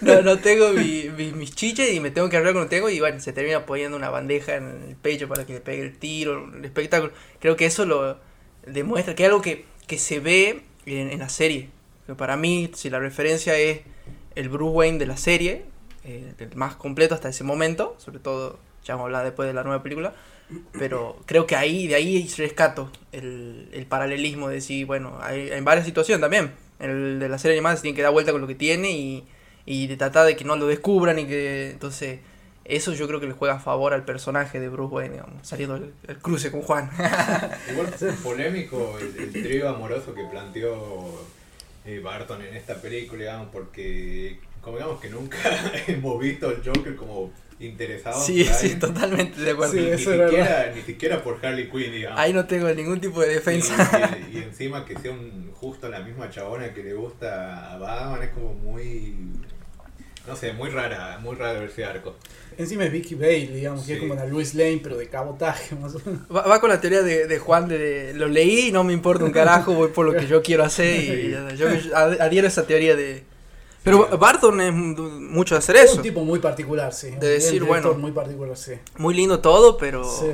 [SPEAKER 5] no, no tengo mi- mi- mis chiches y me tengo que arreglar con lo que tengo y bueno, se termina poniendo una bandeja en el pecho para que le pegue el tiro, el espectáculo. Creo que eso lo demuestra, que es algo que, que se ve en, en la serie. Que para mí, si la referencia es el Bruce Wayne de la serie, eh, el más completo hasta ese momento, sobre todo, ya vamos a hablar después de la nueva película, pero creo que ahí, de ahí rescato el, el paralelismo de decir, bueno, hay, en varias situaciones también. El de la serie animada se tiene que dar vuelta con lo que tiene y, y de tratar de que no lo descubran y que entonces eso yo creo que le juega a favor al personaje de Bruce Wayne, digamos, saliendo el, el cruce con Juan.
[SPEAKER 6] Igual fue polémico el, el trío amoroso que planteó eh, Barton en esta película, digamos, porque como digamos que nunca hemos visto al Joker como interesado
[SPEAKER 5] sí,
[SPEAKER 6] por
[SPEAKER 5] sí, totalmente de acuerdo.
[SPEAKER 4] Sí,
[SPEAKER 6] ni, ni siquiera, ni siquiera por Harley Quinn, digamos.
[SPEAKER 5] Ahí no tengo ningún tipo de defensa.
[SPEAKER 6] Y, y- y encima que sea un, justo la misma chabona que le gusta a Batman es como muy no sé, muy rara, muy raro ese arco.
[SPEAKER 4] Encima es Vicky Bale, digamos, que es
[SPEAKER 6] Sí.
[SPEAKER 4] como la Louis Lane, pero de cabotaje, más o menos.
[SPEAKER 5] Va, va con la teoría de, de Juan de lo leí y no me importa un carajo, voy por lo que yo quiero hacer y ya- yo, yo ad- adhiero a esa teoría de... Pero Barton es mucho de hacer
[SPEAKER 4] Es
[SPEAKER 5] eso.
[SPEAKER 4] un tipo muy particular, sí.
[SPEAKER 5] De decir, bueno.
[SPEAKER 4] muy particular, sí.
[SPEAKER 5] Muy lindo todo, pero...
[SPEAKER 4] Sí.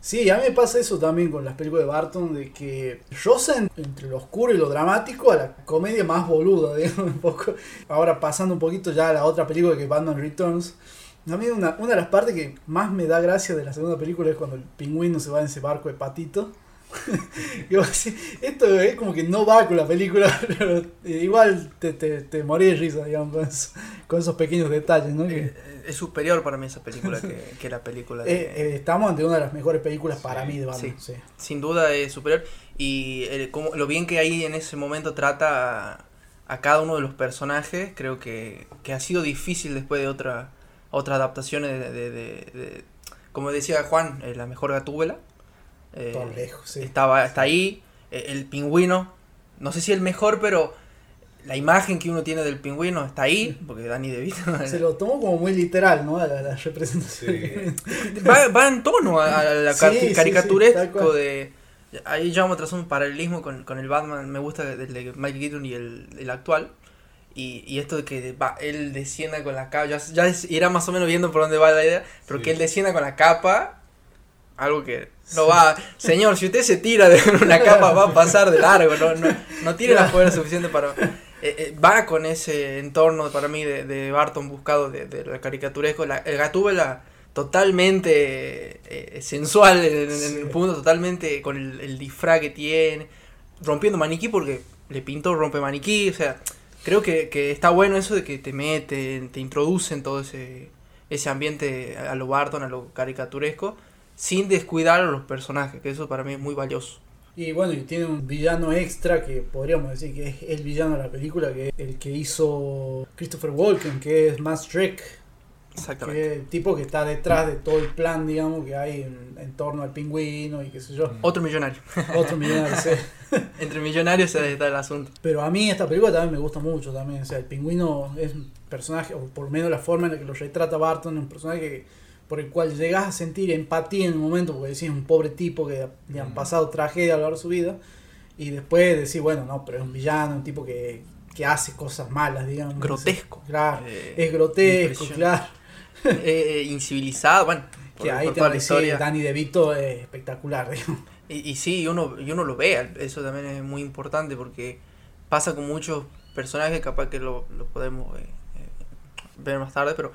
[SPEAKER 4] Sí, a mí me pasa eso también con las películas de Barton, de que rozan entre lo oscuro y lo dramático a la comedia más boluda, digamos, un poco. Ahora pasando un poquito ya a la otra película que es Batman Returns. A mí una, una de las partes que más me da gracia de la segunda película es cuando el pingüino se va en ese barco de patito. Esto es como que no va con la película, pero igual te, te, te morí de risa, digamos, con, eso- con esos pequeños detalles, ¿no? Que-
[SPEAKER 5] Eh, Es superior para mí esa película que, que la película de...
[SPEAKER 4] Eh, eh, estamos ante una de las mejores películas para
[SPEAKER 6] Sí,
[SPEAKER 4] mí de Batman.
[SPEAKER 5] sí.
[SPEAKER 4] sí.
[SPEAKER 5] Sin duda es superior. Y el- como, lo bien que ahí en ese momento trata a, a cada uno de los personajes, creo que, que ha sido difícil después de otra otras adaptaciones de, de- de- de- como decía Juan, eh, la mejor gatúbela. Eh,
[SPEAKER 4] Todo lejos, sí.
[SPEAKER 5] Estaba hasta ahí. eh, el pingüino, no sé si el mejor, pero la imagen que uno tiene del pingüino está ahí, porque Danny DeVito
[SPEAKER 4] Se lo tomó como muy literal, ¿no? A la, la representación.
[SPEAKER 6] Sí.
[SPEAKER 5] va, va en tono a, a la
[SPEAKER 4] Sí, sí, sí,
[SPEAKER 5] caricaturesco
[SPEAKER 4] cual.
[SPEAKER 5] de ahí ya vamos a trazar un paralelismo con, con el Batman me gusta del de Michael Keaton y el, el actual y, y esto de que va, él descienda con la capa ya, ya irá más o menos viendo por dónde va la idea pero
[SPEAKER 6] Sí.
[SPEAKER 5] que él descienda con la capa algo que no va señor si usted se tira de una capa va a pasar de largo no, no, no tiene la fuerza suficiente para eh, eh, va con ese entorno para mí de, de Barton buscado de, de la caricaturesco. La, el Gatúbela totalmente eh, sensual en, el punto, totalmente con el, el disfraz que tiene, rompiendo maniquí porque le pintó rompe maniquí, o sea, creo que, que está bueno eso de que te mete, te introduce en todo ese, ese ambiente a lo Barton, a lo caricaturesco. Sin descuidar a los personajes, que eso para mí es muy valioso.
[SPEAKER 4] Y bueno, y tiene un villano extra que podríamos decir que es el villano de la película, que es el que hizo Christopher Walken, que es Matt Strick,
[SPEAKER 5] Exactamente.
[SPEAKER 4] que es el tipo que está detrás de todo el plan, digamos, que hay en, en torno al pingüino y qué sé yo.
[SPEAKER 5] Otro millonario.
[SPEAKER 4] Otro millonario, sí.
[SPEAKER 5] Entre millonarios se está el asunto.
[SPEAKER 4] Pero a mí esta película también me gusta mucho también. O sea, el pingüino es un personaje, o por lo menos la forma en la que lo retrata Barton, es un personaje que- por el cual llegas a sentir empatía en un momento, porque decís un pobre tipo que le han
[SPEAKER 6] Mm.
[SPEAKER 4] pasado tragedia a lo largo de su vida, y después decís, bueno, no, pero es un villano, un tipo que, que hace cosas malas, digamos.
[SPEAKER 5] Grotesco.
[SPEAKER 4] Claro,
[SPEAKER 5] Eh,
[SPEAKER 4] es grotesco, claro.
[SPEAKER 5] Eh, incivilizado, bueno, por,
[SPEAKER 4] Que ahí
[SPEAKER 5] por
[SPEAKER 4] te
[SPEAKER 5] toda la historia.
[SPEAKER 4] Danny DeVito es espectacular, digamos.
[SPEAKER 5] Y, y sí, uno, y uno lo ve, eso también es muy importante porque pasa con muchos personajes, capaz que lo, lo podemos eh, eh, ver más tarde, pero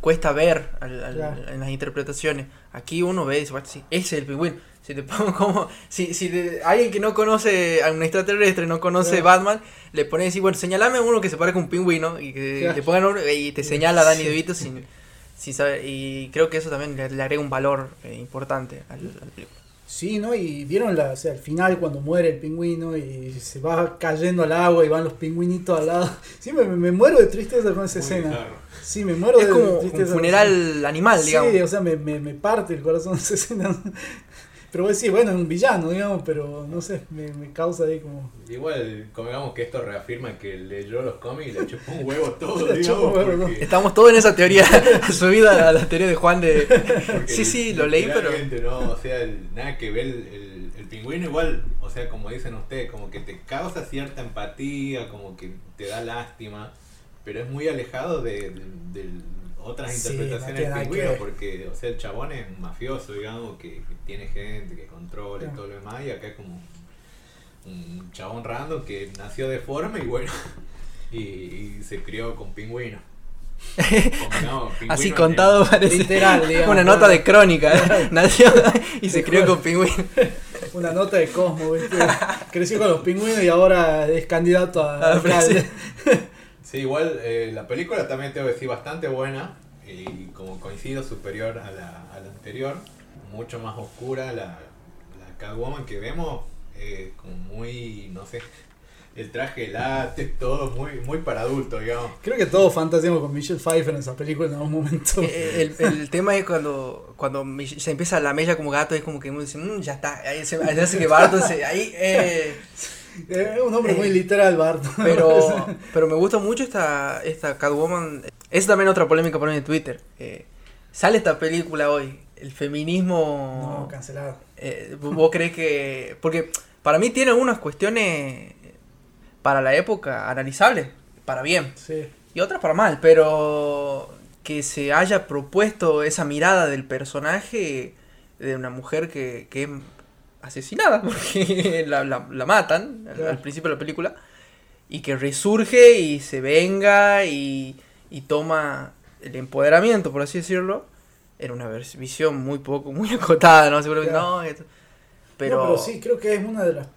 [SPEAKER 5] cuesta ver al- al-
[SPEAKER 4] Claro.
[SPEAKER 5] en las interpretaciones. Aquí uno ve y dice, "Bueno, sí, ese es el pingüino. Si te pongo como, si, si te- alguien que no conoce a un extraterrestre, no conoce
[SPEAKER 4] Claro.
[SPEAKER 5] Batman, le pone decir, bueno, señalame a uno que se parezca a un pingüino y que
[SPEAKER 4] Claro.
[SPEAKER 5] le pongan uno y te señala a Danny
[SPEAKER 4] Sí.
[SPEAKER 5] DeVito sin, sin saber. Y creo que eso también le, le agrega un valor eh, importante al, al película.
[SPEAKER 4] Sí, ¿no? Y vieron la, o sea, al final cuando muere el pingüino y se va cayendo al agua y van los pingüinitos al lado. Sí, me, me muero de tristeza con esa
[SPEAKER 6] Muy
[SPEAKER 4] escena.
[SPEAKER 6] bizarro.
[SPEAKER 4] Sí, me muero
[SPEAKER 5] Es
[SPEAKER 4] de
[SPEAKER 5] como
[SPEAKER 4] tristeza.
[SPEAKER 5] un funeral animal, digamos.
[SPEAKER 4] Sí, o sea, me, me, me parte el corazón esa escena. Pero voy a decir, bueno, es un villano, digamos, pero no sé, me, me causa ahí como...
[SPEAKER 6] Igual, convengamos que esto reafirma que leyó los cómics y le chupó un huevo todo,
[SPEAKER 4] Le chupó
[SPEAKER 6] digamos,
[SPEAKER 4] un huevo,
[SPEAKER 6] porque-
[SPEAKER 5] Estamos todos en esa teoría subida a la teoría de Juan de...
[SPEAKER 6] porque
[SPEAKER 5] Sí, sí, lo leí, pero...
[SPEAKER 6] No, o sea, el- nada que ver el, el, el pingüino igual, o sea, como dicen ustedes, como que te causa cierta empatía, como que te da lástima, pero es muy alejado de, de- de otras
[SPEAKER 4] Sí,
[SPEAKER 6] interpretaciones
[SPEAKER 4] no
[SPEAKER 6] del
[SPEAKER 4] que
[SPEAKER 6] pingüino, porque, o sea, el chabón es un mafioso, digamos, que, que tiene gente, que controla y todo lo demás, y acá es como un chabón random que nació deforme y bueno, y, y se crió con pingüino. Pingüino
[SPEAKER 5] Así contado parece
[SPEAKER 4] Literal, digamos,
[SPEAKER 5] una nota de crónica. ¿eh? Nació y se crió con pingüino.
[SPEAKER 4] Una nota de Cosmo, ¿viste? Creció con los pingüinos y ahora es candidato a
[SPEAKER 5] Ah,
[SPEAKER 4] alcalde.
[SPEAKER 6] Sí, igual eh, la película también tengo que decir bastante buena y como coincido superior a la, a la anterior, mucho más oscura la, la Catwoman que vemos, eh, como muy, no sé, el traje látex, todo muy, muy para adultos, digamos.
[SPEAKER 4] Creo que todos fantaseamos con Michelle Pfeiffer en esa película en algún momento.
[SPEAKER 5] Eh, El, el tema es cuando, cuando se empieza la mella como gato, es como que uno dice, "Mm, ya está. Ahí se ahí hace que Barton se. Ahí, eh,
[SPEAKER 4] Es un hombre muy literal, Bart.
[SPEAKER 5] Pero, pero me gusta mucho esta, esta Catwoman. Es también otra polémica por mí en Twitter. Eh, sale esta película hoy. El feminismo.
[SPEAKER 4] No, cancelado.
[SPEAKER 5] eh, ¿Vos crees que.? Porque para mí tiene algunas cuestiones para la época analizables. Para bien.
[SPEAKER 4] Sí.
[SPEAKER 5] Y otras para mal. Pero que se haya propuesto esa mirada del personaje de una mujer que, que es asesinada. Porque la, la- la matan al- principio de la película y que resurge y se venga y, y toma el empoderamiento, por así decirlo, en una visión muy poco, muy acotada, ¿no? Seguramente,
[SPEAKER 4] Claro.
[SPEAKER 5] no, esto- pero,
[SPEAKER 4] No, pero sí, creo que es una de las,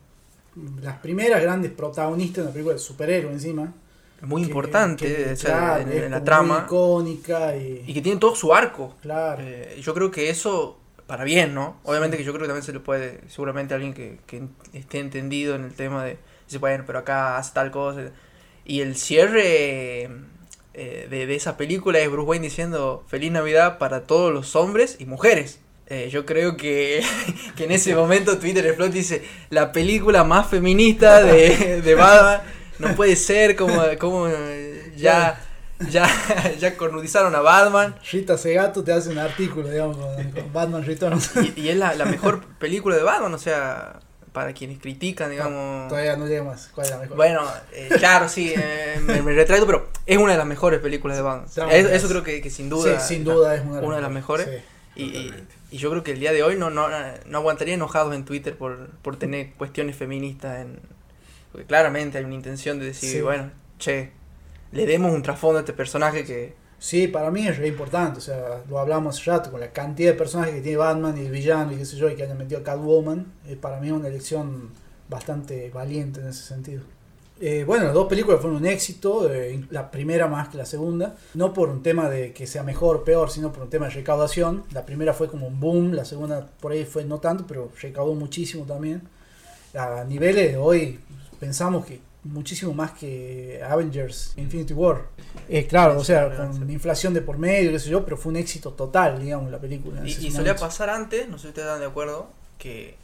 [SPEAKER 4] las primeras grandes protagonistas de una película de superhéroe encima.
[SPEAKER 5] muy
[SPEAKER 4] Que-
[SPEAKER 5] importante
[SPEAKER 4] que,
[SPEAKER 5] o sea,
[SPEAKER 4] claro,
[SPEAKER 5] en, la trama
[SPEAKER 4] muy icónica y,
[SPEAKER 5] y que tiene todo su arco.
[SPEAKER 4] claro.
[SPEAKER 5] Eh, yo creo que eso, para bien, ¿no? Obviamente que yo creo que también se le puede, seguramente alguien que, que esté entendido en el tema de, dice, bueno, pero acá hace tal cosa. Y el cierre eh, de, de esa película es Bruce Wayne diciendo Feliz Navidad para todos los hombres y mujeres. Eh, yo creo que, que en ese momento Twitter explota y dice, la película más feminista de, de no puede ser como, como ya, ya, ya cornudizaron a Batman.
[SPEAKER 4] Rita Segato te hace un artículo, digamos, con, con Batman Returns.
[SPEAKER 5] Y, y es la, la mejor película de Batman, o sea, para quienes critican, digamos.
[SPEAKER 4] Todavía no llega más. ¿Cuál es la mejor?
[SPEAKER 5] Bueno, eh, claro, sí, eh, me, me retracto, pero es una de las mejores películas de Batman.
[SPEAKER 4] No,
[SPEAKER 5] eso,
[SPEAKER 4] es-
[SPEAKER 5] eso creo que, que sin duda.
[SPEAKER 4] sí, sin duda es una de las,
[SPEAKER 5] una de las mejores.
[SPEAKER 4] Sí.
[SPEAKER 5] Y, y- yo creo que el día de hoy no, no, no aguantaría enojados en Twitter por, por tener cuestiones feministas. En, porque claramente hay una intención de decir, bueno, che, le demos un trasfondo a este personaje que.
[SPEAKER 4] Sí, para mí es re importante, o sea, lo hablamos hace rato, con la cantidad de personajes que tiene Batman y el villano y qué sé yo, y que hayan metido a Catwoman, es para mí una elección bastante valiente en ese sentido. Eh, bueno, las dos películas fueron un éxito, eh, la primera más que la segunda, no por un tema de que sea mejor o peor, sino por un tema de recaudación. La primera fue como un boom, la segunda por ahí fue no tanto, pero recaudó muchísimo también. A niveles de hoy pensamos que muchísimo más que Avengers Infinity War. Eh, claro, o sea, con inflación de por medio, qué sé yo, pero fue un éxito total, digamos, la película.
[SPEAKER 5] Y, y solía pasar antes, no sé si ustedes están de acuerdo, que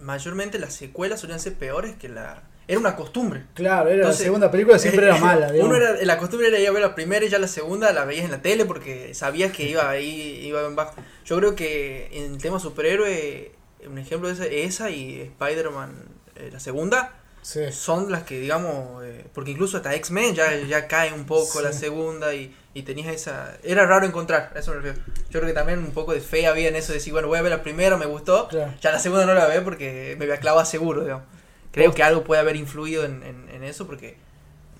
[SPEAKER 5] mayormente las secuelas solían ser peores que la... Era una costumbre.
[SPEAKER 4] Claro, era
[SPEAKER 5] Entonces,
[SPEAKER 4] la segunda película siempre era mala, digamos.
[SPEAKER 5] Uno era, la costumbre era ir a ver la primera y ya la segunda la veías en la tele porque sabías que iba ahí, iba en bajo. Yo creo que en el tema superhéroe, un ejemplo de esa, esa y Spider-Man, eh, la segunda,
[SPEAKER 4] Sí.
[SPEAKER 5] son las que, digamos, eh, porque incluso hasta X-Men ya, ya cae un poco
[SPEAKER 4] Sí.
[SPEAKER 5] la segunda y, y tenías esa... Era raro encontrar, a eso me refiero. Yo creo que también un poco de fe había en eso de decir, bueno, voy a ver la primera, me gustó,
[SPEAKER 4] Claro.
[SPEAKER 5] ya la segunda no la ver porque me voy a clavar seguro, digamos. Creo que algo puede haber influido en, en, en eso porque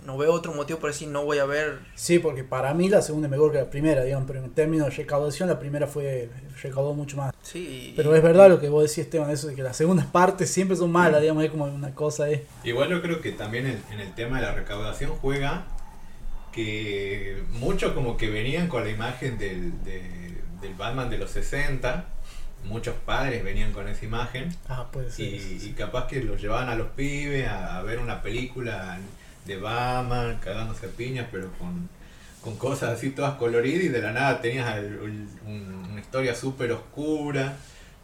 [SPEAKER 5] no veo otro motivo por decir no voy a ver...
[SPEAKER 4] Sí, porque para mí la segunda es mejor que la primera, digamos, pero en términos de recaudación la primera fue recaudó mucho más.
[SPEAKER 5] Sí, y-
[SPEAKER 4] Pero es verdad lo que vos decís, Esteban, eso de que las segundas partes siempre son malas, digamos, es como una cosa es.
[SPEAKER 6] Igual yo creo que también en, en el tema de la recaudación juega que muchos como que venían con la imagen del, de- del Batman de los 60, muchos padres venían con esa imagen
[SPEAKER 4] Ah, puede ser.
[SPEAKER 6] y,
[SPEAKER 4] sí, sí.
[SPEAKER 6] y capaz que los llevaban a los pibes a, a ver una película de Batman cagándose a piñas pero con, con cosas así todas coloridas y de la nada tenías el- el- un- una historia súper oscura.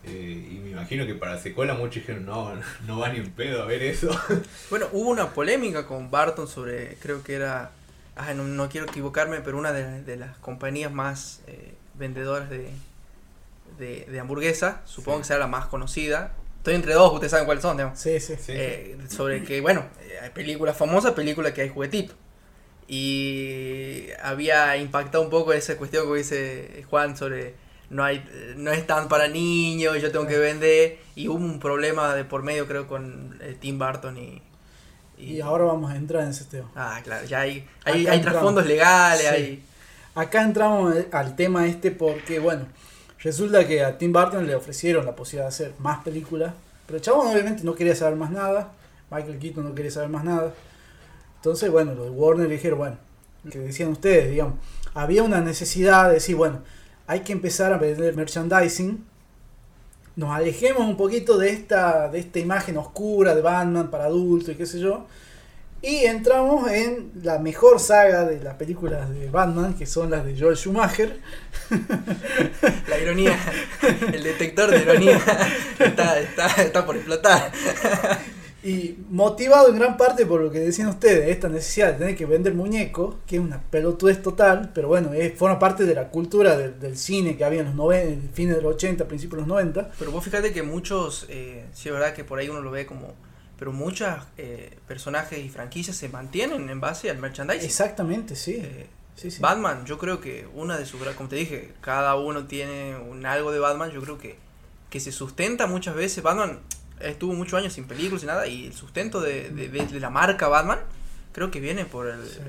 [SPEAKER 6] eh, y me imagino que para la secuela muchos dijeron, no, no va ni en pedo a ver eso.
[SPEAKER 5] Bueno, hubo una polémica con Barton sobre, creo que era, ah, no, no quiero equivocarme, pero una de, de las compañías más eh, vendedoras de, de, de hamburguesas, supongo
[SPEAKER 6] Sí.
[SPEAKER 5] que será la más conocida. Estoy entre dos, ustedes saben cuáles son, digamos.
[SPEAKER 4] Sí, sí.
[SPEAKER 6] Sí, sí.
[SPEAKER 5] Eh, sobre que, bueno, hay películas famosas, películas que hay juguetito. Y había impactado un poco esa cuestión que dice Juan sobre no hay no es tan para niños, yo tengo que vender. Y hubo un problema de por medio, creo, con eh, Tim Burton y,
[SPEAKER 4] Y ahora vamos a entrar en ese tema.
[SPEAKER 5] Ah, claro, ya hay, hay, trasfondos legales,
[SPEAKER 4] Sí.
[SPEAKER 5] hay...
[SPEAKER 4] Acá entramos al tema este porque, bueno, resulta que a Tim Burton le ofrecieron la posibilidad de hacer más películas, pero el chabón obviamente no quería saber más nada, Michael Keaton no quería saber más nada. Entonces, bueno, los de Warner dijeron, bueno, que decían ustedes, digamos, había una necesidad de decir, bueno, hay que empezar a vender merchandising, nos alejemos un poquito de esta, de esta imagen oscura de Batman para adultos y qué sé yo, y entramos en la mejor saga de las películas de Batman, que son las de Joel Schumacher.
[SPEAKER 5] La ironía, el detector de ironía está, está, está por explotar.
[SPEAKER 4] Y motivado en gran parte por lo que decían ustedes, esta necesidad de tener que vender muñecos, que es una pelotudez total, pero bueno, es, forma parte de la cultura del, del cine que había en los 90, fines de los 80, principios de los 90.
[SPEAKER 5] Pero vos fíjate que muchos, eh, sí es verdad que por ahí uno lo ve como... Pero muchos eh, personajes y franquicias se mantienen en base al merchandising.
[SPEAKER 4] Exactamente, sí.
[SPEAKER 5] Eh,
[SPEAKER 4] sí, sí.
[SPEAKER 5] Batman, yo creo que una de sus... Como te dije, cada uno tiene un algo de Batman, yo creo que, que se sustenta muchas veces. Batman estuvo muchos años sin películas y nada, y el sustento de, de- de- de la marca Batman creo que viene por el...
[SPEAKER 4] Sí.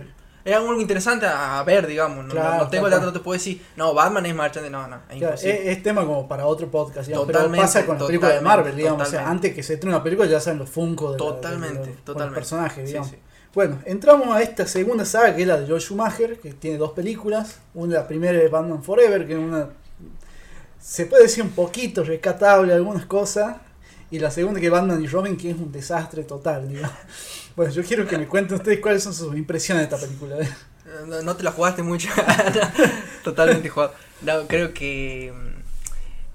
[SPEAKER 5] Es algo interesante a, ver, digamos. No,
[SPEAKER 4] Claro,
[SPEAKER 5] no- no tengo el dato, no te puedo decir, no, Batman es marchand no, no, es
[SPEAKER 4] Claro, es, es tema como para otro podcast, digamos, pero
[SPEAKER 5] Totalmente,
[SPEAKER 4] pasa con las películas de Marvel, digamos, o sea, antes que se estrene una película ya saben los Funko de, la- de- de
[SPEAKER 5] Totalmente,
[SPEAKER 4] los- personajes,
[SPEAKER 5] Sí,
[SPEAKER 4] digamos.
[SPEAKER 5] sí.
[SPEAKER 4] Bueno, entramos a esta segunda saga que es la de Joel Schumacher, que tiene dos películas. Una, la primera es Batman Forever, que es una. Se puede decir un poquito rescatable algunas cosas. Y la segunda que Batman y Robin, que es un desastre total, digamos. Bueno, yo quiero que me cuenten ustedes cuáles son sus impresiones de esta película.
[SPEAKER 5] No, no te la jugaste mucho. Totalmente jugado. No, creo que. mm,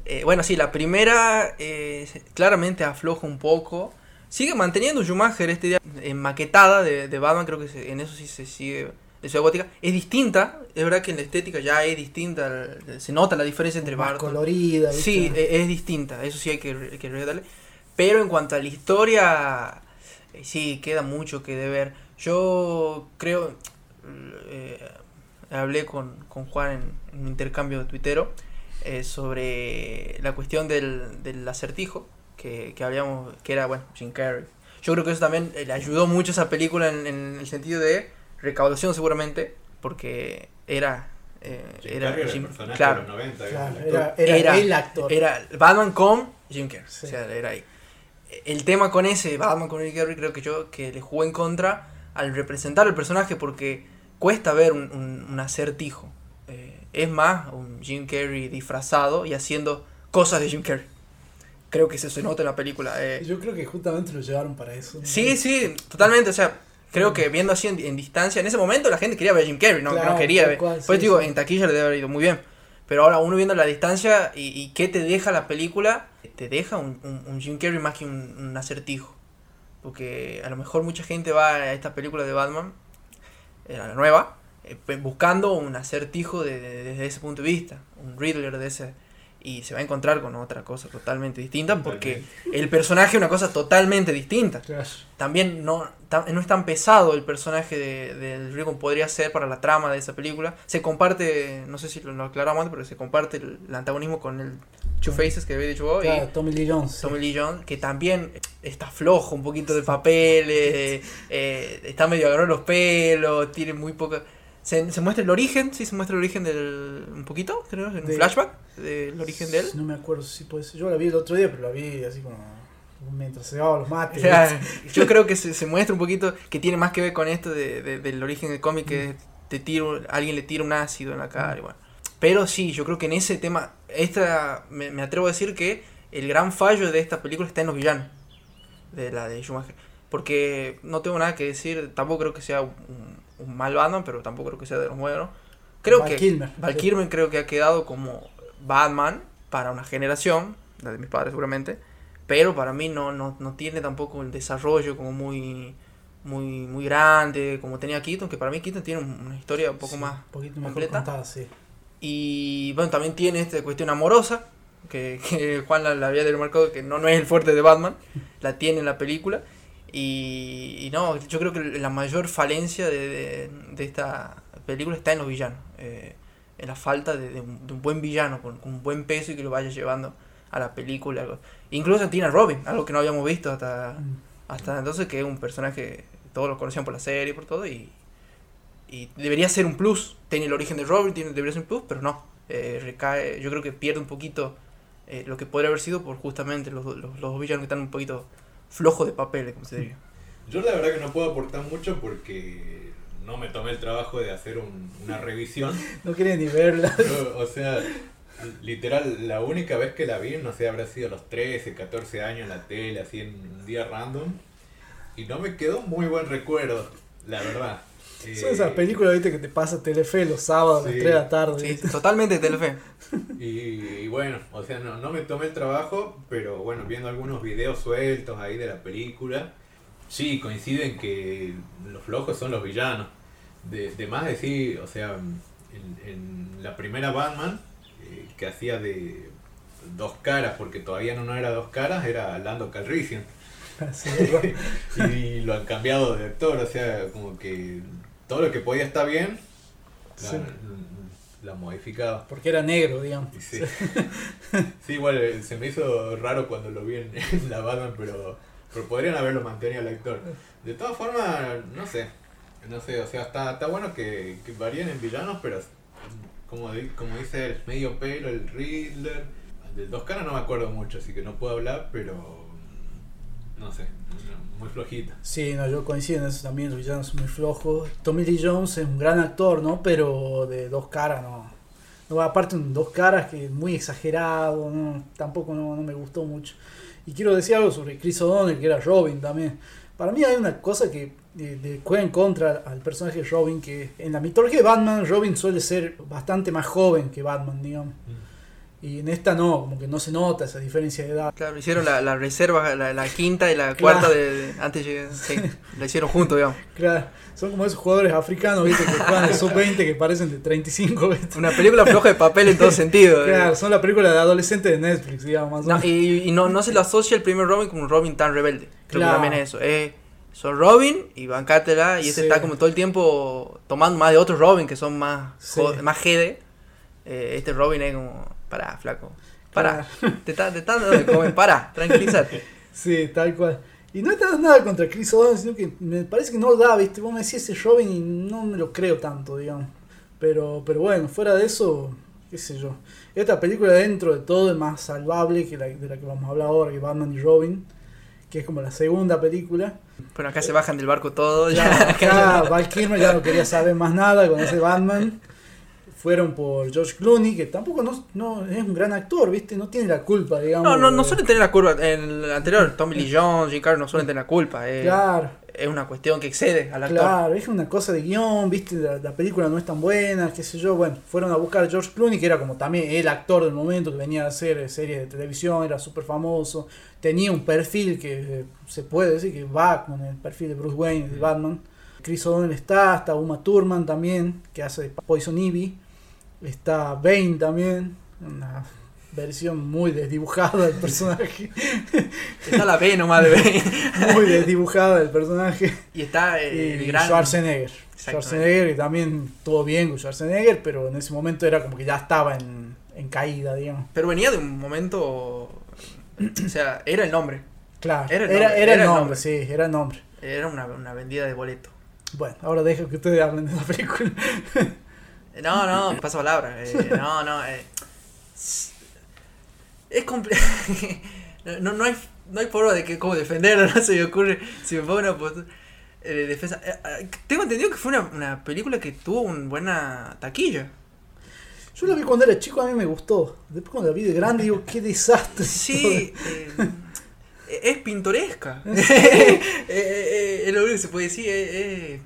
[SPEAKER 5] eh, bueno, sí, la primera eh, claramente afloja un poco. Sigue manteniendo Schumacher este día en maquetada de, de Batman, creo que se- en eso sí se sigue de Ciudad Gótica. Es distinta, es verdad que en la estética ya es distinta, se nota la diferencia entre
[SPEAKER 4] Más
[SPEAKER 5] Barton.
[SPEAKER 4] colorida. ¿viste?
[SPEAKER 5] Sí, e- es distinta, eso sí hay que, que rescatarle. Pero en cuanto a la historia, eh, sí, queda mucho que deber. Yo creo, eh, hablé con, con Juan en, en un intercambio de tuitero eh, sobre la cuestión del, del acertijo, que, que habíamos, que era, bueno, Jim Carrey. Yo creo que eso también eh, le ayudó mucho a esa película en, en el sentido de recaudación seguramente, porque era... eh,
[SPEAKER 6] Jim
[SPEAKER 5] era
[SPEAKER 6] Carrey era
[SPEAKER 5] Jim-
[SPEAKER 6] el personaje
[SPEAKER 5] claro,
[SPEAKER 6] de los 90.
[SPEAKER 4] Claro,
[SPEAKER 6] digamos.
[SPEAKER 4] era, era,
[SPEAKER 5] Era-
[SPEAKER 4] el actor.
[SPEAKER 5] era Batman con Jim Carrey.
[SPEAKER 4] Sí.
[SPEAKER 5] O sea, era ahí. El tema con ese Batman con Jim Carrey creo que yo que le jugó en contra al representar el personaje porque cuesta ver un, un- un acertijo. Eh, es más un Jim Carrey disfrazado y haciendo cosas de Jim Carrey. Creo que eso se nota en la película. eh.
[SPEAKER 4] Yo creo que justamente lo llevaron para eso. ¿no?
[SPEAKER 5] Sí, sí, totalmente. O sea, creo que viendo así en, en distancia, en ese momento la gente quería ver a Jim Carrey, no,
[SPEAKER 4] Claro,
[SPEAKER 5] no quería ver.
[SPEAKER 4] cual,
[SPEAKER 5] pues digo,
[SPEAKER 4] sí.
[SPEAKER 5] en taquilla le debe haber ido muy bien. Pero ahora uno viendo la distancia y, qué te deja la película, te deja un, un- un Jim Carrey más que un, acertijo. Porque a lo mejor mucha gente va a esta película de Batman, eh, la nueva, eh, buscando un acertijo de- de- desde ese punto de vista, un Riddler de ese. Y se va a encontrar con otra cosa totalmente distinta porque el personaje es una cosa totalmente distinta
[SPEAKER 4] Claro.
[SPEAKER 5] también no, ta- no es tan pesado el personaje de, del podría ser para la trama de esa película. Se comparte, no sé si lo, lo aclaramos antes, pero se comparte el, el antagonismo con el Two Faces que había dicho vos
[SPEAKER 4] Claro,
[SPEAKER 5] y
[SPEAKER 4] Tommy Lee Jones. sí.
[SPEAKER 5] Tommy Lee Jones, que también está flojo un poquito de papeles, eh, está medio agarrado los pelos, tiene muy poca... Se, se muestra el origen, sí, se muestra el origen del... un poquito, creo, en un
[SPEAKER 4] De-
[SPEAKER 5] flashback del origen de él.
[SPEAKER 4] No me acuerdo si puede ser. Yo la vi el otro día, pero la vi así como mientras se daba los
[SPEAKER 5] O
[SPEAKER 4] mates.
[SPEAKER 5] sea, yo creo que se, se muestra un poquito que tiene más que ver con esto de, de- del origen del cómic que te tiro, alguien le tira un ácido en la cara y bueno. Pero sí, yo creo que en ese tema, esta me, me atrevo a decir que el gran fallo de esta película está en los villanos de la de Schumacher. Porque no tengo nada que decir, tampoco creo que sea un, un mal Batman, pero tampoco creo que sea de los buenos. Creo
[SPEAKER 4] Val
[SPEAKER 5] que
[SPEAKER 4] Kilmer.
[SPEAKER 5] Val Kilmer creo que ha quedado como Batman para una generación, la de mis padres seguramente, pero para mí no, no, no tiene tampoco el desarrollo como muy muy muy grande como tenía Keaton, que para mí Keaton tiene un- una historia un poco
[SPEAKER 4] Sí,
[SPEAKER 5] más
[SPEAKER 4] poquito
[SPEAKER 5] completa.
[SPEAKER 4] contada, sí.
[SPEAKER 5] y bueno, también tiene esta cuestión amorosa, que, que Juan la, la había demarcado que no, no es el fuerte de Batman, la tiene en la película. Y, y no, yo creo que la mayor falencia de, de- de esta película está en los villanos. eh, en la falta de, de un, de un buen villano, con, con un buen peso y que lo vaya llevando a la película. Incluso tiene a Robin, algo que no habíamos visto hasta,
[SPEAKER 4] Mm.
[SPEAKER 5] hasta entonces, que es un personaje, todos lo conocían por la serie, por todo, y, y debería ser un plus. Tiene el origen de Robin, tiene, debería ser un plus, pero no. Eh, recae, yo creo que pierde un poquito eh, lo que podría haber sido por justamente los, los, los dos villanos que están un poquito flojos de papeles, como se diría.
[SPEAKER 6] Yo la verdad que no puedo aportar mucho porque no me tomé el trabajo de hacer un- una revisión.
[SPEAKER 4] No quería ni verla.
[SPEAKER 6] O sea, literal, la única vez que la vi, no sé, habrá sido a los 13, 14 años en la tele, así en un día random. Y no me quedó muy buen recuerdo, la verdad. Eh,
[SPEAKER 4] Son esas películas, viste, que te pasa Telefe los sábados a las
[SPEAKER 6] Sí.
[SPEAKER 4] 3 de la tarde.
[SPEAKER 5] Sí, totalmente Telefe.
[SPEAKER 6] Y, y bueno, o sea, no, no me tomé el trabajo, pero bueno, viendo algunos videos sueltos ahí de la película, sí, coinciden que los flojos son los villanos. De, de más decir, o sea, en, en la primera Batman, eh, que hacía de dos caras, porque todavía no era dos caras, era Lando Calrissian.
[SPEAKER 4] Es,
[SPEAKER 6] y lo han cambiado de actor, o sea, como que todo lo que podía estar bien, la,
[SPEAKER 4] Sí.
[SPEAKER 6] la modificaba.
[SPEAKER 4] Porque era negro, digamos.
[SPEAKER 6] Sí. Sí, igual eh, se me hizo raro cuando lo vi en, en la Batman, pero, pero podrían haberlo mantenido al actor. De todas formas, no sé. No sé, o sea, está, está bueno que, que varíen en villanos, pero como, como dice el medio pelo, el Riddler. Del dos caras no me acuerdo mucho, así que no puedo hablar, pero no sé, muy flojita.
[SPEAKER 4] Sí, no, yo coincido en eso también, los villanos son muy flojos. Tommy Lee Jones es un gran actor, ¿no? Pero de dos caras, no. no aparte un dos caras que es muy exagerado, no, tampoco no, no me gustó mucho. Y quiero decir algo sobre Chris O'Donnell, que era Robin también. Para mí hay una cosa que eh, juega en contra al personaje de Robin, que en la mitología de Batman, Robin suele ser bastante más joven que Batman, digamos. Y en esta no, como que no se nota esa diferencia de edad.
[SPEAKER 5] Claro, hicieron la, la reserva, la, la quinta y la cuarta de, de- antes de sí, la hicieron juntos, digamos.
[SPEAKER 4] Claro, son como esos jugadores africanos, ¿viste? Que juegan de sub-20 que parecen de 35, ¿viste?
[SPEAKER 5] Una película floja de papel en todo sentido.
[SPEAKER 4] Claro, son la película de adolescente de Netflix, digamos, más o
[SPEAKER 5] No,
[SPEAKER 4] menos.
[SPEAKER 5] y, y no, no se lo asocia el primer Robin como un Robin tan rebelde. Creo
[SPEAKER 4] Claro.
[SPEAKER 5] que también es eso. Eh, son Robin y bancátela y este
[SPEAKER 4] Sí.
[SPEAKER 5] está como todo el tiempo tomando más de otros Robin que son más,
[SPEAKER 4] Sí.
[SPEAKER 5] más jede. Eh, este Robin es como, pará, flaco. Pará, te está te está dando de comer, pará, tranquilízate.
[SPEAKER 4] Sí, tal cual. Y no está nada contra Chris O'Donnell, sino que me parece que no da, ¿viste? Vos me decís ese Robin y no me lo creo tanto, digamos. Pero, pero bueno, fuera de eso, qué sé yo. Esta película dentro de todo es más salvable que la de la que vamos a hablar ahora, que Batman y Robin. que es como la segunda película.
[SPEAKER 5] Bueno, acá se bajan del barco todos.
[SPEAKER 4] Ya,
[SPEAKER 5] Ya,
[SPEAKER 4] acá Val Kilmer ya no quería saber más nada con ese Batman. Fueron por George Clooney, que tampoco no, no es un gran actor, ¿viste? No tiene la culpa, digamos.
[SPEAKER 5] No, no, no suelen tener la curva. En el anterior, Tommy Lee Jones, Jim Carrey no suelen tener la culpa. eh,
[SPEAKER 4] Claro,
[SPEAKER 5] Es una cuestión que excede al actor.
[SPEAKER 4] claro, es una cosa de guion, ¿viste? La, la película no es tan buena, qué sé yo. Bueno, fueron a buscar a George Clooney, que era como también el actor del momento, que venía a hacer eh, series de televisión, era súper famoso. Tenía un perfil que eh, se puede decir que va con el perfil de Bruce Wayne, de Batman. Chris O'Donnell está, está Uma Thurman también, que hace Poison Ivy. Está Bane también, una versión muy desdibujada del personaje.
[SPEAKER 5] Está la B nomás de Bane.
[SPEAKER 4] muy desdibujada del personaje.
[SPEAKER 5] Y está el
[SPEAKER 4] y
[SPEAKER 5] gran.
[SPEAKER 4] Schwarzenegger. Schwarzenegger, que también estuvo bien con Schwarzenegger, pero en ese momento era como que ya estaba en, en caída, digamos.
[SPEAKER 5] Pero venía de un momento. O sea, era el nombre.
[SPEAKER 4] Claro,
[SPEAKER 5] Era el
[SPEAKER 4] era,
[SPEAKER 5] nombre, era el
[SPEAKER 4] nombre,
[SPEAKER 5] nombre.
[SPEAKER 4] sí, era el nombre.
[SPEAKER 5] Era una, una vendida de boleto.
[SPEAKER 4] Bueno, ahora dejo que ustedes hablen de la película.
[SPEAKER 5] No, no, pasa palabra. eh, no, no. eh, es complejo. No, no, hay, no hay forma de que cómo defenderlo, no se me ocurre. Si me pongo una postura eh, de defensa. Eh, tengo entendido que fue una, una película que tuvo una buena taquilla.
[SPEAKER 4] Yo la vi cuando era chico, a mí me gustó. Después cuando la vi de grande, digo, qué desastre.
[SPEAKER 5] Sí, eh, es pintoresca. Eh, eh, eh, es lo único que se puede decir.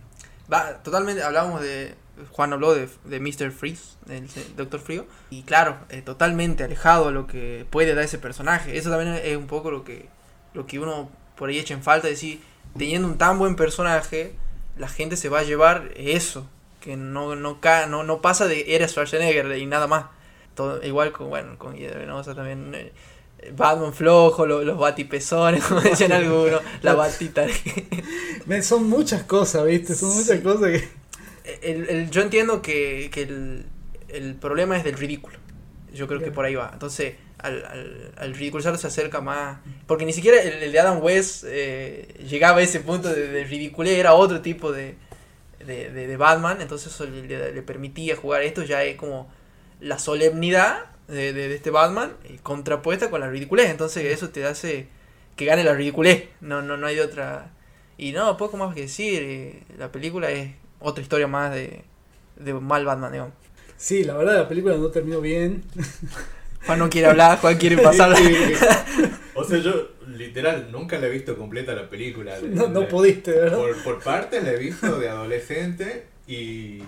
[SPEAKER 5] va, totalmente, hablábamos de. Juan habló de, de Mr. Freeze, el Doctor Frío. Y claro, eh, totalmente alejado a lo que puede dar ese personaje. Eso también es un poco lo que, lo que uno por ahí echa en falta. decir, teniendo un tan buen personaje, la gente se va a llevar eso. Que no, no, no, no pasa de era Schwarzenegger y nada más. Todo, igual con, bueno, con Venosa también. eh, Batman flojo, lo- los batipezones, como decían algunos, la batita.
[SPEAKER 4] Son muchas cosas, ¿viste? Son muchas
[SPEAKER 5] Sí.
[SPEAKER 4] cosas que.
[SPEAKER 5] El- el- yo entiendo que, que el, el problema es del ridículo. Yo creo que por ahí va. Entonces, al, al, al ridiculizarlo se acerca más. Porque ni siquiera el, el de Adam West eh, llegaba a ese punto de, de ridiculez, era otro tipo de, de, de- de Batman. Entonces, eso le, le- permitía jugar. Esto ya es como la solemnidad de, de- de este Batman eh, contrapuesta con la ridiculez. Entonces, eso te hace que gane la ridiculez. No, no, no hay otra. Y no, poco más que decir. eh, la película es otra historia más de, de mal Batman, digamos.
[SPEAKER 4] Sí, la verdad la película no terminó bien.
[SPEAKER 5] Juan no quiere hablar, Juan quiere pasar.
[SPEAKER 6] O sea, yo literal nunca la he visto completa la película.
[SPEAKER 4] No, no
[SPEAKER 6] La-
[SPEAKER 4] pudiste, ¿verdad?
[SPEAKER 6] Por, por parte la he visto de adolescente y,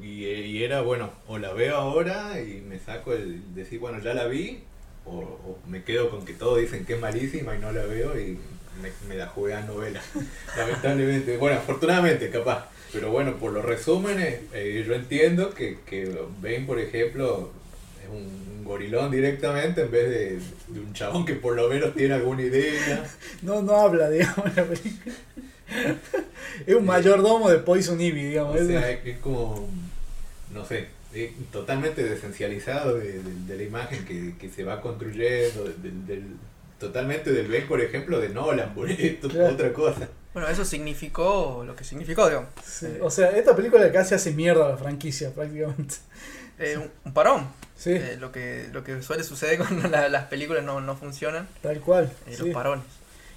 [SPEAKER 6] y, y era bueno, o la veo ahora y me saco el decir, bueno, ya la vi, o, o me quedo con que todos dicen que es malísima y no la veo y me, me la jugué a novela. Lamentablemente, bueno, afortunadamente capaz. Pero bueno, por los resúmenes, eh, yo entiendo que, que Bane, por ejemplo, es un, un gorilón directamente en vez de, de un chabón que por lo menos tiene alguna idea.
[SPEAKER 4] No, no habla, digamos, la película. Es un mayordomo de Poison Ivy, digamos.
[SPEAKER 6] O sea, es, es como, no sé, es totalmente desencializado de, de- de la imagen que, que se va construyendo, del- totalmente del Ben, por ejemplo, de Nolan, por esto,
[SPEAKER 4] Claro.
[SPEAKER 6] otra cosa.
[SPEAKER 5] Bueno, eso significó lo que significó, digamos.
[SPEAKER 4] sí,
[SPEAKER 5] Eh,
[SPEAKER 4] O sea, esta película casi hace mierda a la franquicia, prácticamente.
[SPEAKER 5] eh, un, un parón.
[SPEAKER 4] Sí,
[SPEAKER 5] Eh, lo, que, lo que suele suceder cuando la- las películas no, no funcionan,
[SPEAKER 4] tal cual.
[SPEAKER 5] eh,
[SPEAKER 4] sí.
[SPEAKER 5] los parones.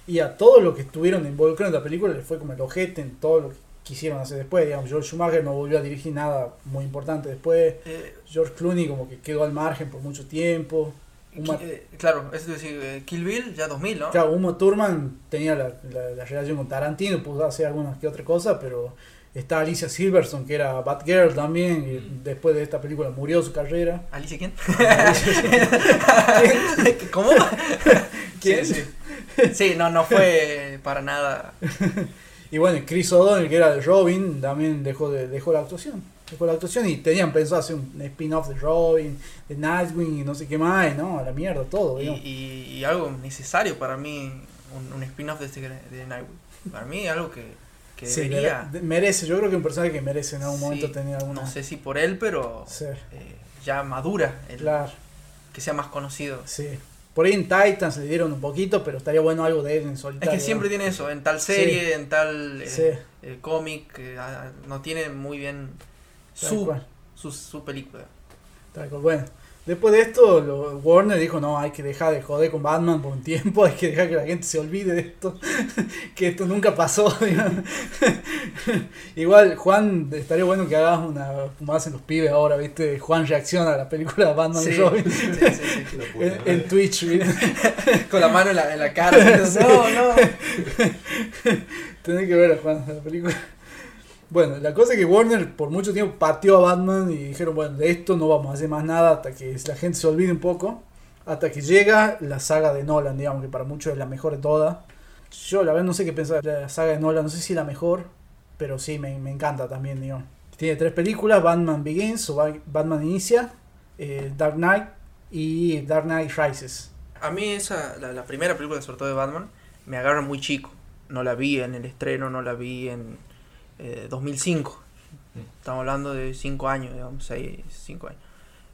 [SPEAKER 4] Y a todos los que estuvieron involucrados en la película le fue como el ojete en todo lo que quisieron hacer después. Digamos, George Schumacher no volvió a dirigir nada muy importante después.
[SPEAKER 5] Eh,
[SPEAKER 4] George Clooney como que quedó al margen por mucho tiempo. Uma,
[SPEAKER 5] eh, claro, te decir, eh, Kill Bill ya 2000, ¿no?
[SPEAKER 4] claro, Uma Thurman tenía la, la- la relación con Tarantino, pudo hacer algunas que otra cosa, pero está Alicia Silverstone, que era Batgirl también, y
[SPEAKER 6] Mm.
[SPEAKER 4] después de esta película murió su carrera.
[SPEAKER 5] ¿Alicia quién?
[SPEAKER 4] ¿Quién?
[SPEAKER 5] ¿Cómo?
[SPEAKER 4] ¿Quién?
[SPEAKER 5] Sí, sí. Sí, no, no fue para nada.
[SPEAKER 4] Y bueno, Chris O'Donnell, que era de Robin, también dejó, de, dejó la actuación. Dejó la actuación y tenían pensado hacer un spin-off de Robin, de Nightwing y no sé qué más, y no, a la mierda todo,
[SPEAKER 5] Y,
[SPEAKER 4] digamos.
[SPEAKER 5] y- y algo necesario para mí, un, un spin-off de, este, de Nightwing. Para mí, algo que, que
[SPEAKER 4] Sí,
[SPEAKER 5] debería.
[SPEAKER 4] mere- merece, yo creo que un personaje que merece en algún
[SPEAKER 5] Sí,
[SPEAKER 4] momento tener alguna.
[SPEAKER 5] No sé si por él, pero
[SPEAKER 4] Sí,
[SPEAKER 5] eh, ya madura, el-
[SPEAKER 4] claro,
[SPEAKER 5] que sea más conocido.
[SPEAKER 4] sí. Por ahí en Titans le dieron un poquito, pero estaría bueno algo de él en
[SPEAKER 5] Es
[SPEAKER 4] solitario.
[SPEAKER 5] que siempre tiene eso, en tal serie, en tal eh,
[SPEAKER 4] Sí.
[SPEAKER 5] eh, cómic, eh, ah, no tiene muy bien su, su, su película.
[SPEAKER 4] tal cual. Bueno, Después de esto, lo- Warner dijo, no, hay que dejar de joder con Batman por un tiempo, hay que dejar que la gente se olvide de esto, que esto nunca pasó. Igual, Juan, estaría bueno que hagas una, como hacen los pibes ahora, ¿viste? Juan reacciona a la película de Batman y
[SPEAKER 5] Sí,
[SPEAKER 4] Robin
[SPEAKER 5] sí, sí,
[SPEAKER 6] puta
[SPEAKER 4] en, en Twitch, ¿viste?
[SPEAKER 5] Con la mano en la, en la cara. No, no.
[SPEAKER 4] Tenés que ver a Juan la película. Bueno, la cosa es que Warner por mucho tiempo pateó a Batman y dijeron, bueno, de esto no vamos a hacer más nada hasta que la gente se olvide un poco. Hasta que llega la saga de Nolan, digamos, que para muchos es la mejor de todas. Yo la verdad no sé qué pensar de la saga de Nolan, no sé si la mejor, pero sí, me, me encanta también, digamos. Tiene tres películas, Batman Begins o Ba- Batman Inicia, eh, Dark Knight y Dark Knight Rises.
[SPEAKER 5] A mí esa, la, la primera película sobre todo de Batman, me agarra muy chico. No la vi en el estreno, no la vi en eh, 2005. Estamos hablando de 5 años, digamos, 6, 5 años.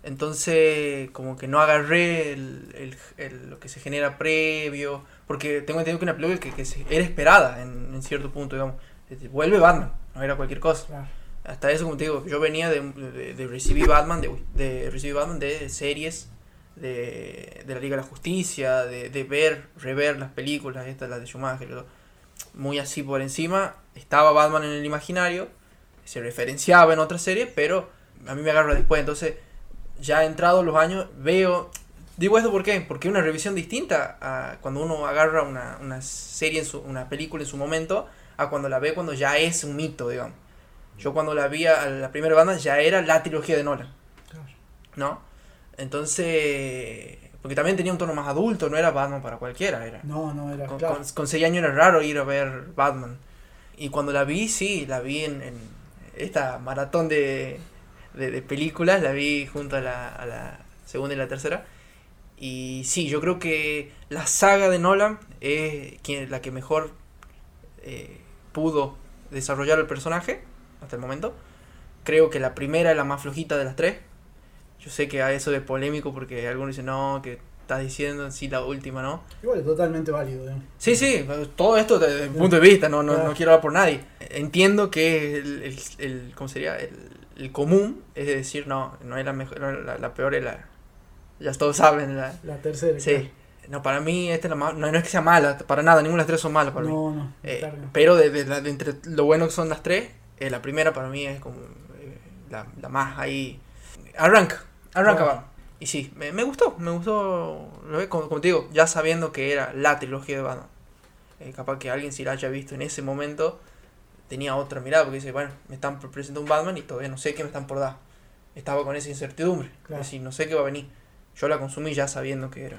[SPEAKER 5] Entonces, como que no agarré el, el- el- lo que se genera previo, porque tengo entendido que una película que, que se- era esperada en, en cierto punto, digamos. Vuelve Batman, no era cualquier cosa.
[SPEAKER 4] Claro.
[SPEAKER 5] Hasta eso, como te digo, yo venía de, de, de recibir Batman, de, de recibir Batman de series de, de la Liga de la Justicia, de, de ver, rever las películas, estas, las de Schumacher, muy así por encima. Estaba Batman en el imaginario, se referenciaba en otra serie, pero a mí me agarra después. Entonces, ya entrados los años, veo. Digo esto ¿por qué? Porque es una revisión distinta a cuando uno agarra una, una serie, en su, una película en su momento, a cuando la ve cuando ya es un mito, digamos. Yo cuando la vi a la primera banda ya era la trilogía de Nolan. ¿No? Entonces, porque también tenía un tono más adulto, no era Batman para cualquiera, era.
[SPEAKER 4] No, no, era
[SPEAKER 5] Con,
[SPEAKER 4] claro.
[SPEAKER 5] con, con seis años era raro ir a ver Batman. Y cuando la vi, sí, la vi en, en esta maratón de, de, de películas, la vi junto a la, segunda y la tercera. Y sí, yo creo que la saga de Nolan es quien, la que mejor eh, pudo desarrollar el personaje hasta el momento. Creo que la primera es la más flojita de las tres. Yo sé que a eso es polémico porque algunos dicen, no, que estás diciendo, sí, la última, ¿no?
[SPEAKER 4] Igual totalmente válido, digamos.
[SPEAKER 5] Sí, sí, todo esto desde el punto de vista, no, no,
[SPEAKER 4] Claro.
[SPEAKER 5] no quiero hablar por nadie. Entiendo que el, el, el- ¿cómo sería? El, el común es decir, no, no es la mejor, no, la, la peor es la, ya todos saben, la,
[SPEAKER 4] La tercera.
[SPEAKER 5] sí. No, para mí esta es la más, no, no es que sea mala, para nada, ninguna de las tres son malas para mí.
[SPEAKER 4] No, no.
[SPEAKER 5] Eh,
[SPEAKER 4] claro.
[SPEAKER 5] pero de, de de entre lo bueno que son las tres, eh, la primera para mí es como eh, la, la más ahí. Arranca, arranca,
[SPEAKER 4] Claro.
[SPEAKER 5] va. Y sí, me, me gustó, me gustó, lo ve- como, como te digo, ya sabiendo que era la trilogía de Batman. Eh, capaz que alguien si la haya visto en ese momento tenía otra mirada, porque dice, bueno, me están presentando un Batman y todavía no sé qué me están por dar. Estaba con esa incertidumbre,
[SPEAKER 4] Claro.
[SPEAKER 5] es decir, no sé qué va a venir. Yo la consumí ya sabiendo que era.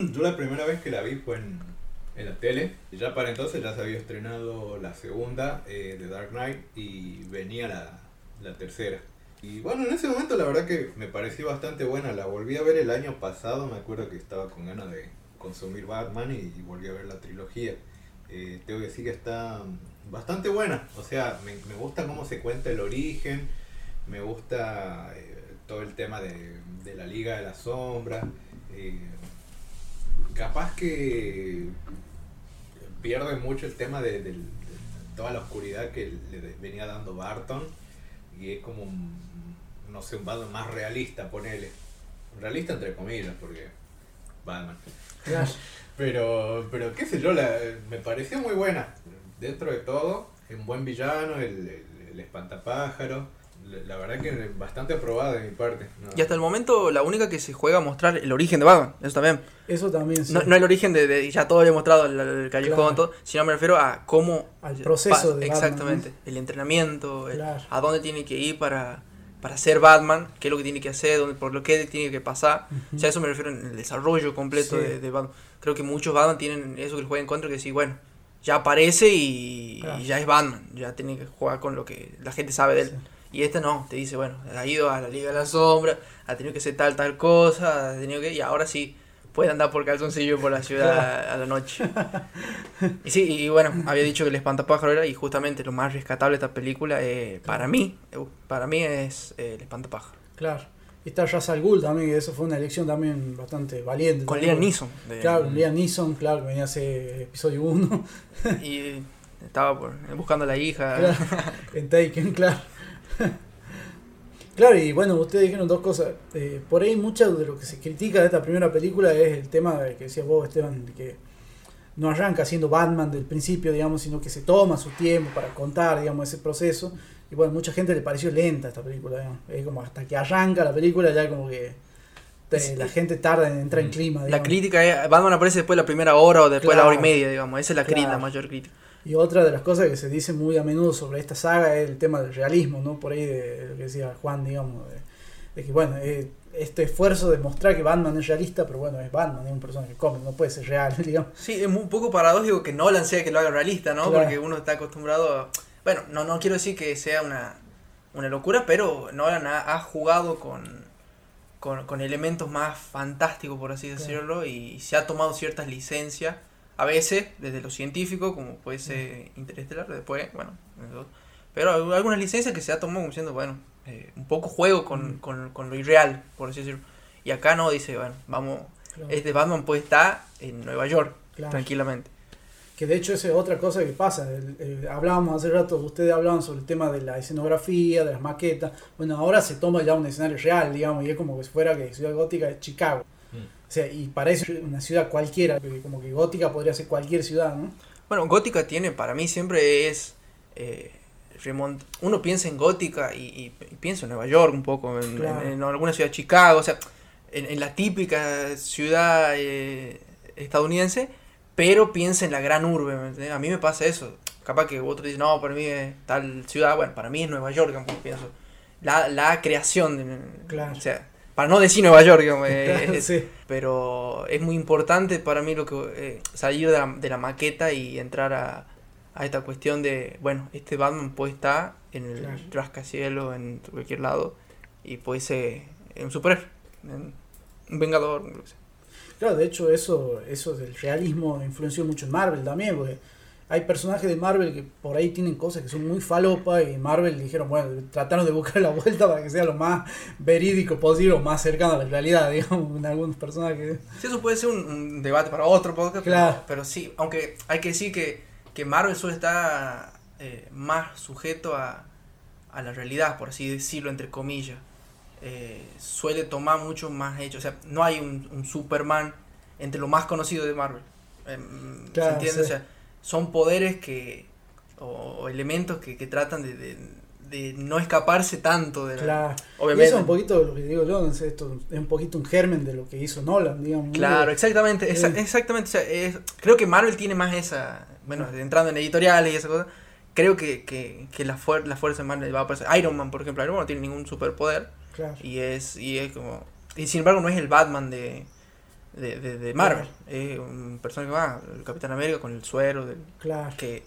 [SPEAKER 6] Yo la primera vez que la vi fue en, en la tele. Y ya para entonces ya se había estrenado la segunda eh, de Dark Knight y venía la, la tercera. Y bueno, en ese momento la verdad que me pareció bastante buena. La volví a ver el año pasado. Me acuerdo que estaba con ganas de consumir Batman y, volví a ver la trilogía. Eh, tengo que decir que está bastante buena. O sea, me, gusta cómo se cuenta el origen. Me gusta eh, todo el tema de, la Liga de la Sombra. eh, capaz que pierde mucho el tema de, de toda la oscuridad que le venía dando Barton y es como no sé un Batman más realista ponele realista entre comillas porque Batman pero pero qué sé yo la- me pareció muy buena dentro de todo un buen villano el, el, el espantapájaro la, la verdad que bastante aprobada de mi parte ¿no?
[SPEAKER 5] Y hasta el momento la única que se juega a mostrar el origen de Batman, eso también.
[SPEAKER 4] Eso también sí.
[SPEAKER 5] No, no el origen de, de- ya todo había mostrado el, el callejón,
[SPEAKER 4] Claro.
[SPEAKER 5] todo, sino me refiero a cómo...
[SPEAKER 4] Al proceso de Batman,
[SPEAKER 5] Exactamente, el entrenamiento, el- a dónde tiene que ir para, para ser Batman, qué es lo que tiene que hacer, dónde, por lo que tiene que pasar. O sea, eso me refiero en el desarrollo completo
[SPEAKER 4] Sí.
[SPEAKER 5] de, de Batman. Creo que muchos Batman tienen eso que juegan en contra, que sí, bueno, ya aparece y,
[SPEAKER 4] Claro.
[SPEAKER 5] y ya es Batman, ya tiene que jugar con lo que la gente sabe de él.
[SPEAKER 4] Sí.
[SPEAKER 5] Y este no, te dice, bueno, ha ido a la Liga de la Sombra, ha tenido que hacer tal, tal cosa, ha tenido que, y ahora sí, puede andar por calzoncillo por la ciudad a la noche. Y sí, y bueno, había dicho que el espantapájaro era, y justamente lo más rescatable de esta película, eh, para mí, eh, para mí es eh, el espantapájaro.
[SPEAKER 4] Claro. Y está Ra's al Ghul también, que eso fue una elección también bastante valiente.
[SPEAKER 5] Con Liam Neeson. de-
[SPEAKER 4] Claro, Liam Neeson, claro, venía a hacer episodio 1
[SPEAKER 5] Y estaba por- buscando a la hija.
[SPEAKER 4] Claro. en Taken, claro. Claro, y bueno, ustedes dijeron dos cosas. Eh, por ahí mucho de lo que se critica de esta primera película es el tema de que decía vos, Esteban, de que no arranca siendo Batman del principio, digamos, sino que se toma su tiempo para contar, digamos, ese proceso. Y bueno, mucha gente le pareció lenta esta película, digamos. Es como hasta que arranca la película ya como que
[SPEAKER 5] Sí.
[SPEAKER 4] la gente tarda en entrar en
[SPEAKER 6] Mm.
[SPEAKER 4] clima,
[SPEAKER 5] La
[SPEAKER 4] digamos.
[SPEAKER 5] crítica es, Batman aparece después de la primera hora o después de la hora y media, digamos. Esa es la, crítica, la mayor crítica.
[SPEAKER 4] Y otra de las cosas que se dice muy a menudo sobre esta saga es el tema del realismo, ¿no? Por ahí de lo que decía Juan, digamos, de, de que bueno, eh, este esfuerzo de mostrar que Batman es realista, pero bueno, es Batman, es un personaje cómic, no puede ser real, digamos.
[SPEAKER 5] Sí, es un poco paradójico que Nolan sea que lo haga realista, ¿no?
[SPEAKER 4] Claro.
[SPEAKER 5] Porque uno está acostumbrado a... Bueno, no, no quiero decir que sea una, una locura, pero Nolan ha, ha jugado con, con, con elementos más fantásticos, por así
[SPEAKER 4] Claro.
[SPEAKER 5] decirlo, y se ha tomado ciertas licencias, a veces desde lo científico, como puede ser Interestelar, después, bueno, pero algunas licencias que se ha tomado como diciendo, bueno, eh, un poco juego con, con, con lo irreal, por así decirlo. Y acá no, dice, bueno, vamos,
[SPEAKER 4] Claro.
[SPEAKER 5] este Batman puede estar en Nueva York,
[SPEAKER 4] Claro.
[SPEAKER 5] tranquilamente.
[SPEAKER 4] Que de hecho esa es otra cosa que pasa. el- el- hablábamos hace rato, ustedes hablaban sobre el tema de la escenografía, de las maquetas. Bueno, ahora se toma ya un escenario real, digamos, y es como que fuera que Ciudad Gótica es Chicago.
[SPEAKER 6] Mm.
[SPEAKER 4] O sea, y parece una ciudad cualquiera, como que Gótica podría ser cualquier ciudad, ¿no?
[SPEAKER 5] Bueno, Gótica tiene, para mí siempre es... eh, remont- Uno piensa en Gótica y, y- piensa en Nueva York un poco, en,
[SPEAKER 4] Claro.
[SPEAKER 5] en- en alguna ciudad de Chicago, o sea, en, en la típica ciudad eh, estadounidense, pero piensa en la gran urbe. A mí me pasa eso. Capaz que otro dice, no, para mí es tal ciudad, bueno, para mí es Nueva York, pienso. La, la creación, de,
[SPEAKER 4] Claro.
[SPEAKER 5] o sea, para no decir Nueva York, digamos, eh,
[SPEAKER 4] Claro,
[SPEAKER 5] es-
[SPEAKER 4] sí.
[SPEAKER 5] pero es muy importante para mí lo que eh, salir de la, de la maqueta y entrar a, a esta cuestión de, bueno, este Batman puede estar en el
[SPEAKER 4] Claro.
[SPEAKER 5] rascacielos, en cualquier lado, y puede ser un superhéroe, un vengador.
[SPEAKER 4] Claro, de hecho eso, eso del realismo influenció mucho en Marvel también, porque hay personajes de Marvel que por ahí tienen cosas que son muy falopa y Marvel dijeron, bueno, trataron de buscar la vuelta para que sea lo más verídico posible o más cercano a la realidad, digamos, en algunos personajes.
[SPEAKER 5] Sí, eso puede ser un, un debate para otro podcast,
[SPEAKER 4] Claro.
[SPEAKER 5] pero, sí, aunque hay que decir que, que Marvel suele estar eh, más sujeto a, a la realidad, por así decirlo, entre comillas. Eh, suele tomar mucho más hechos, o sea, no hay un, un Superman entre lo más conocido de Marvel. Em,
[SPEAKER 4] Claro,
[SPEAKER 5] ¿Se entiende?
[SPEAKER 4] sí.
[SPEAKER 5] O sea, son poderes que, o, elementos que, que tratan de, de- de no escaparse tanto de la...
[SPEAKER 4] Claro. Y eso es un poquito lo que digo yo, no sé, esto es un poquito un germen de lo que hizo Nolan, digamos.
[SPEAKER 5] Claro, exactamente, exa-
[SPEAKER 4] Eh.
[SPEAKER 5] exactamente. o sea, es- creo que Marvel tiene más esa, bueno, entrando en editoriales y esa cosa, creo que, que, que la, fuer- la fuerza de Marvel va a aparecer. Iron Man, por ejemplo, Iron Man no tiene ningún superpoder
[SPEAKER 4] Claro.
[SPEAKER 5] y es, y es como... Y sin embargo no es el Batman de, de, de- de Marvel, es un personaje que va, el Capitán América con el suero, del,
[SPEAKER 4] Claro.
[SPEAKER 5] que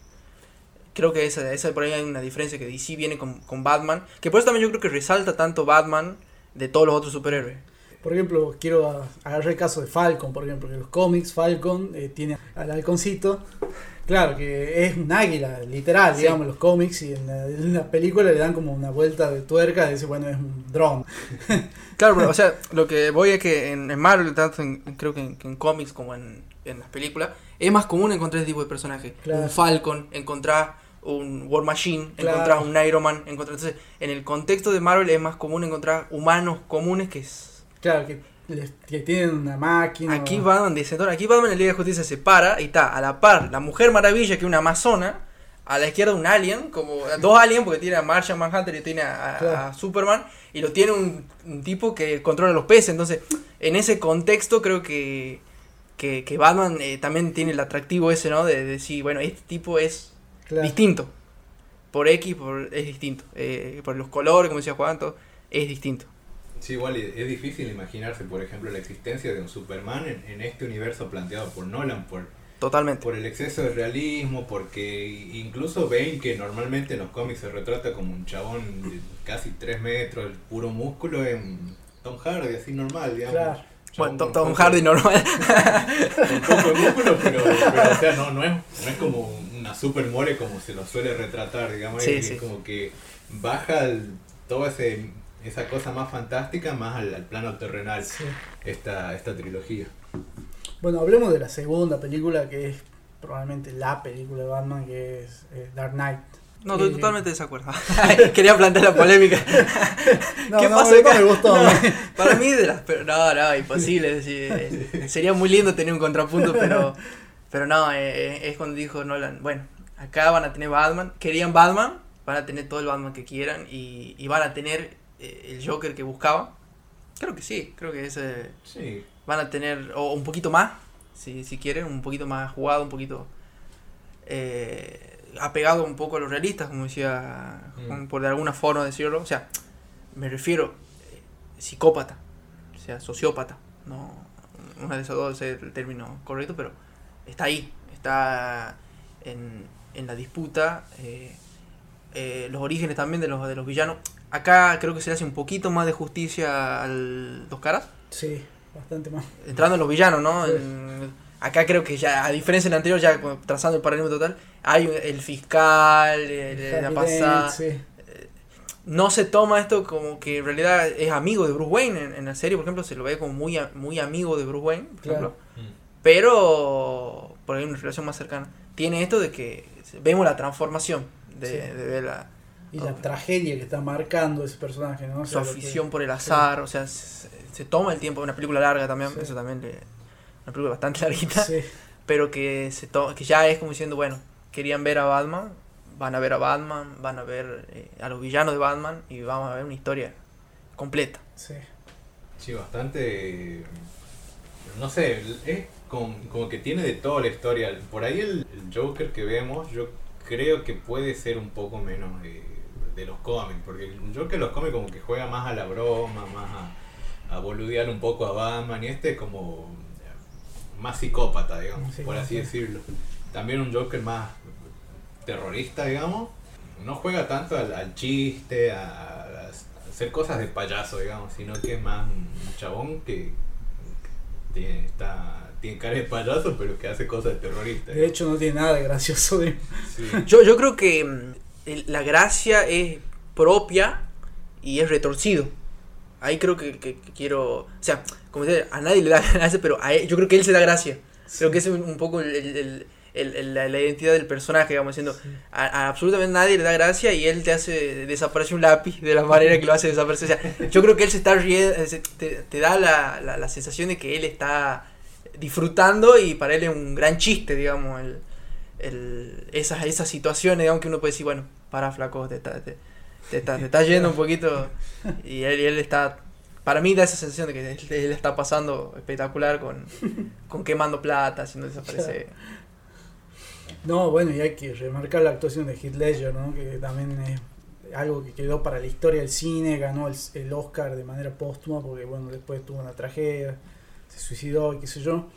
[SPEAKER 5] creo que esa, esa por ahí hay una diferencia que DC viene con, con Batman, que por eso también yo creo que resalta tanto Batman de todos los otros superhéroes.
[SPEAKER 4] Por ejemplo, quiero agarrar el caso de Falcon, por ejemplo, que los cómics Falcon eh, tiene al halconcito, claro, que es un águila, literal,
[SPEAKER 5] Sí.
[SPEAKER 4] digamos, los cómics, y en la, en la película le dan como una vuelta de tuerca, y dice, bueno, es un dron.
[SPEAKER 5] Claro, pero, o sea, lo que voy es que en, en Marvel, tanto en, creo que en, cómics como en, las películas, es más común encontrar ese tipo de personajes.
[SPEAKER 4] Claro.
[SPEAKER 5] Un Falcon, encontrar un War Machine,
[SPEAKER 4] Claro.
[SPEAKER 5] encontrar un Iron Man, encontrar... Entonces, en el contexto de Marvel es más común encontrar humanos comunes que... es-
[SPEAKER 4] Claro, que, les- que tienen una máquina.
[SPEAKER 5] Aquí Batman dice, aquí Batman en la Liga de Justicia se para y está a la par la Mujer Maravilla, que es una amazona, a la izquierda un alien, como dos aliens, porque tiene a Martian Manhunter y tiene a, a-
[SPEAKER 4] Claro.
[SPEAKER 5] a Superman, y lo tiene un, un tipo que controla los peces. Entonces, en ese contexto creo que, que, que Batman eh, también tiene el atractivo ese, ¿no? De decir, bueno, este tipo es
[SPEAKER 4] Claro.
[SPEAKER 5] distinto. Por X, por, es distinto. Eh, por los colores, como decía Juan, todo, es distinto.
[SPEAKER 6] Sí, igual es es difícil imaginarse, por ejemplo, la existencia de un Superman en, en este universo planteado por Nolan, por,
[SPEAKER 5] Totalmente.
[SPEAKER 6] por el exceso de realismo, porque incluso ven que normalmente en los cómics se retrata como un chabón de casi 3 metros, el puro músculo, en Tom Hardy, así normal, digamos.
[SPEAKER 4] Claro.
[SPEAKER 5] Bueno, Tom, Tom Hardy normal.
[SPEAKER 6] Con poco músculo, pero, pero, o sea, no, no, es, no es como una super mole como se lo suele retratar, digamos.
[SPEAKER 5] Sí,
[SPEAKER 6] es,
[SPEAKER 5] sí.
[SPEAKER 6] como que baja el- todo ese esa cosa más fantástica más al, al plano terrenal
[SPEAKER 4] Sí.
[SPEAKER 6] esta, esta trilogía.
[SPEAKER 4] Bueno, hablemos de la segunda película, que es probablemente la película de Batman, que es eh, Dark Knight.
[SPEAKER 5] No, estoy
[SPEAKER 4] Eh,
[SPEAKER 5] totalmente de desacuerdo. Quería plantear la polémica.
[SPEAKER 4] No,
[SPEAKER 5] ¿Qué
[SPEAKER 4] no,
[SPEAKER 5] pasa acá?
[SPEAKER 4] me gustó.
[SPEAKER 5] No, para mí, de las. pero No, no, imposible. decir, eh, sería muy lindo tener un contrapunto, pero. Pero no, eh, es cuando dijo Nolan. Bueno, acá van a tener Batman. Querían Batman, van a tener todo el Batman que quieran y, y van a tener eh, el Joker que buscaban. Creo que sí, creo que ese.
[SPEAKER 6] Sí.
[SPEAKER 5] Van a tener. O un poquito más, si, si quieren, un poquito más jugado, un poquito. eh, apegado un poco a los realistas, como decía
[SPEAKER 6] Mm.
[SPEAKER 5] por de alguna forma decirlo. O sea, me refiero eh, psicópata, o sea, sociópata. No, una de esas dos es el término correcto, pero está ahí, está en, en la disputa. eh, eh, los orígenes también de los, de los villanos. Acá creo que se le hace un poquito más de justicia al Dos Caras
[SPEAKER 4] Sí, bastante más.
[SPEAKER 5] entrando en los villanos, ¿no?
[SPEAKER 4] Sí.
[SPEAKER 5] En- acá creo que ya, a diferencia del anterior, ya trazando el paralelismo total, hay un- el fiscal, el- el- la pasada.
[SPEAKER 4] Sí.
[SPEAKER 5] No se toma esto como que en realidad es amigo de Bruce Wayne. En, en la serie, por ejemplo, se lo ve como muy, a- muy amigo de Bruce Wayne, por
[SPEAKER 4] Claro.
[SPEAKER 5] ejemplo. Pero, por ahí una relación más cercana. Tiene esto de que vemos la transformación de,
[SPEAKER 4] Sí.
[SPEAKER 5] de ver la,
[SPEAKER 4] Y la tragedia que está marcando ese personaje, ¿no? O
[SPEAKER 5] su
[SPEAKER 4] que-
[SPEAKER 5] afición por el azar. O sea, se, se toma el tiempo. Una película larga también,
[SPEAKER 4] Sí.
[SPEAKER 5] eso también le. Una película bastante larguita.
[SPEAKER 4] Sí,
[SPEAKER 5] pero que se to- que ya es como diciendo, bueno, querían ver a Batman, van a ver a Batman, van a ver eh, a los villanos de Batman y vamos a ver una historia completa.
[SPEAKER 4] sí.
[SPEAKER 6] Sí, bastante. No sé, es como, como que tiene de todo la historia. Por ahí el, el Joker que vemos, yo creo que puede ser un poco menos eh, de los cómics. Porque el Joker en los cómics, como que juega más a la broma, más a, a boludear un poco a Batman. Y este, como más psicópata, digamos,
[SPEAKER 4] Sí,
[SPEAKER 6] por así
[SPEAKER 4] sí.
[SPEAKER 6] decirlo. También un Joker más terrorista, digamos. No juega tanto al, al chiste, a, a hacer cosas de payaso, digamos, sino que es más un chabón que tiene, está, tiene cara de payaso, pero que hace cosas de terrorista.
[SPEAKER 4] De hecho, no tiene nada de gracioso. De...
[SPEAKER 6] Sí.
[SPEAKER 5] Yo, yo creo que mm, el- la gracia es propia y es retorcido. Ahí creo que, que- que quiero... O sea, como dice, a nadie le da gracia, pero a él- yo creo que él se da gracia. Creo que ese es un, poco el- el- el- la, la identidad del personaje, digamos, diciendo, a, a absolutamente nadie le da gracia y él te hace desaparecer un lápiz de la manera que lo hace desaparecer. O sea, yo creo que él se está riendo, te, te da la, la, la sensación de que él está disfrutando y para él es un gran chiste, digamos, el, el, esas, esas situaciones, digamos, que uno puede decir, bueno, para flaco, te está, te, te está, te está yendo un poquito y él, y él está... Para mí da esa sensación de que él, él está pasando espectacular con, con quemando plata, haciendo desaparecer.
[SPEAKER 4] No, bueno, y hay que remarcar la actuación de Heath Ledger, ¿no? Que también es algo que quedó para la historia del cine, ganó el, el Oscar de manera póstuma, porque bueno, después tuvo una tragedia, se suicidó y qué sé yo.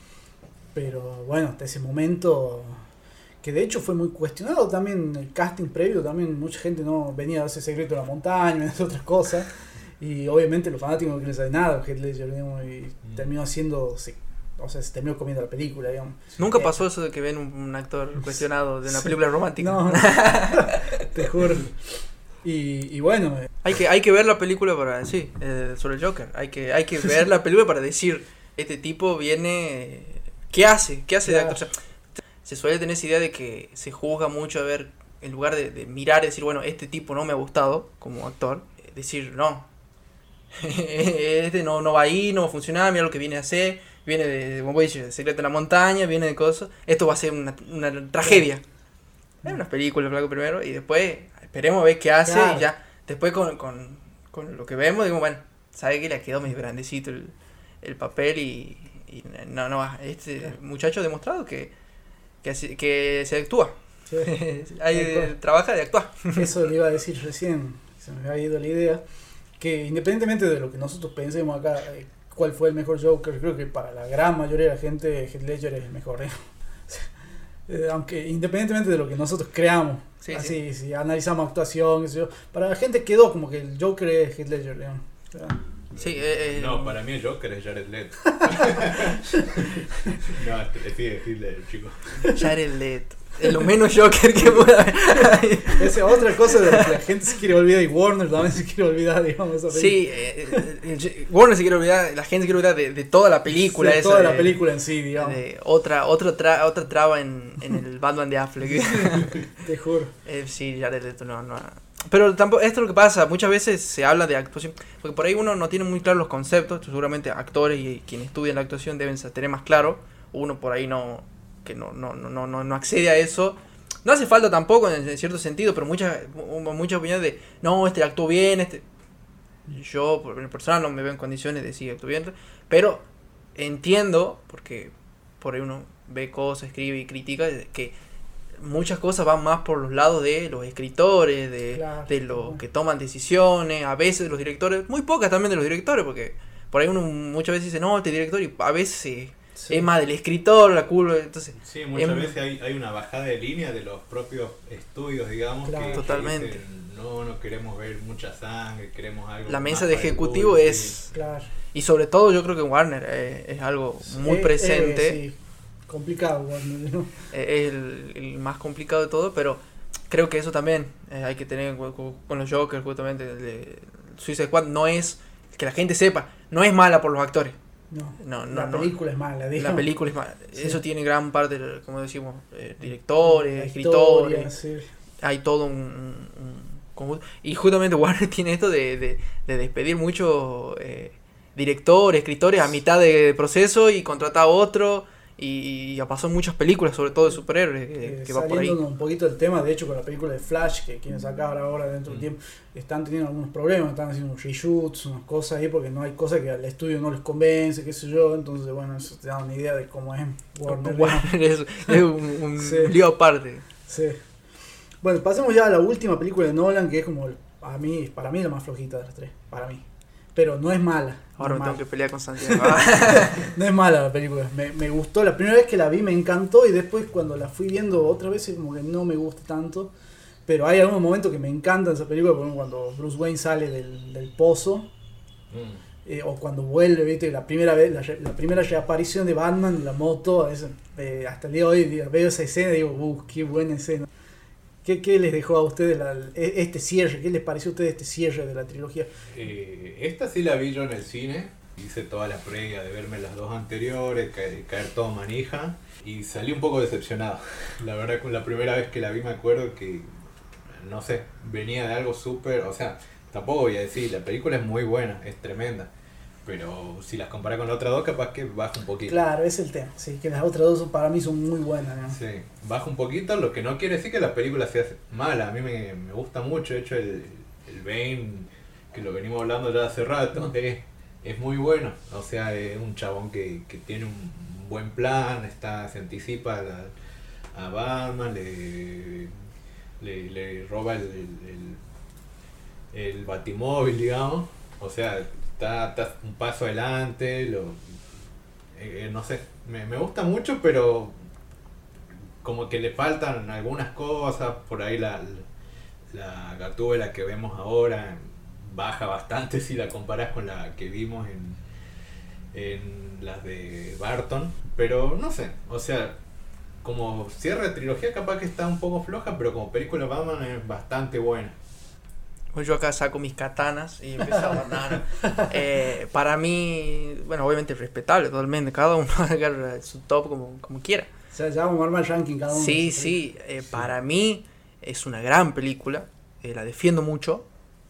[SPEAKER 4] Pero bueno, hasta ese momento, que de hecho fue muy cuestionado también el casting previo, también mucha gente no venía a ese secreto de la montaña, hacer otras cosas. Y obviamente los fanáticos no quieren saber nada Heath Ledger, digamos, y terminó haciendo, se- o sea, se terminó comiendo la película, digamos.
[SPEAKER 5] Nunca
[SPEAKER 4] Eh,
[SPEAKER 5] pasó eso de que ven un, un actor cuestionado de una película romántica.
[SPEAKER 4] No, te juro. Y, y bueno, eh,
[SPEAKER 5] Hay que, hay que ver la película para sí, eh, sobre el Joker. Hay que, hay que ver la película para decir, este tipo viene... ¿Qué hace? ¿Qué hace de actor? O sea, se suele tener esa idea de que se juzga mucho a ver, en lugar de, de mirar y decir, bueno, este tipo no me ha gustado como actor, eh, decir, no, este no, no va ahí, no va a funcionar, mira lo que viene a hacer, viene de, como decir, de Secreto en la Montaña, viene de cosas, esto va a ser una, una tragedia. Hay unas películas, flaco, primero, y después esperemos a ver qué hace,
[SPEAKER 4] Claro.
[SPEAKER 5] y ya, después con, con, con lo que vemos, digo, bueno, sabe que le quedó medio grandecito el, el papel y, y no, no, va, este
[SPEAKER 4] Claro.
[SPEAKER 5] muchacho ha demostrado que, que, así- que se actúa,
[SPEAKER 4] sí,
[SPEAKER 5] Hay, trabaja de actuar.
[SPEAKER 4] eso le iba a decir recién, se me había ido la idea, que independientemente de lo que nosotros pensemos acá, eh, cuál fue el mejor Joker, creo que para la gran mayoría de la gente Heath Ledger es el mejor. ¿eh? Eh, aunque independientemente de lo que nosotros creamos,
[SPEAKER 5] Sí,
[SPEAKER 4] así, si analizamos actuación, para la gente quedó como que el Joker es Heath Ledger, digamos. O sea,
[SPEAKER 5] Sí, eh, eh,
[SPEAKER 6] No, para mí el Joker es Jared Leto. no, es Hitler, chico.
[SPEAKER 5] Jared Leto. es lo menos Joker que pueda haber.
[SPEAKER 4] Esa es otra cosa de la que la gente se quiere olvidar y Warner también se quiere olvidar, digamos. esa
[SPEAKER 5] Sí, eh, eh, Warner se quiere olvidar, la gente se quiere olvidar de, de toda la película.
[SPEAKER 4] Sí,
[SPEAKER 5] esa
[SPEAKER 4] toda
[SPEAKER 5] de-
[SPEAKER 4] la película en sí, digamos.
[SPEAKER 5] de otra, otra, tra- otra traba en, en el Batman de Affleck.
[SPEAKER 4] Te juro.
[SPEAKER 5] Eh, sí, Jared Leto no, no. Pero tampoco, esto es lo que pasa, muchas veces se habla de actuación, porque por ahí uno no tiene muy claro los conceptos, seguramente actores y quienes estudian la actuación deben tener más claro, uno por ahí no, que no, no, no, no, no, accede a eso. No hace falta tampoco en, cierto sentido, pero muchas muchas opiniones de, no, este actuó bien, este... Yo, por personal, no me veo en condiciones de decir actuó bien, pero entiendo, porque por ahí uno ve cosas, escribe y critica, que muchas cosas van más por los lados de los escritores, de,
[SPEAKER 4] Claro.
[SPEAKER 5] de los que toman decisiones, a veces de los directores, muy pocas también de los directores, porque por ahí uno muchas veces dice, no, este director, y a veces eh,
[SPEAKER 4] Sí.
[SPEAKER 5] es más del escritor, la culpa, entonces,
[SPEAKER 6] Sí, muchas veces hay, hay una bajada de línea de los propios estudios, digamos,
[SPEAKER 4] Claro.
[SPEAKER 6] que, que
[SPEAKER 5] Totalmente.
[SPEAKER 6] dicen, no, no queremos ver mucha sangre, queremos algo
[SPEAKER 5] la
[SPEAKER 6] más
[SPEAKER 5] mesa de ejecutivo es,
[SPEAKER 4] Claro.
[SPEAKER 5] y sobre todo yo creo que Warner eh, es algo muy
[SPEAKER 4] Eh, eh,
[SPEAKER 5] presente.
[SPEAKER 4] sí. Complicado, Warner, ¿no?
[SPEAKER 5] es el, el más complicado de todo, pero creo que eso también eh, hay que tener con los Jokers, justamente. el Suicide Squad no es, que la gente sepa, no es mala por los actores.
[SPEAKER 4] No.
[SPEAKER 5] No, no,
[SPEAKER 4] la
[SPEAKER 5] no.
[SPEAKER 4] película es mala.
[SPEAKER 5] La película es mala. Eso tiene gran parte, como decimos, eh, directores, escritores.
[SPEAKER 4] sí.
[SPEAKER 5] Hay todo un, un- un conjunto. Y justamente Warner tiene esto de, de, de despedir muchos eh, directores, escritores a mitad de proceso y contratar a otro. Y, ya pasó en muchas películas, sobre todo de superhéroes, que,
[SPEAKER 4] Eh,
[SPEAKER 5] que va por ahí.
[SPEAKER 4] un poquito del tema, de hecho con la película de Flash, que quieren sacar ahora dentro del
[SPEAKER 6] Mm.
[SPEAKER 4] tiempo, están teniendo algunos problemas, están haciendo reshoots, unas cosas ahí, porque no hay cosas que al estudio no les convence, qué sé yo, entonces bueno, eso te da una idea de cómo es Warner.
[SPEAKER 5] Warner es, es un, un
[SPEAKER 4] Sí.
[SPEAKER 5] lío aparte.
[SPEAKER 4] Sí. Bueno, pasemos ya a la última película de Nolan, que es como, a mí, para mí la más flojita de las tres, para mí. Pero no es mala.
[SPEAKER 5] Ahora
[SPEAKER 4] no
[SPEAKER 5] me
[SPEAKER 4] es
[SPEAKER 5] tengo que
[SPEAKER 4] mala.
[SPEAKER 5] pelear con Santiago.
[SPEAKER 4] No es mala la película, me, me gustó. La primera vez que la vi me encantó y después cuando la fui viendo otra vez como que no me gusta tanto. Pero hay algunos momentos que me encantan esa película, por ejemplo cuando Bruce Wayne sale del, del pozo
[SPEAKER 6] Mm.
[SPEAKER 4] eh, o cuando vuelve, viste, la primera vez, la, la primera aparición de Batman en la moto, es, eh, hasta el día de hoy digo, veo esa escena y digo, uh, qué buena escena. ¿Qué, qué les dejó a ustedes la- e- este cierre? ¿Qué les pareció a ustedes este cierre de la trilogía?
[SPEAKER 6] Eh, esta sí la vi yo en el cine. Hice toda la previa de verme las dos anteriores, caer, caer todo manija. Y salí un poco decepcionado. La verdad, con la primera vez que la vi me acuerdo que, no sé, venía de algo súper. O sea, tampoco voy a decir, la película es muy buena, es tremenda. Pero si las compara con la otra dos, capaz que baja un poquito.
[SPEAKER 4] Claro, es el tema, sí, que las otras dos para mí son muy buenas. ¿no?
[SPEAKER 6] Sí, baja un poquito, lo que no quiere decir que la película sea mala. A mí me, me gusta mucho, de hecho, el, el Bane, que lo venimos hablando ya hace rato, es, es muy bueno. O sea, es un chabón que, que tiene un buen plan, está se anticipa a, la- a Batman, le, le, le roba el, el, el- el batimóvil, digamos. O sea, está, un paso adelante, lo, eh, no sé, me, me gusta mucho, pero como que le faltan algunas cosas, por ahí la, la Gatúbela que vemos ahora baja bastante si la comparas con la que vimos en, en las de Barton, pero no sé, o sea, como cierre de trilogía capaz que está un poco floja, pero como película Batman es bastante buena.
[SPEAKER 5] Pues yo acá saco mis katanas y empiezo a matar. Eh, para mí, bueno, obviamente respetable totalmente. Cada uno agarra su top como, como quiera.
[SPEAKER 4] O sea, ya vamos a armar el ranking cada uno.
[SPEAKER 5] Sí, sí, eh, para mí es una gran película. eh, la defiendo mucho.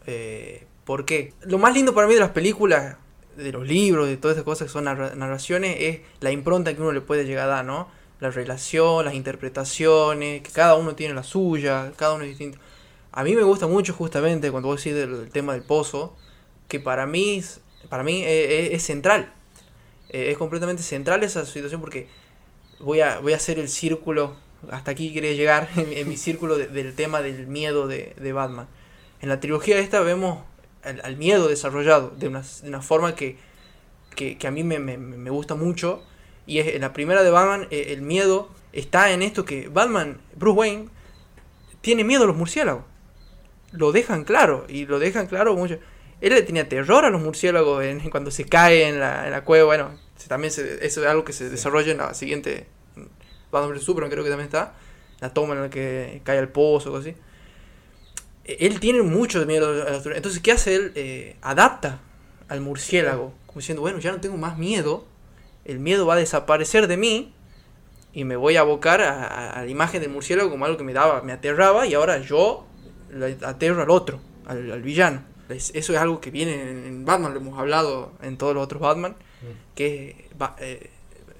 [SPEAKER 5] Eh, porque lo más lindo para mí de las películas, de los libros, de todas esas cosas que son narra- narraciones, es la impronta que uno le puede llegar a dar, ¿no? La relación, las interpretaciones, que cada uno tiene la suya, cada uno es distinto. A mí me gusta mucho justamente cuando vos decís del, tema del pozo, que para mí, para mí eh, es, es central. Eh, es completamente central esa situación porque voy a, voy a hacer el círculo, hasta aquí quería llegar, en, mi círculo de- del tema del miedo de, Batman. En la trilogía esta vemos al, miedo desarrollado de una, de una forma que, que, a mí me, me- me gusta mucho. Y es, en la primera de Batman, el miedo está en esto que Batman, Bruce Wayne, tiene miedo a los murciélagos. Lo dejan claro, y lo dejan claro mucho. Él le tenía terror a los murciélagos en, cuando se cae en la, en la cueva. Bueno, también se- eso es algo que se desarrolla en la siguiente. Batman vs Superman, creo que también está. la toma en la que cae al pozo, o así. Eh, Él tiene mucho miedo a la altura. Entonces, ¿qué hace él? Eh, adapta al murciélago, como diciendo, bueno, ya no tengo más miedo, el miedo va a desaparecer de mí y me voy a abocar a, a- a la imagen del murciélago como algo que me daba, me aterraba y ahora yo aterro al otro, al, al villano. Es- eso es algo que viene en, Batman, lo hemos hablado en todos los otros Batman, que Ba- eh,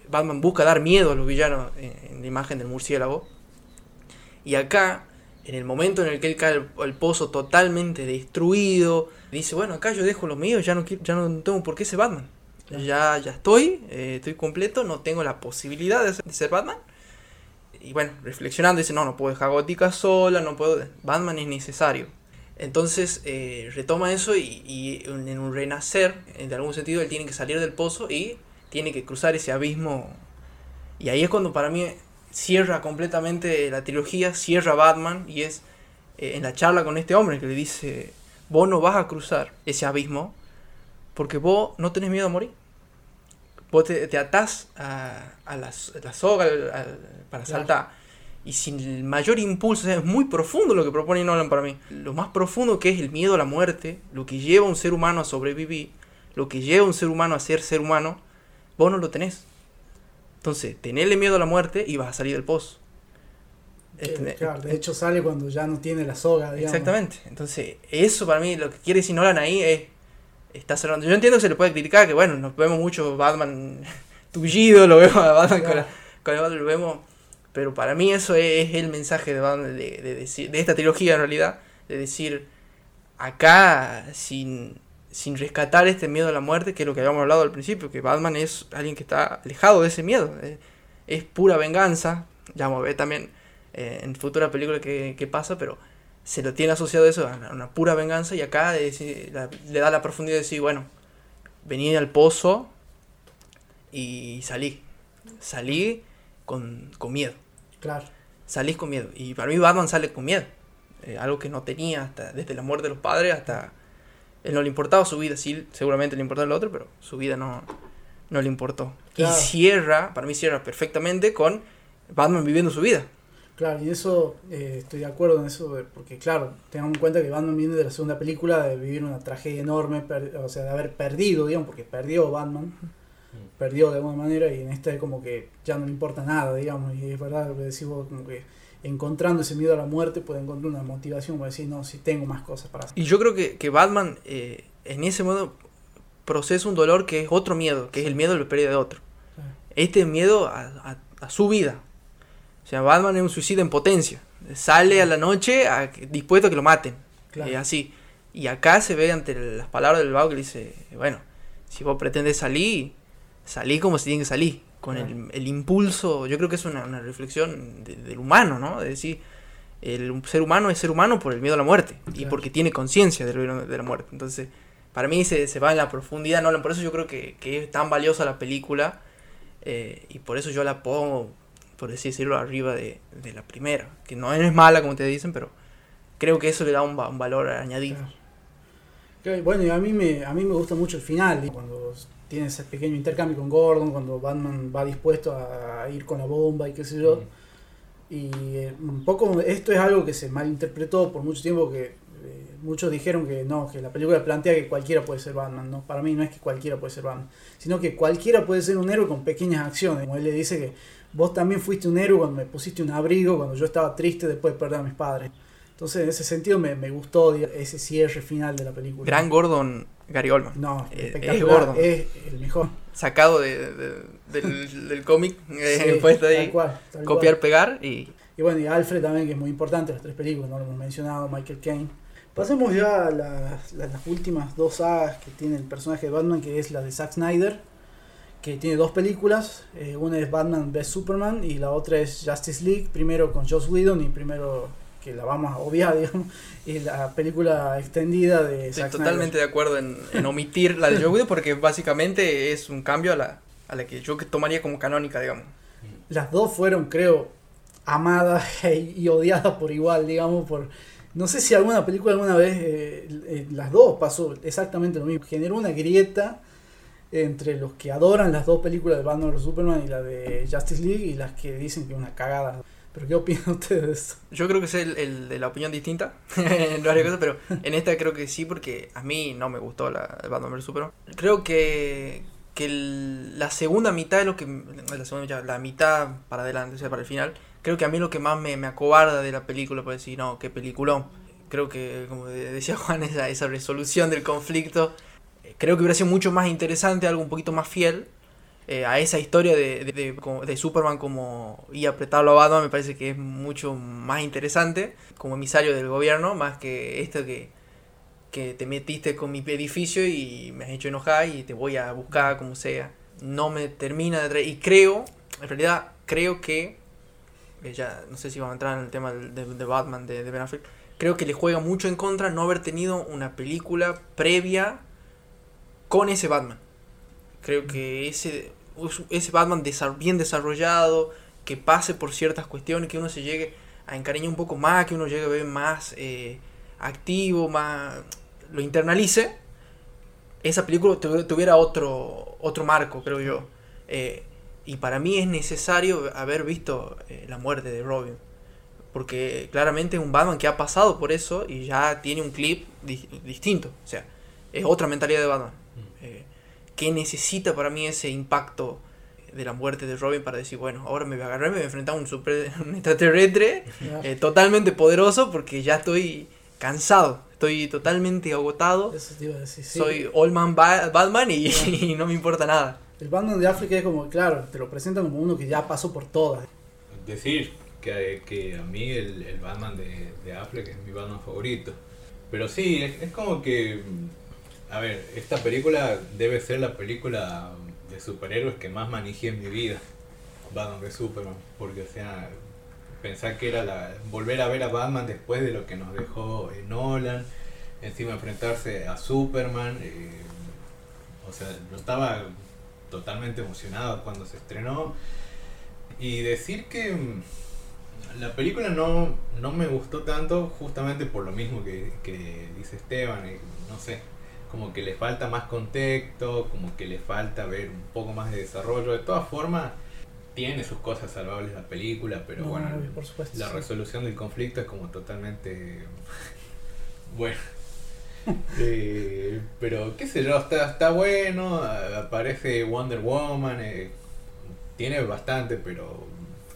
[SPEAKER 5] Batman busca dar miedo a los villanos en, en la imagen del murciélago. Y acá, en el momento en el que él cae al, pozo totalmente destruido, dice, bueno, acá yo dejo lo mío, ya no, quiero- ya no tengo por qué ser Batman. Ya, ya estoy, eh, estoy completo, no tengo la posibilidad de ser, de ser Batman. Y bueno, reflexionando, dice, no, no puedo dejar Gótica sola, no puedo... Batman es necesario. Entonces eh, retoma eso y, y en un renacer, en algún sentido, él tiene que salir del pozo y tiene que cruzar ese abismo. Y ahí es cuando para mí cierra completamente la trilogía, cierra Batman y es eh, en la charla con este hombre que le dice, vos no vas a cruzar ese abismo porque vos no tenés miedo a morir. Vos te, te atás a, a la, a la soga al- al- para
[SPEAKER 4] Claro.
[SPEAKER 5] saltar. Y sin el mayor impulso, o sea, es muy profundo lo que propone Nolan para mí. Lo más profundo que es el miedo a la muerte, lo que lleva a un ser humano a sobrevivir, lo que lleva a un ser humano a ser ser humano, vos no lo tenés. Entonces, tenerle miedo a la muerte y vas a salir del pozo.
[SPEAKER 4] Que, claro, de hecho sale cuando ya no tiene la soga, digamos.
[SPEAKER 5] Exactamente. Entonces, eso para mí, lo que quiere decir Nolan ahí es. Está cerrando. Yo entiendo que se le puede criticar, que bueno, nos vemos mucho Batman tullido, lo vemos a Batman con, la- el Batman, lo vemos. Pero para mí eso es, el mensaje de Batman, de, de decir, de esta trilogía en realidad, de decir, acá, sin, sin rescatar este miedo a la muerte, que es lo que habíamos hablado al principio, que Batman es alguien que está alejado de ese miedo. Es, pura venganza. Ya vamos a ver también eh, en futura película qué, qué pasa, pero se lo tiene asociado eso a una, a una pura venganza y acá de decir- la- le da la profundidad de decir, bueno, vení al pozo y salí. Salí con, con miedo.
[SPEAKER 4] Claro.
[SPEAKER 5] Salís con miedo. Y para mí Batman sale con miedo. Eh, algo que no tenía hasta desde la muerte de los padres hasta... Él no le importaba su vida, sí, seguramente le importaba lo otro, pero su vida no, no le importó.
[SPEAKER 4] Claro.
[SPEAKER 5] Y cierra, para mí cierra perfectamente con Batman viviendo su vida.
[SPEAKER 4] Claro, y eso eh, estoy de acuerdo en eso, de- porque claro, tengamos en cuenta que Batman viene de la segunda película, de vivir una tragedia enorme, per- o sea, de haber perdido, digamos, porque perdió Batman, perdió de alguna manera, y en esta es como que ya no le importa nada, digamos, y es verdad lo que decís vos, como que encontrando ese miedo a la muerte puede encontrar una motivación para decir, no, si tengo más cosas para hacer.
[SPEAKER 5] Y yo creo que, que Batman eh, en ese modo procesa un dolor que es otro miedo, que es el miedo a la pérdida de otro.
[SPEAKER 4] Claro.
[SPEAKER 5] Este miedo a, a- a su vida. O sea, Batman es un suicida en potencia. Sale a la noche a- dispuesto a que lo maten.
[SPEAKER 4] Claro.
[SPEAKER 5] Eh, así. Y acá se ve ante las palabras del vago que dice, bueno, si vos pretendes salir, salí como se tiene que salir. Con el, el impulso, yo creo que es una, una reflexión de- del humano, ¿no? De decir, el ser humano es ser humano por el miedo a la muerte y porque tiene conciencia del miedo de la muerte. Entonces, para mí se, se va en la profundidad, ¿no? Por eso yo creo que, que es tan valiosa la película eh, y por eso yo la pongo, por así decirlo, arriba de, de la primera. Que no es mala, como te dicen, pero creo que eso le da un, un valor añadido.
[SPEAKER 4] Claro. Bueno, y a mí me, a mí me gusta mucho el final, cuando tiene ese pequeño intercambio con Gordon, cuando Batman va dispuesto a ir con la bomba y qué sé yo. Y eh, un poco esto es algo que se malinterpretó por mucho tiempo que eh, muchos dijeron que no, que la película plantea que cualquiera puede ser Batman, no, para mí no es que cualquiera puede ser Batman, sino que cualquiera puede ser un héroe con pequeñas acciones, como él le dice que vos también fuiste un héroe cuando me pusiste un abrigo, cuando yo estaba triste después de perder a mis padres. Entonces en ese sentido me, me gustó ese cierre final de la película.
[SPEAKER 5] Gran Gordon Gary Oldman.
[SPEAKER 4] No,
[SPEAKER 5] Eh, es Gordon.
[SPEAKER 4] es el mejor.
[SPEAKER 5] Sacado de, de- del, del cómic, eh,
[SPEAKER 4] Sí,
[SPEAKER 5] puesto
[SPEAKER 4] tal
[SPEAKER 5] ahí,
[SPEAKER 4] cual, tal
[SPEAKER 5] copiar,
[SPEAKER 4] cual.
[SPEAKER 5] pegar y
[SPEAKER 4] Y bueno, y Alfred también, que es muy importante, las tres películas, no lo hemos mencionado, Michael Caine. Pasemos ya a las, las- las últimas dos sagas que tiene el personaje de Batman, que es la de Zack Snyder, que tiene dos películas. eh, una es Batman vs Superman y la otra es Justice League, primero con Joss Whedon y primero que la vamos a obviar, digamos, y la película extendida de
[SPEAKER 5] estoy
[SPEAKER 4] Zack
[SPEAKER 5] totalmente de acuerdo en, en omitir la de Joe Whedon porque básicamente es un cambio a la, a la que yo tomaría como canónica, digamos.
[SPEAKER 4] Las dos fueron, creo, amadas y odiadas por igual, digamos, por... No sé si alguna película alguna vez, eh, eh, las dos pasó exactamente lo mismo. Generó una grieta entre los que adoran las dos películas de Batman vs Superman y la de Justice League y las que dicen que es una cagada. Pero ¿qué opinan ustedes de esto?
[SPEAKER 5] Yo creo que es el, de la opinión distinta en varias pero en esta creo que sí, porque a mí no me gustó la el Batman vs Superman. Creo que, que la segunda mitad es lo que. La, segunda mitad, la mitad para adelante, o sea, para el final, creo que a mí lo que más me, me acobarda de la película, por decir, no, qué peliculón. Creo que, como de- decía Juan, esa, esa resolución del conflicto, creo que hubiera sido mucho más interesante, algo un poquito más fiel. eh, a esa historia de, de, Superman como y apretarlo a Batman me parece que es mucho más interesante como emisario del gobierno más que esto que, que te metiste con mi edificio y me has hecho enojar y te voy a buscar como sea no me termina de atraer y creo en realidad creo que eh, ya no sé si vamos a entrar en el tema de, Batman de Ben Affleck creo que le juega mucho en contra no haber tenido una película previa con ese Batman creo que ese, ese Batman bien desarrollado, que pase por ciertas cuestiones, que uno se llegue a encariñar un poco más, que uno llegue a ver más eh, activo, más lo internalice, esa película tuvi- tuviera otro, otro marco, creo yo. Eh, y para mí es necesario haber visto eh, la muerte de Robin. Porque claramente es un Batman que ha pasado por eso y ya tiene un clip di- distinto. O sea, es otra mentalidad de Batman. Que necesita para mí ese impacto de la muerte de Robin para decir, bueno, ahora me voy a agarrar, me voy a enfrentar a un, super, un extraterrestre eh, totalmente poderoso porque ya estoy cansado, estoy totalmente agotado,
[SPEAKER 4] Eso te iba a decir, sí.
[SPEAKER 5] soy Old Man Ba- Batman y, y no me importa nada.
[SPEAKER 4] El Batman de África es como, claro, te lo presentan como uno que ya pasó por todas.
[SPEAKER 6] Decir que, que a mí el, el Batman de, de Affleck es mi Batman favorito. Pero sí, es, es como que. A ver, esta película debe ser la película de superhéroes que más manejé en mi vida. Batman de Superman. Porque, o sea, pensar que era la. Volver a ver a Batman después de lo que nos dejó Nolan. Encima enfrentarse a Superman. eh, o sea, yo estaba totalmente emocionado cuando se estrenó. Y decir que mm, la película no, no me gustó tanto justamente por lo mismo que, que dice Esteban, eh, no sé, como que le falta más contexto, como que le falta ver un poco más de desarrollo. De todas formas, tiene sus cosas salvables la película, pero
[SPEAKER 4] No,
[SPEAKER 6] bueno,
[SPEAKER 4] obvio, por supuesto,
[SPEAKER 6] la
[SPEAKER 4] sí.
[SPEAKER 6] resolución del conflicto es como totalmente... bueno. Eh, pero qué sé yo, está, está bueno, aparece Wonder Woman, eh, tiene bastante, pero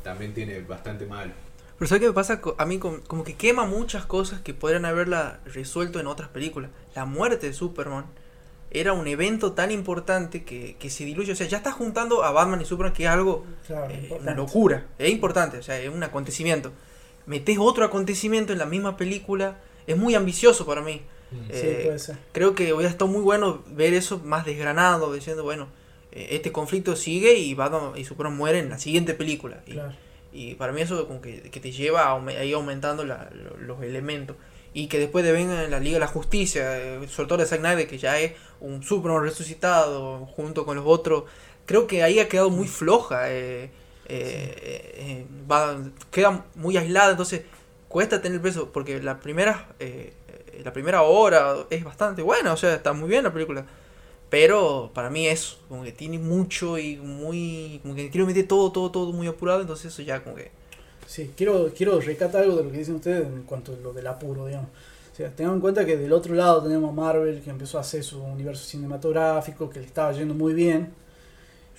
[SPEAKER 6] también tiene bastante malo.
[SPEAKER 5] Pero ¿sabes qué me pasa? A mí com- como que quema muchas cosas que podrían haberla resuelto en otras películas. La muerte de Superman era un evento tan importante que, que se diluye. O sea, ya estás juntando a Batman y Superman, que es algo
[SPEAKER 4] Claro,
[SPEAKER 5] Eh, una locura, es importante, o sea, es un acontecimiento. Metes otro acontecimiento en la misma película, es muy ambicioso para mí.
[SPEAKER 4] Sí,
[SPEAKER 5] Eh,
[SPEAKER 4] puede ser.
[SPEAKER 5] creo que hubiera estado muy bueno ver eso más desgranado, diciendo, bueno, eh, este conflicto sigue y Batman y Superman mueren en la siguiente película.
[SPEAKER 4] Claro.
[SPEAKER 5] y para mí eso como que, que te lleva a, ir aumentando la- los elementos. Y que después de venga en la Liga de la Justicia, eh, sobre todo de Zack Snyder, que ya es un Superman resucitado junto con los otros, creo que ahí ha quedado muy floja. eh, eh, eh, va- queda muy aislada, entonces cuesta tener peso, porque la primera, eh, eh, la primera hora es bastante buena, o sea, está muy bien la película. Pero para mí eso, como que tiene mucho y muy. como que quiero meter todo, todo, todo muy apurado, entonces eso ya como que.
[SPEAKER 4] Sí, quiero, quiero rescatar algo de lo que dicen ustedes en cuanto a lo del apuro, digamos. O sea, tengan en cuenta que del otro lado tenemos a Marvel, que empezó a hacer su universo cinematográfico, que le estaba yendo muy bien.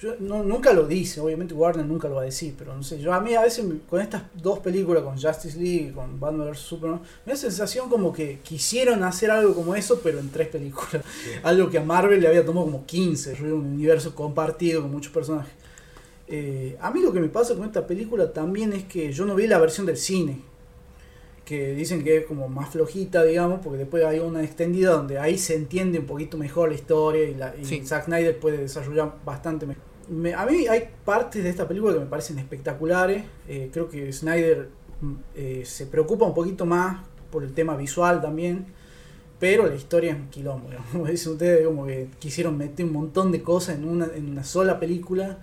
[SPEAKER 4] Yo no, nunca lo dice, obviamente Warner nunca lo va a decir, pero no sé, yo a mí a veces con estas dos películas, con Justice League y con Batman vs Superman, me da sensación como que quisieron hacer algo como eso, pero en tres películas. Algo que a Marvel le había tomado como 15, un universo compartido con muchos personajes. Eh, a mí lo que me pasa con esta película también es que yo no vi la versión del cine. Que dicen que es como más flojita, digamos, porque después hay una extendida donde ahí se entiende un poquito mejor la historia y, la, y
[SPEAKER 5] Sí.
[SPEAKER 4] Zack Snyder puede desarrollar bastante mejor. Me- a mí hay partes de esta película que me parecen espectaculares. Eh, creo que Snyder mm, eh, se preocupa un poquito más por el tema visual también. Pero la historia es un quilombo, como dicen ustedes, como que quisieron meter un montón de cosas en una, en una sola película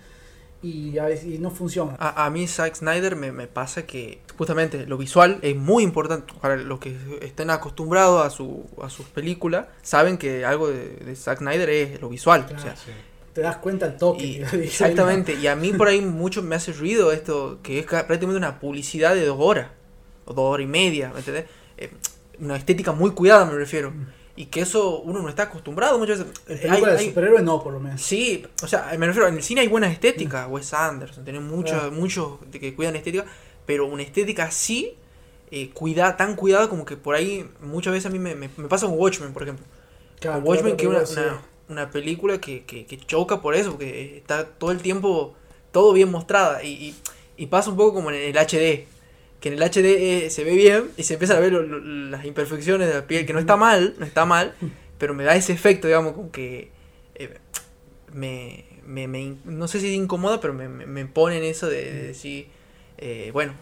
[SPEAKER 4] y, a veces, y no funciona.
[SPEAKER 5] A, a mí Zack Snyder me, me pasa que justamente lo visual es muy importante. Para los que estén acostumbrados a, su, a sus películas, saben que algo de, de Zack Snyder es lo visual.
[SPEAKER 4] Claro.
[SPEAKER 5] O sea,
[SPEAKER 6] Sí.
[SPEAKER 4] Te das cuenta al toque.
[SPEAKER 5] Y- exactamente, y a mí por ahí mucho me hace ruido esto, que es ca- prácticamente una publicidad de dos horas, o dos horas y media, ¿me entendés? Eh, una estética muy cuidada, me refiero. Y que eso uno no está acostumbrado muchas veces.
[SPEAKER 4] En película
[SPEAKER 5] hay-
[SPEAKER 4] de
[SPEAKER 5] hay-
[SPEAKER 4] superhéroes no, por lo menos.
[SPEAKER 5] Sí, o sea, me refiero, en el cine hay buenas estéticas, Wes Anderson, tiene muchos,
[SPEAKER 4] Claro.
[SPEAKER 5] muchos de que cuidan estética, pero una estética así, eh, cuida, tan cuidada como que por ahí muchas veces a mí me, me- me pasa con Watchmen, por ejemplo.
[SPEAKER 4] Claro,
[SPEAKER 5] Watchmen,
[SPEAKER 4] claro,
[SPEAKER 5] que es una, una, una película que, que, que choca por eso, porque está todo el tiempo, todo bien mostrada, y, y, y pasa un poco como en el HD, que en el HD eh, se ve bien y se empiezan a ver lo- lo- las imperfecciones de la piel, que no está mal, no está mal, pero me da ese efecto, digamos, como que eh, me, me, me no sé si incomoda, pero me, me, pone en eso de, de decir, eh, bueno,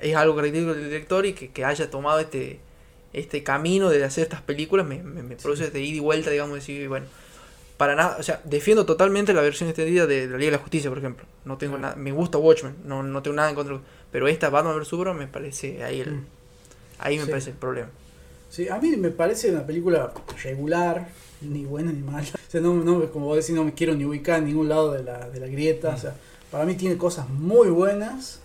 [SPEAKER 5] es algo característico del director y que, que haya tomado este, este camino de hacer estas películas me, me, me produce este ida y vuelta, digamos, decir, bueno, para nada, o sea, defiendo totalmente la versión extendida de la Liga de la Justicia, por ejemplo. No tengo
[SPEAKER 4] Claro.
[SPEAKER 5] nada, me gusta Watchmen, no, no tengo nada en contra, pero esta Batman vs Superman me parece ahí el,
[SPEAKER 4] Mm.
[SPEAKER 5] ahí me
[SPEAKER 4] Sí.
[SPEAKER 5] parece el problema.
[SPEAKER 4] Sí, a mí me parece una película regular, ni buena ni mala. O sea, no, no, como vos decís, no me quiero ni ubicar en ningún lado de la, de la grieta. O sea, para mí tiene cosas muy buenas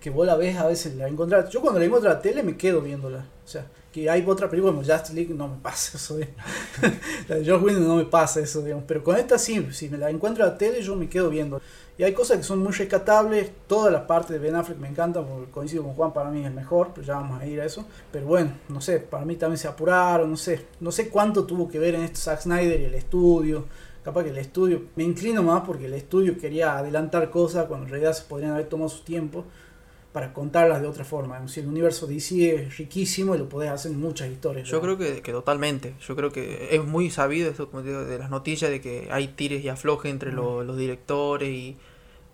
[SPEAKER 4] que vos la ves a veces la encontrás. Yo cuando la encuentro en la tele me quedo viéndola. O sea, que hay otra película como Justice League, no me pasa eso. la de Josh Whedon no me pasa eso, digamos. Pero con esta sí, si me la encuentro en la tele, yo me quedo viendo. Y hay cosas que son muy rescatables. Todas las partes de Ben Affleck me encantan, porque coincido con Juan, para mí es el mejor, pero ya vamos a ir a eso. Pero bueno, no sé, para mí también se apuraron, no sé. No sé cuánto tuvo que ver en esto Zack Snyder y el estudio. Capaz que el estudio, me inclino más porque el estudio quería adelantar cosas cuando en realidad se podrían haber tomado su tiempo para contarlas de otra forma. Si el universo DC es riquísimo y lo podés hacer en muchas historias.
[SPEAKER 5] Yo
[SPEAKER 4] digamos.
[SPEAKER 5] creo que, que totalmente. Yo creo que es muy sabido esto como digo, de las noticias de que hay tires y aflojes entre lo- los directores y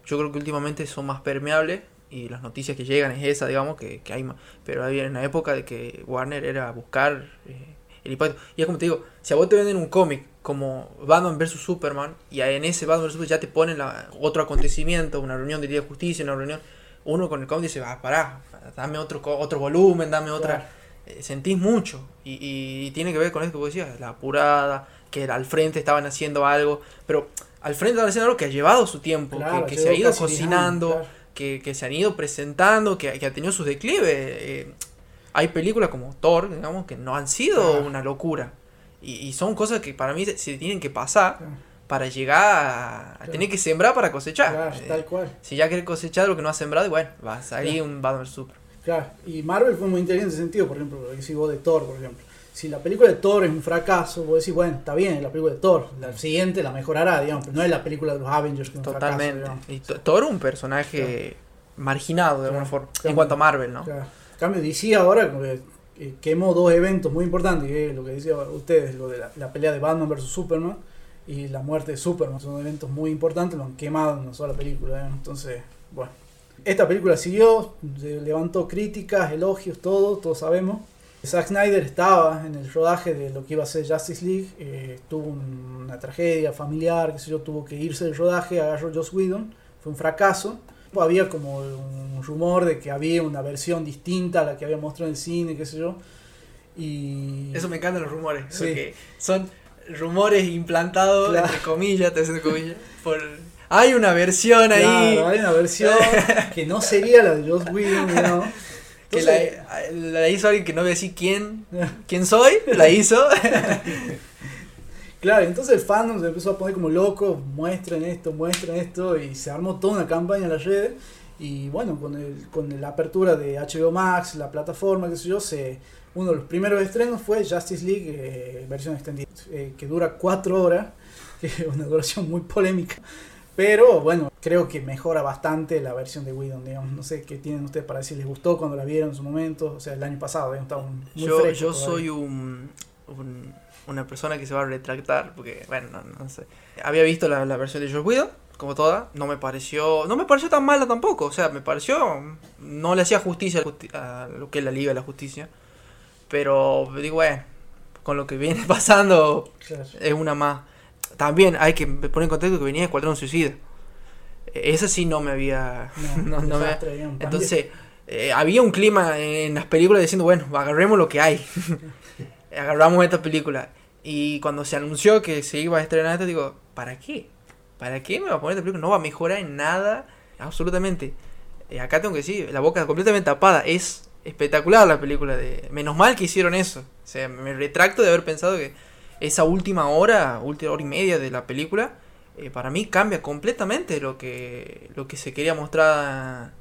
[SPEAKER 5] yo creo que últimamente son más permeables y las noticias que llegan es esa, digamos, que, que hay más. Pero había una época de que Warner era buscar eh, el impacto. Y es como te digo, si a vos te venden un cómic como Batman vs Superman y en ese Batman vs Superman ya te ponen la- otro acontecimiento, una reunión de Día de Justicia, una reunión, uno con el cómic dice, ah, pará, dame otro, otro volumen, dame otra
[SPEAKER 4] Claro.
[SPEAKER 5] eh, sentís mucho y, y tiene que ver con esto que vos decías, la apurada, que al frente estaban haciendo algo, pero al frente estaban haciendo algo que ha llevado su tiempo,
[SPEAKER 4] Claro,
[SPEAKER 5] que, se ha ido
[SPEAKER 4] casi 10 años,
[SPEAKER 5] cocinando,
[SPEAKER 4] claro.
[SPEAKER 5] que, que se han ido presentando, que, que ha tenido sus declives. eh, hay películas como Thor, digamos, que no han sido una locura. Y, y son cosas que para mí se, se tienen que pasar. Para llegar a, a
[SPEAKER 4] Claro.
[SPEAKER 5] tener que sembrar para cosechar.
[SPEAKER 4] Claro,
[SPEAKER 5] Eh,
[SPEAKER 4] tal cual.
[SPEAKER 5] si ya querés cosechar lo que no has sembrado, bueno, va a salir un Batman Super.
[SPEAKER 4] Claro, y Marvel fue muy inteligente en ese sentido, por ejemplo, lo que decís vos de Thor, por ejemplo. Si la película de Thor es un fracaso, vos decís, bueno, está bien, la película de Thor, la siguiente la mejorará, digamos, pero no es la película de los Avengers que es un
[SPEAKER 5] Totalmente.
[SPEAKER 4] fracaso,
[SPEAKER 5] y Th- Thor un personaje marginado de alguna
[SPEAKER 4] Claro.
[SPEAKER 5] forma.
[SPEAKER 4] Claro.
[SPEAKER 5] En cuanto a Marvel, ¿no?
[SPEAKER 4] Claro. En cambio, DC ahora como que, eh, quemó dos eventos muy importantes, que es lo que decían ustedes, lo de la, la pelea de Batman vs Superman y la muerte de Superman. Son eventos muy importantes, lo han quemado en una sola película. digamos. Entonces, bueno. Esta película siguió, levantó críticas, elogios, todo, todos sabemos. Zack Snyder estaba en el rodaje de lo que iba a ser Justice League, eh, tuvo un- una tragedia familiar, qué sé yo, tuvo que irse del rodaje, agarró Joss Whedon, fue un fracaso. Había como un rumor de que había una versión distinta a la que había mostrado en el cine, qué sé yo. Y
[SPEAKER 5] Eso me encantan los rumores.
[SPEAKER 4] Sí.
[SPEAKER 5] Porque son rumores implantados,
[SPEAKER 4] Claro.
[SPEAKER 5] entre comillas, te comillas. Por... Hay una versión ahí.
[SPEAKER 4] Hay una versión que no sería la de Joss Whedon, digamos.
[SPEAKER 5] Que la hizo alguien que no voy a decir quién, quién soy, la hizo.
[SPEAKER 4] Claro, entonces el fandom se empezó a poner como loco, muestren esto, muestren esto, y se armó toda una campaña en las redes. Y bueno, con, el, con la apertura de HBO Max, la plataforma, qué sé yo, se, uno de los primeros estrenos fue Justice League, eh, versión extendida, eh, que dura cuatro horas, que es una duración muy polémica. Pero bueno, creo que mejora bastante la versión de Whedon, digamos. No sé qué tienen ustedes para decir, ¿les gustó cuando la vieron en su momento? O sea, el año pasado, digamos, estaba muy
[SPEAKER 5] Yo,
[SPEAKER 4] fresco
[SPEAKER 5] yo soy un, un- una persona que se va a retractar, porque, bueno, no, no sé. Había visto la, la versión de Josh Whedon, como toda, no me pareció, no me pareció tan mala tampoco, o sea, me pareció, no le hacía justicia a justi- a lo que es la Liga de la Justicia, pero digo, bueno, con lo que viene pasando,
[SPEAKER 4] Claro.
[SPEAKER 5] es una más. También hay que poner en contexto que venía de Escuadrón Suicida. Esa sí no me había... No, no me-
[SPEAKER 4] digamos. También-
[SPEAKER 5] Entonces, eh, había un clima en las películas diciendo, bueno, agarremos lo que hay. Agarramos esta película. Y cuando se anunció que se iba a estrenar esta, digo, ¿para qué? ¿para qué me va a poner esta película? No va a mejorar en nada, absolutamente. Eh, acá tengo que decir, la boca completamente tapada. Es espectacular la película. de Menos mal que hicieron eso. O sea, me retracto de haber pensado que esa última hora, última hora y media de la película, eh, para mí cambia completamente lo que, lo que se quería mostrar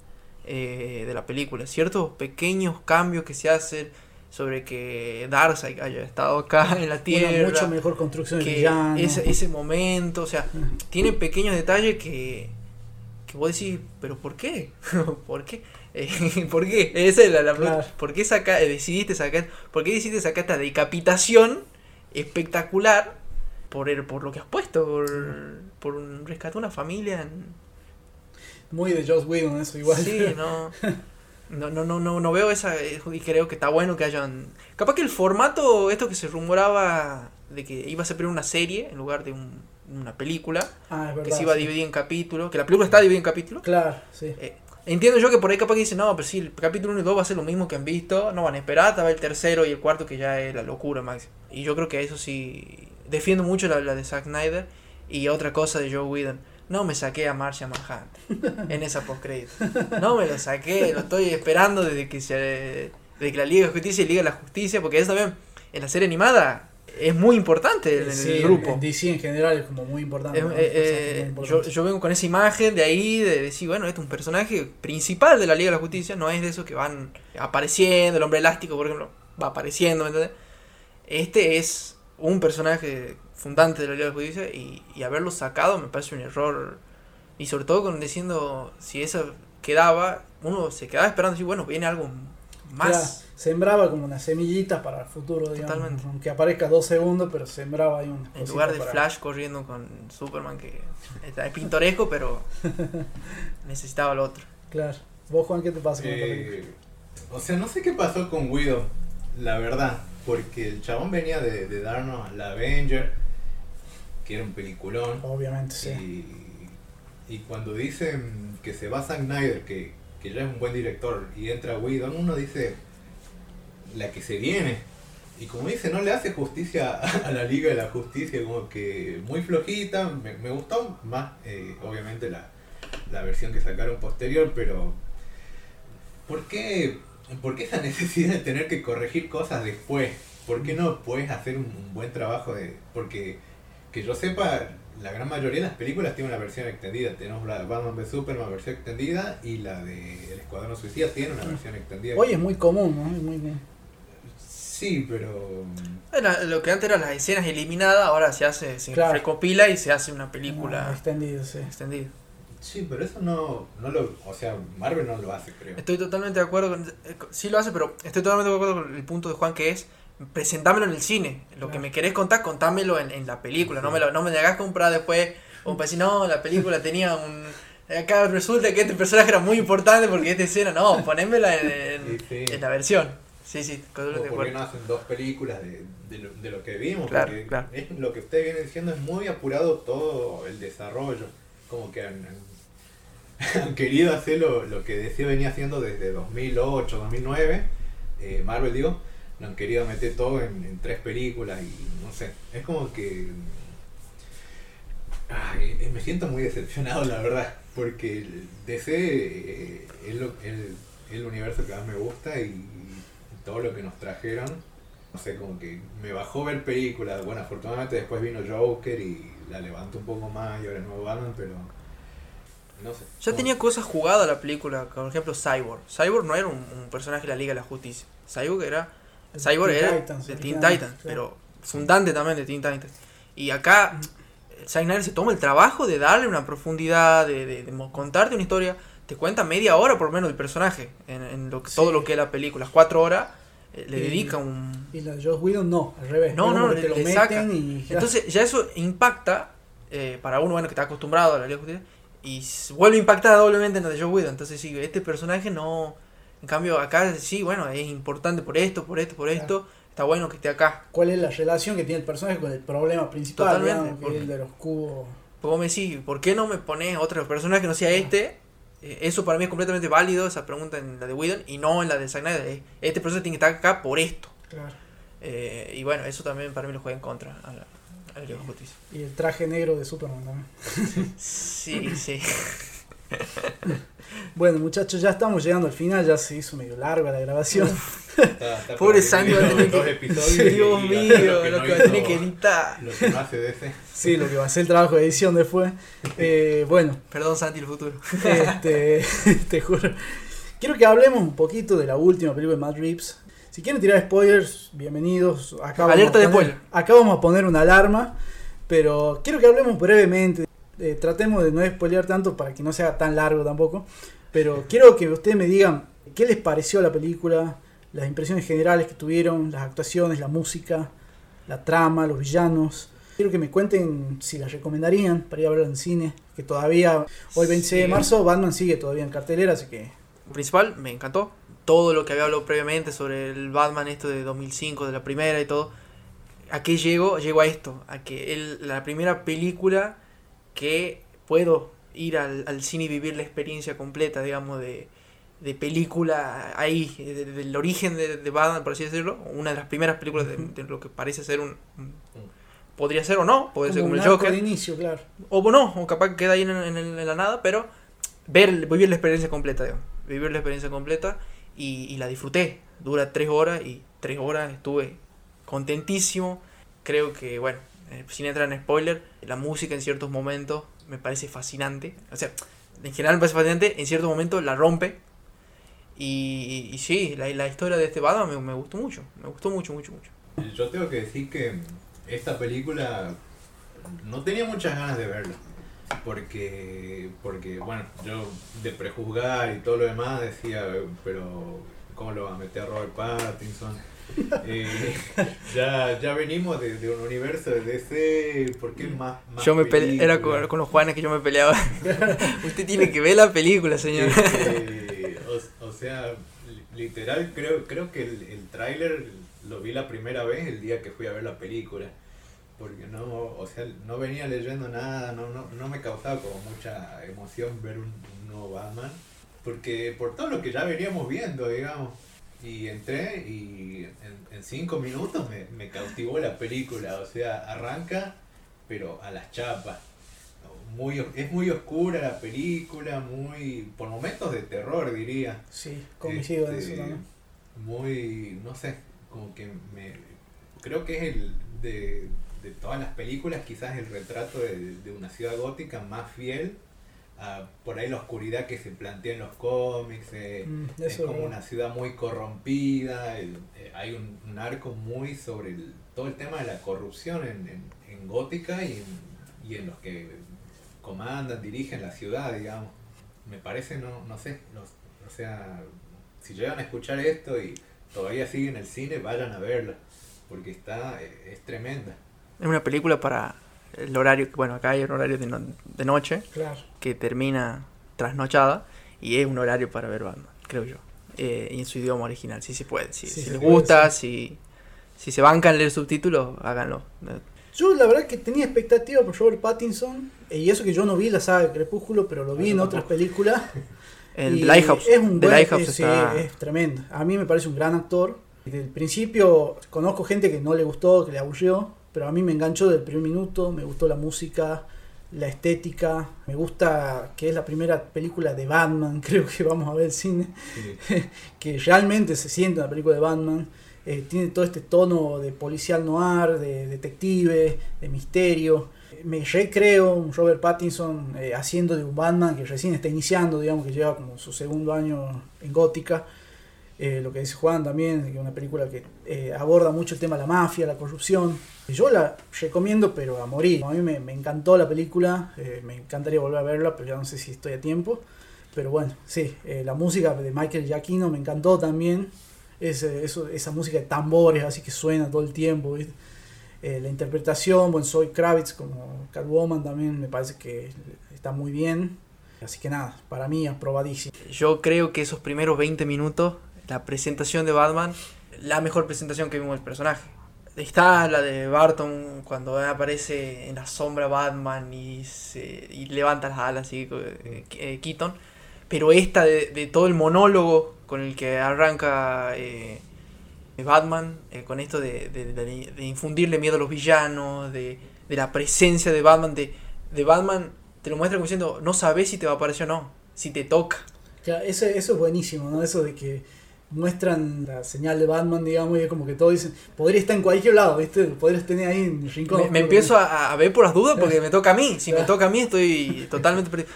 [SPEAKER 5] eh, de la película. Ciertos pequeños cambios que se hacen sobre que Darkseid haya estado acá en la Tierra.
[SPEAKER 4] Una mucho mejor construcción
[SPEAKER 5] que
[SPEAKER 4] villano.
[SPEAKER 5] ese, ese momento, o sea, tiene pequeños detalles que, que vos decís, pero ¿por qué? ¿Por qué? Eh, ¿Por qué? Esa es la, la pregunta.
[SPEAKER 4] Claro.
[SPEAKER 5] ¿Por qué saca, eh, decidiste sacar, por qué decidiste sacar esta decapitación espectacular por el, por lo que has puesto, por, por un, rescatar una familia en,
[SPEAKER 4] Muy de Joss Whedon, eso igual.
[SPEAKER 5] Sí, no. No, no, no, no, no veo esa. eh, Y creo que está bueno que hayan. Capaz que el formato, esto que se rumoraba de que iba a ser primero una serie en lugar de un- una película,
[SPEAKER 4] Ah, es verdad.
[SPEAKER 5] que se iba a
[SPEAKER 4] sí.
[SPEAKER 5] dividir en capítulos, que la película está dividida en capítulos.
[SPEAKER 4] Claro, sí.
[SPEAKER 5] Eh, entiendo yo que por ahí capaz que dicen, no, pero sí, el capítulo 1 y 2 va a ser lo mismo que han visto, no van a esperar, hasta el tercero y el cuarto que ya es la locura máxima. Y yo creo que eso sí, defiendo mucho la, la de Zack Snyder y otra cosa de Joe Whedon. No me saqué a Marcia Manhunt en esa postcrédito. No me lo saqué, lo estoy esperando desde que se desde que la Liga de Justicia y Liga de la Justicia, porque eso también en la serie animada es muy importante en, en
[SPEAKER 4] Sí,
[SPEAKER 5] el grupo.
[SPEAKER 4] en DC en general es como muy importante.
[SPEAKER 5] Eh,
[SPEAKER 4] ¿no?
[SPEAKER 5] eh, eh,
[SPEAKER 4] muy
[SPEAKER 5] yo,
[SPEAKER 4] importantes.
[SPEAKER 5] yo vengo con esa imagen de ahí, de decir, bueno, este es un personaje principal de la Liga de la Justicia, no es de esos que van apareciendo, el hombre elástico, por ejemplo, va apareciendo, ¿me entiendes? Este es un personaje fundante de la Liga de la Justicia y, y haberlo sacado me parece un error. Y sobre todo con diciendo, si eso quedaba, uno se quedaba esperando, decir, bueno, viene algo más.
[SPEAKER 4] Claro, sembraba como una semillita para el futuro, digamos.
[SPEAKER 5] Totalmente.
[SPEAKER 4] Aunque aparezca dos segundos, pero sembraba ahí un
[SPEAKER 5] En lugar de Flash corriendo con Superman, que es pintoresco, pero necesitaba lo otro.
[SPEAKER 4] Claro. ¿Vos, Juan, qué te pasa con la película?
[SPEAKER 6] Eh, o sea, no sé qué pasó con Guido, la verdad. Porque el chabón venía de, de darnos la Avenger, que era un peliculón.
[SPEAKER 4] Obviamente, sí.
[SPEAKER 6] Y, y cuando dicen que se va Zack Snyder, que, que ya es un buen director, y entra Whedon, uno dice la que se viene. Y como dice, no le hace justicia a la Liga de la Justicia, como que muy flojita. Me, gustó más, eh, obviamente, la, la versión que sacaron posterior, pero ¿por qué, ¿por qué esa necesidad de tener que corregir cosas después? ¿Por qué no puedes hacer un, un buen trabajo de...? Porque, que yo sepa, la gran mayoría de las películas tienen una versión extendida. Tenemos la de Batman v Superman versión extendida y la de El Escuadrón Suicida tiene una versión extendida.
[SPEAKER 4] Hoy es muy común, ¿no? Es muy bien.
[SPEAKER 6] Sí, pero...
[SPEAKER 5] Era lo que antes eran las escenas eliminadas, ahora se hace, se
[SPEAKER 4] Claro.
[SPEAKER 5] recopila y se hace una película
[SPEAKER 4] Ah, extendido, sí.
[SPEAKER 5] extendida.
[SPEAKER 6] Sí, pero eso no, no lo... O sea, Marvel no lo hace, creo.
[SPEAKER 5] Estoy totalmente de acuerdo con, eh, con- sí lo hace, pero estoy totalmente de acuerdo con el punto de Juan que es presentámelo en el cine. Lo que me querés contar, contámelo en, en la película, no me lo, no me hagas comprar después o para decir, no, la película tenía un acá resulta que este personaje era muy importante porque esta escena, no, ponémela en, en-
[SPEAKER 6] Sí, sí.
[SPEAKER 5] en la versión. Sí, sí, de
[SPEAKER 6] ¿Por qué no hacen dos películas de, de, lo, de lo que vimos?
[SPEAKER 5] Claro,
[SPEAKER 6] Porque
[SPEAKER 5] claro.
[SPEAKER 6] es lo que ustedes vienen diciendo es muy apurado todo el desarrollo. Como que han, querido hacer lo, lo que DC venía haciendo desde 2008, 2009. eh, Marvel, digo. Lo han querido meter todo en, en tres películas y no sé. Es como que. Ay, eh, me siento muy decepcionado, la verdad. Porque DC eh, es lo- el, el universo que más me gusta y todo lo que nos trajeron. No sé, como que me bajó ver películas. Bueno, afortunadamente después vino Joker y la levantó un poco más y ahora es nuevo Batman, pero. No sé.
[SPEAKER 5] Ya tenía cosas jugadas la película, por ejemplo Cyborg. Cyborg no era un, un personaje de la Liga de la Justicia. Cyborg era Cyborg
[SPEAKER 4] Teen
[SPEAKER 5] era
[SPEAKER 4] Titans,
[SPEAKER 5] de Teen Titans,
[SPEAKER 4] claro.
[SPEAKER 5] pero fundante también de Teen Titans. Y acá Zack Snyder se toma el trabajo de darle una profundidad, de, de- de contarte una historia. Te cuenta media hora por lo menos del personaje, en, en lo que,
[SPEAKER 4] Sí.
[SPEAKER 5] todo lo que es la película. Las cuatro horas eh, le
[SPEAKER 4] Y-
[SPEAKER 5] dedica un...
[SPEAKER 4] Y la de Joss Whedon no, al revés.
[SPEAKER 5] No, no,
[SPEAKER 4] como
[SPEAKER 5] le,
[SPEAKER 4] te lo
[SPEAKER 5] le
[SPEAKER 4] meten
[SPEAKER 5] saca.
[SPEAKER 4] y ya.
[SPEAKER 5] Entonces ya eso impacta eh, para uno bueno que está acostumbrado a la Liga de Justicia y vuelve a impactar doblemente en la de Joe Whedon. Entonces sí, este personaje no... En cambio acá sí, bueno, es importante por esto, por esto, por esto. Está bueno que esté acá.
[SPEAKER 4] ¿Cuál es la relación que tiene el personaje con el problema principal?
[SPEAKER 5] Totalmente,
[SPEAKER 4] digamos,
[SPEAKER 5] porque-
[SPEAKER 4] el de los cubos.
[SPEAKER 5] Pues me decís, ¿por qué no me pones otro personaje que no sea este? Eh, eso para mí es completamente válido, esa pregunta en la de Whedon y no en la de Snyder. Este personaje tiene que estar acá por esto.
[SPEAKER 4] Claro.
[SPEAKER 5] Eh, y bueno, eso también para mí lo juega en contra a la, Justicia.
[SPEAKER 4] Y el traje negro de Superman también.
[SPEAKER 5] Sí, sí.
[SPEAKER 4] Bueno, muchachos, ya estamos llegando al final, ya se hizo medio larga la grabación.
[SPEAKER 6] Está- está
[SPEAKER 5] Pobre va a tener que.
[SPEAKER 6] episodios y
[SPEAKER 5] Dios mío, lo que va a tener que editar.
[SPEAKER 6] Lo que no hace de ese.
[SPEAKER 4] Sí, lo que va a ser el trabajo de edición después. Eh, bueno,
[SPEAKER 5] Perdón, Santi, el futuro.
[SPEAKER 4] este, te juro. Quiero que hablemos un poquito de la última película de Matt Reeves. Si quieren tirar spoilers, bienvenidos. Acá vamos
[SPEAKER 5] Alerta de spoiler.
[SPEAKER 4] Acá vamos a poner una alarma, pero quiero que hablemos brevemente. Eh, tratemos de no spoilear tanto para que no sea tan largo tampoco. Pero quiero que ustedes me digan qué les pareció la película, las impresiones generales que tuvieron, las actuaciones, la música, la trama, los villanos. Quiero que me cuenten si las recomendarían para ir a verla en cine. Que todavía, hoy 26 de
[SPEAKER 5] Sí.
[SPEAKER 4] marzo, Batman sigue todavía en cartelera, así que
[SPEAKER 5] principal, me encantó. Todo lo que había hablado previamente sobre el Batman, esto de 2005, de la primera y todo. ¿A qué llego? Llego a esto, a que el, la primera película que puedo ir al, al cine y vivir la experiencia completa, digamos, de, de película ahí, de- del origen de, de Batman, por así decirlo. Una de las primeras películas de, de lo que parece ser un... un- podría ser o no, puede ser como
[SPEAKER 4] un
[SPEAKER 5] el Joker.
[SPEAKER 4] de inicio, claro.
[SPEAKER 5] O no, o capaz que queda ahí en, en en la nada, pero ver, vivir la experiencia completa, digamos. Vivir la experiencia completa y, y la disfruté. Dura tres horas y tres horas estuve contentísimo. Creo que, bueno, eh, sin entrar en spoiler, la música en ciertos momentos me parece fascinante. O sea, en general me parece fascinante, en ciertos momentos la rompe. Y, sí, la, la historia de este Batman me, me gustó mucho. Me gustó mucho, mucho, mucho.
[SPEAKER 6] Yo tengo que decir que esta película no tenía muchas ganas de verla. Porque, porque bueno, yo de prejuzgar y todo lo demás decía, pero ¿cómo lo va a meter Robert Pattinson? Eh, ya, ya venimos de, de un universo de DC, ¿por qué más, más
[SPEAKER 5] Yo me pele- era con, con los Juanes que yo me peleaba. Usted tiene que ver la película, señor.
[SPEAKER 6] Este, o, o sea, li- literal, creo, creo que el, el tráiler lo vi la primera vez el día que fui a ver la película. Porque no, o sea, no venía leyendo nada, no, no, no me causaba como mucha emoción ver un, un nuevo Batman. Porque por todo lo que ya veníamos viendo, digamos. Y entré y en, en cinco minutos me, me cautivó la película. O sea, arranca, pero a las chapas muy es muy oscura la película, muy por momentos de terror diría.
[SPEAKER 4] Sí, coincido en
[SPEAKER 6] Este,
[SPEAKER 4] eso también.
[SPEAKER 6] Muy, no sé, como que me creo que es el de, de todas las películas quizás el retrato de, de una ciudad gótica más fiel a por ahí la oscuridad que se plantea en los cómics. eh,
[SPEAKER 4] Mm,
[SPEAKER 6] es como
[SPEAKER 4] es
[SPEAKER 6] una ciudad muy corrompida, el- eh, hay un, un arco muy sobre el- todo el tema de la corrupción en, en, en Gótica y en, y en los que comandan, dirigen la ciudad, digamos. Me parece, no, no sé, o sea, si llegan a escuchar esto y todavía siguen el cine, vayan a verla, porque está, eh, es tremenda.
[SPEAKER 5] Es una película para el horario, bueno, acá hay un horario de, no- de noche
[SPEAKER 4] Claro.
[SPEAKER 5] que termina trasnochada y es un horario para ver Batman, creo yo. Eh, en su idioma original, si se puede. Si,
[SPEAKER 4] Sí,
[SPEAKER 5] si les gusta, si, si se bancan leer subtítulos, háganlo.
[SPEAKER 4] Yo la verdad que tenía expectativa por Robert Pattinson, y eso que yo no vi la saga de Crepúsculo, pero lo vi
[SPEAKER 6] Ah,
[SPEAKER 4] en
[SPEAKER 6] yo
[SPEAKER 4] otras películas.
[SPEAKER 5] El
[SPEAKER 4] y
[SPEAKER 5] Lighthouse,
[SPEAKER 4] Es un buen,
[SPEAKER 5] Lighthouse
[SPEAKER 4] es,
[SPEAKER 5] está...
[SPEAKER 4] es tremendo. A mí me parece un gran actor. Desde el principio conozco gente que no le gustó, que le aburrió, pero a mí me enganchó del primer minuto, me gustó la música, la estética, me gusta que es la primera película de Batman, creo que vamos a ver el cine,
[SPEAKER 6] Sí.
[SPEAKER 4] que realmente se siente una película de Batman. Eh, tiene todo este tono de policial noir, de detective, de misterio. Me recreo un Robert Pattinson eh, haciendo de un Batman que recién está iniciando, digamos que lleva como su segundo año en Gótica. Eh, lo que dice Juan también, que es una película que eh, aborda mucho el tema de la mafia, la corrupción. Yo la recomiendo, pero a morir. A mí me, encantó la película, eh, me encantaría volver a verla, pero ya no sé si estoy a tiempo. Pero bueno, sí, la música de Michael Giacchino me encantó también. Eso, esa música de tambores, así que suena todo el tiempo. la interpretación, bueno, soy Kravitz como Catwoman también me parece que está muy bien. Así que nada, para mí aprobadísimo.
[SPEAKER 5] Yo creo que esos primeros 20 minutos, la presentación de Batman, la mejor presentación que vimos del personaje. Está la de Barton cuando aparece en la sombra Batman y, se, y levanta las alas, así, eh, eh, Keaton. Pero esta de, de todo el monólogo con el que arranca eh, Batman, eh, con esto de, de- de- infundirle miedo a los villanos, de, la presencia de Batman, de, de Batman, te lo muestra como diciendo, no sabes si te va a aparecer o no, si te toca.
[SPEAKER 4] Claro, eso, eso es buenísimo, ¿no? Eso de que muestran la señal de Batman, digamos, y es como que todos dicen, podría estar en cualquier lado, ¿viste? Podrías tener ahí en el rincón.
[SPEAKER 5] Me, me empiezo a, a ver por las dudas porque me toca a mí. Si me toca a mí, estoy totalmente perdido.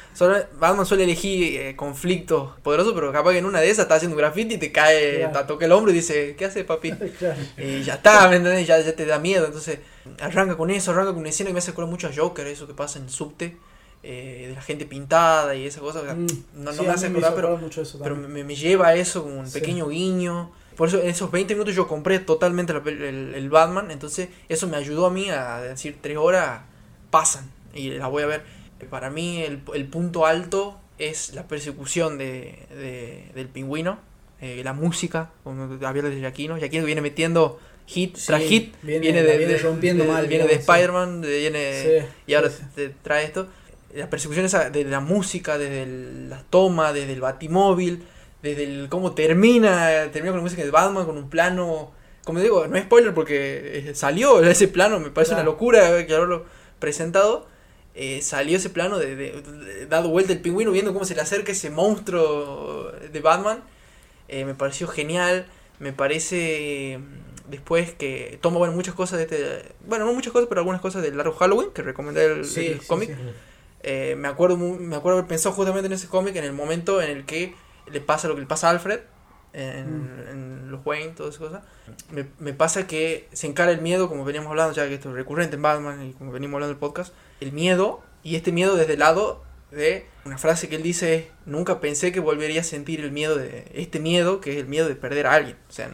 [SPEAKER 5] Batman suele elegir eh, conflictos poderosos, pero capaz que en una de esas está haciendo un graffiti y te cae,
[SPEAKER 4] Claro.
[SPEAKER 5] te toca el hombro y dice, ¿qué hace papi?
[SPEAKER 4] Claro.
[SPEAKER 5] Y ya está, ¿me entendés? Ya, ya te da miedo. Entonces, arranca con eso, arranca con una escena que me hace acordar mucho a Joker, eso que pasa en subte, eh, de la gente pintada y esas cosas.
[SPEAKER 4] Mm,
[SPEAKER 5] No,
[SPEAKER 4] sí,
[SPEAKER 5] no me hace acordar, pero,
[SPEAKER 4] mucho eso
[SPEAKER 5] pero me, me lleva a eso como un
[SPEAKER 4] Sí.
[SPEAKER 5] pequeño guiño. Por eso en esos 20 minutos yo compré totalmente la el, el Batman, entonces eso me ayudó a mí a decir tres horas pasan y la voy a ver. Para mí el, el punto alto es la persecución de, de- del pingüino, eh, la música, como había de Giaquino, Giaquino viene metiendo hit
[SPEAKER 4] Sí,
[SPEAKER 5] tras hit,
[SPEAKER 4] viene-
[SPEAKER 5] viene, de,
[SPEAKER 4] viene
[SPEAKER 5] de-
[SPEAKER 4] rompiendo
[SPEAKER 5] de-
[SPEAKER 4] mal,
[SPEAKER 5] viene de
[SPEAKER 4] digamos, sí.
[SPEAKER 5] Spider-Man, de- viene
[SPEAKER 4] Sí,
[SPEAKER 5] y ahora
[SPEAKER 4] sí.
[SPEAKER 5] te trae esto. La persecución esa de la música, desde el- la toma, desde el batimóvil, desde el cómo termina, termina con la música de Batman, con un plano, como digo, no es spoiler porque eh, salió ese plano, me parece
[SPEAKER 4] Claro.
[SPEAKER 5] una locura que haberlo presentado. Eh, salió ese plano de, de- de- dado vuelta el pingüino, viendo cómo se le acerca ese monstruo de Batman. Eh, me pareció genial, me parece mm, después que toma bueno, muchas cosas de este, bueno, no muchas cosas, pero algunas cosas del largo Halloween, que recomendé el,
[SPEAKER 4] Sí,
[SPEAKER 5] el
[SPEAKER 4] sí,
[SPEAKER 5] cómic.
[SPEAKER 4] sí.
[SPEAKER 5] Eh, me acuerdo me acuerdo haber pensado justamente en ese cómic en el momento en el que le pasa lo que le pasa a Alfred en,
[SPEAKER 4] Mm.
[SPEAKER 5] en los Wayne todas esas cosas me, me pasa que se encara el miedo como veníamos hablando ya que esto es recurrente en Batman y como venimos hablando del podcast el miedo y este miedo desde el lado de una frase que él dice es nunca pensé que volvería a sentir el miedo de este miedo que es el miedo de perder a alguien o sea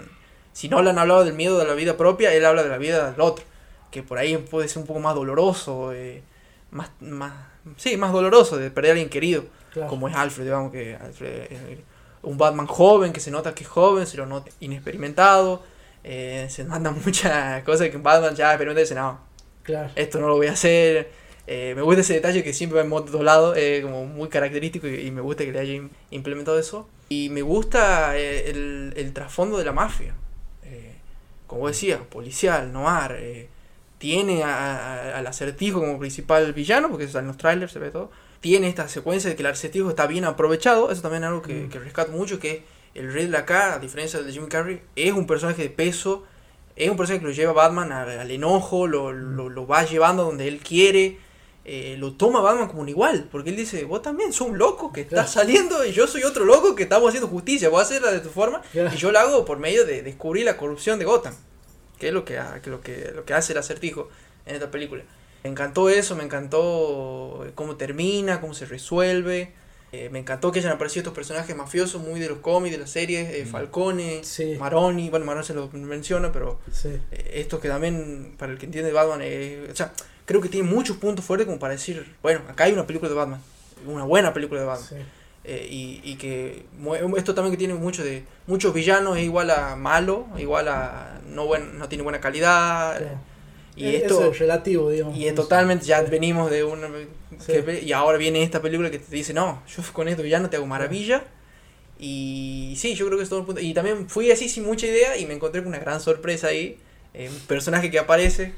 [SPEAKER 5] si no le han hablado del miedo de la vida propia él habla de la vida del otro que por ahí puede ser un poco más doloroso eh, más, más sí más doloroso de perder a alguien querido
[SPEAKER 4] Claro.
[SPEAKER 5] como es Alfred, digamos que Alfred es un Batman joven, que se nota que es joven, se lo nota inexperimentado, eh, se mandan muchas cosas que un Batman ya experimenta y dice, no,
[SPEAKER 4] Claro.
[SPEAKER 5] esto no lo voy a hacer. Eh, me gusta ese detalle que siempre va en dos lados, eh, como muy característico y, y me gusta que le haya im- implementado eso. Y me gusta eh, el, el trasfondo de la mafia. Como decía, policial, noir. Tiene a- a- al acertijo como principal villano, porque eso está en los trailers, se ve todo. Tiene esta secuencia de que el acertijo está bien aprovechado. Eso también es algo que,
[SPEAKER 4] Mm.
[SPEAKER 5] que rescato mucho, que el Riddler acá, a diferencia de Jim Carrey, es un personaje de peso. Es un personaje que lo lleva a Batman al, al enojo, lo, lo, lo va llevando donde él quiere. eh, lo toma Batman como un igual, porque él dice, vos también sos un loco que
[SPEAKER 4] Claro.
[SPEAKER 5] estás saliendo y yo soy otro loco que estamos haciendo justicia, vos hacerla de tu forma
[SPEAKER 4] Claro.
[SPEAKER 5] y yo la hago por medio de descubrir la corrupción de Gotham, que es lo que, ha- que lo que, lo que hace el acertijo en esta película. Me encantó eso, me encantó cómo termina, cómo se resuelve. eh, me encantó que hayan aparecido estos personajes mafiosos muy de los cómics, de las series, eh,
[SPEAKER 6] Mm.
[SPEAKER 5] Falcone,
[SPEAKER 4] Sí.
[SPEAKER 5] Maroni, bueno, Maroni se lo menciona, pero
[SPEAKER 4] Sí.
[SPEAKER 5] eh, estos que también, para el que entiende Batman, eh, o sea, creo que tiene muchos puntos fuertes como para decir, bueno, acá hay una película de Batman, una buena película de Batman.
[SPEAKER 4] sí.
[SPEAKER 5] Eh, y, y que esto también que tiene mucho de muchos villanos es igual a malo, igual a no buen, no tiene buena calidad.
[SPEAKER 4] Claro.
[SPEAKER 5] Y esto
[SPEAKER 4] es relativo, digamos.
[SPEAKER 5] y es totalmente ya venimos de una
[SPEAKER 4] Sí.
[SPEAKER 5] que- y ahora viene esta película que te dice, "No, yo con esto villano te hago maravilla." Y sí, yo creo que es todo el punto. Y también fui así sin mucha idea y me encontré con una gran sorpresa ahí, eh, un personaje que aparece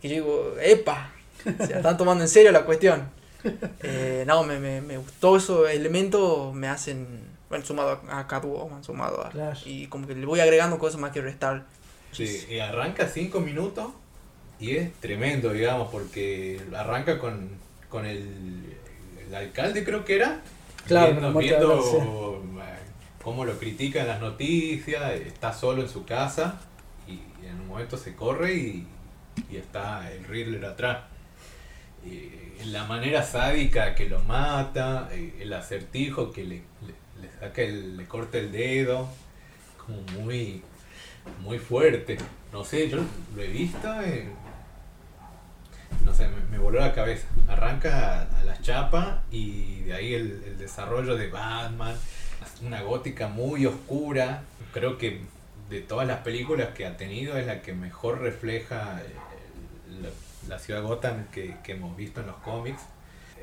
[SPEAKER 5] que yo digo, "Epa, se la están tomando en serio la cuestión." Eh, no, me, me, me gustó esos elementos, me hacen, bueno, sumado a, a Catwoman, sumado a... Y como que le voy agregando cosas más que restar.
[SPEAKER 6] Sí, y arranca cinco minutos y es tremendo, digamos, porque arranca con, con el, el alcalde, creo que era.
[SPEAKER 4] Claro,
[SPEAKER 6] viendo, viendo, eh, cómo lo critican las noticias, está solo en su casa y en un momento se corre y, y está el Riddler atrás. Y la manera sádica que lo mata, eh, el acertijo que le, le, le saca el, le corta el dedo, como muy muy fuerte. No sé, yo lo he visto en- No sé, me, voló la cabeza. Arranca a, a las chapas y de ahí el, desarrollo de Batman. Una gótica muy oscura. Creo que de todas las películas que ha tenido es la que mejor refleja eh, la ciudad Gotham que, que hemos visto en los cómics.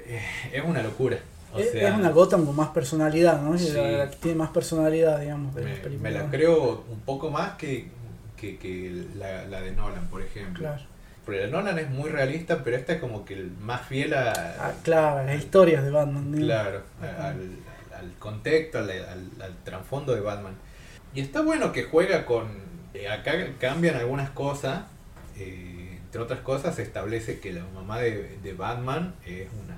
[SPEAKER 6] Eh, es una locura. O
[SPEAKER 4] Es,
[SPEAKER 6] sea,
[SPEAKER 4] es una Gotham con más personalidad, ¿no?
[SPEAKER 6] Sí.
[SPEAKER 4] La, la que tiene más personalidad, digamos, de las
[SPEAKER 6] me,
[SPEAKER 4] películas.
[SPEAKER 6] me la creo un poco más que, que, que la, la de Nolan, por ejemplo.
[SPEAKER 4] Claro.
[SPEAKER 6] Porque el Nolan es muy realista, pero este es como que el más fiel a.
[SPEAKER 4] Ah, claro, las historias de Batman. ¿no?
[SPEAKER 6] Claro, a- al, al contexto, al, al- al trasfondo de Batman. Y está bueno que juega con. eh, acá cambian algunas cosas. eh, entre otras cosas, se establece que la mamá de, de Batman es una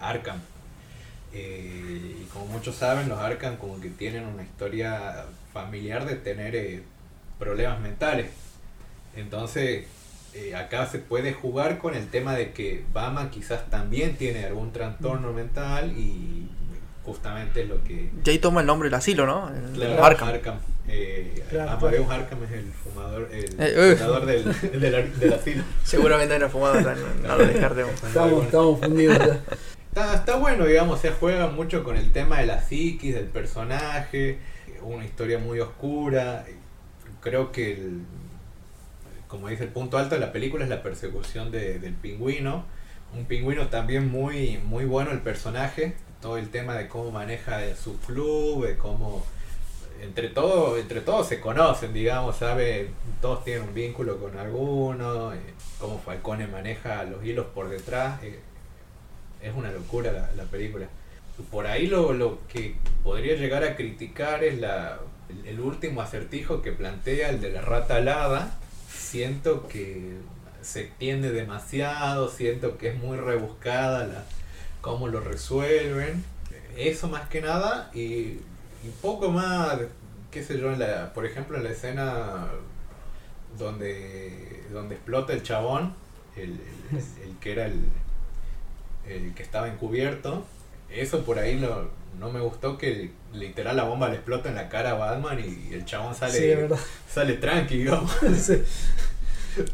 [SPEAKER 6] Arkham. Eh, y como muchos saben, los Arkham como que tienen una historia familiar de tener eh, problemas mentales. Entonces, eh, acá se puede jugar con el tema de que Batman quizás también tiene algún trastorno mental y justamente es lo que...
[SPEAKER 5] Y ahí toma el nombre del asilo, ¿no? El-
[SPEAKER 6] Claro,
[SPEAKER 5] el Arkham.
[SPEAKER 6] Arkham. Eh,
[SPEAKER 4] Claro,
[SPEAKER 6] Amadeus Arkham es el fumador, el
[SPEAKER 5] Eh,
[SPEAKER 6] fundador del, del, ar- del asilo.
[SPEAKER 5] Seguramente era fumado, no, no lo descartemos.
[SPEAKER 4] Estamos, estamos fundidos ya.
[SPEAKER 6] Está, está bueno, digamos, se juega mucho con el tema de la psiquis del personaje, una historia muy oscura. Creo que, el, como dice el punto alto de la película, es la persecución de- del pingüino. Un pingüino también muy, muy bueno el personaje, todo el tema de cómo maneja su club, de cómo entre todos entre todos se conocen, digamos, sabe, todos tienen un vínculo con alguno, eh, cómo Falcone maneja los hilos por detrás. eh, es una locura la, la película. Por ahí lo, lo que podría llegar a criticar es la, el, el último acertijo que plantea, el de la rata alada. Siento que se extiende demasiado, siento que es muy rebuscada la, cómo lo resuelven. Eso más que nada y, y poco más, qué sé yo, en la, por ejemplo en la escena donde, donde explota el chabón, el, el- el que era el, el que estaba encubierto. Eso por ahí no, no me gustó que literal la bomba le explota en la cara a Batman y el chabón sale,
[SPEAKER 4] Sí,
[SPEAKER 6] sale tranqui, digamos.
[SPEAKER 4] Sí.